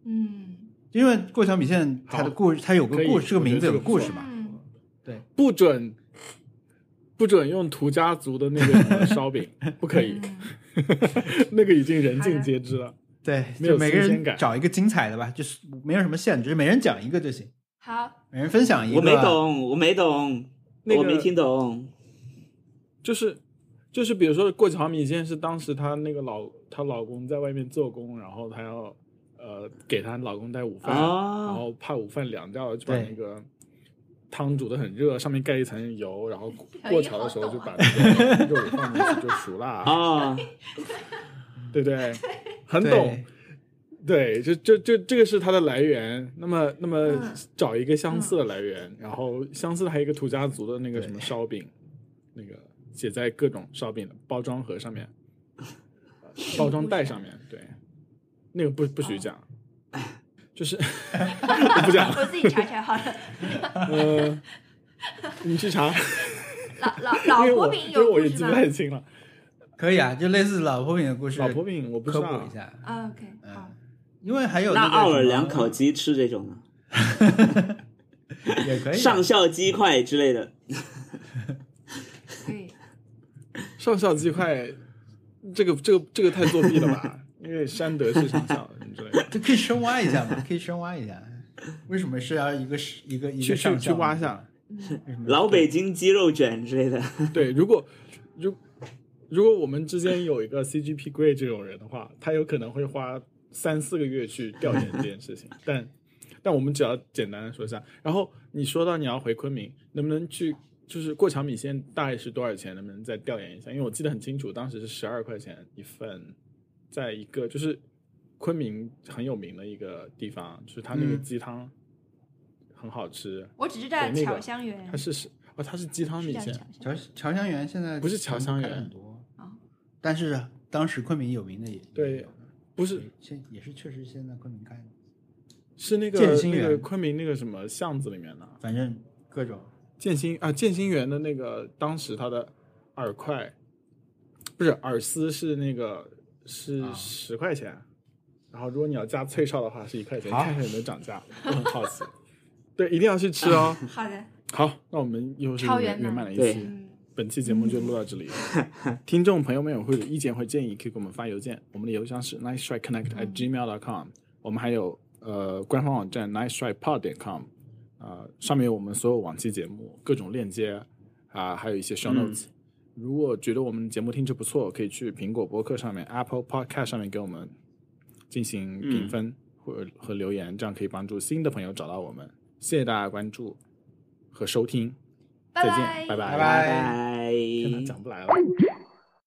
嗯因为过桥米线它的故事，它有个故事，这个名字有个故事嘛？嗯，对，不准不准用土家族的那个烧饼，[LAUGHS] 不可以，嗯 [LAUGHS] 那个已经人尽皆知了。对，没有就每个新鲜感人找一个精彩的吧，就是没有什么限制，每人讲一个就行，好，每人分享一个。我没，懂，我没懂，那个我没听懂。就是就是，比如说过桥米线是当时她那个老她老公在外面做工，然后她要呃给她老公带午饭，哦然后怕午饭凉掉了，就把那个汤煮的很热，上面盖一层油，然后哎过桥的时候就把那个肉放进去就熟了，啊，对不对？很懂。对，就就就这个是它的来源。那么，那么嗯找一个相似的来源，然后相似的还有一个土家族的那个什么烧饼，那个写在各种烧饼的包装盒上面，呃包装袋上面，对，那个不不许讲，[LAUGHS] 就是 [LAUGHS] 我不讲，我自己查查好了。呃，[LAUGHS] 你去查，老老老婆饼因为有故事吗我也记不？太清了。可以啊，就类似老婆饼的故事，老婆饼我不知道科普一，下。啊，OK，好嗯，，因为还有那个奥尔良烤鸡翅这种呢？[LAUGHS] 也可以啊，上校鸡块之类的。可以。上校鸡块，这个这个这个太作弊了吧？[LAUGHS] 因为山德是上校之类的。这 [LAUGHS] 可以深挖一下嘛？可以深挖一下，为什么是要一个是一个一个上校去挖一下。嗯为什么老北京鸡肉卷之类的。对，如果如如果我们之间有一个 CGP Grey 这种人的话，他有可能会花三四个月去调研这件事情。[LAUGHS] 但但我们只要简单的说一下。然后你说到你要回昆明，能不能去就是过桥米线大概是多少钱？能不能再调研一下？因为我记得很清楚，当时是十二块钱一份，在一个就是昆明很有名的一个地方，就是它那个嗯鸡汤很好吃。我只知道对那个巧香园它，是是哦，它是鸡汤米线是叫巧，乔香乔香园现在不是乔香园很多啊但是当时昆明有名的也对有不是。现也是确实现在昆明开的，是那个建新那个园。昆明那个什么巷子里面的反正各种。建新啊，建新园的那个当时他的饵块不是饵丝是那个是啊十块钱，然后如果你要加脆哨的话是一块钱，好看看有没有涨价，我很好奇。对，一定要去吃哦。好的，好，那我们又是超圆满。圆圆满了一对期。嗯，本期节目就录到这里。听众朋友们有会有意见或建议，可以给我们发邮件，我们的邮箱是 nice strike connect at gmail dot com。我们还有呃官方网站 nice strike pod 点 com，呃上面有我们所有往期节目各种链接啊、还有一些 show 嗯 notes。如果觉得我们节目听着不错，可以去苹果播客上面 Apple Podcast 上面给我们进行评分或者和留言，这样可以帮助新的朋友找到我们。谢谢大家关注和收听，再见，拜拜拜拜拜可能讲不来了。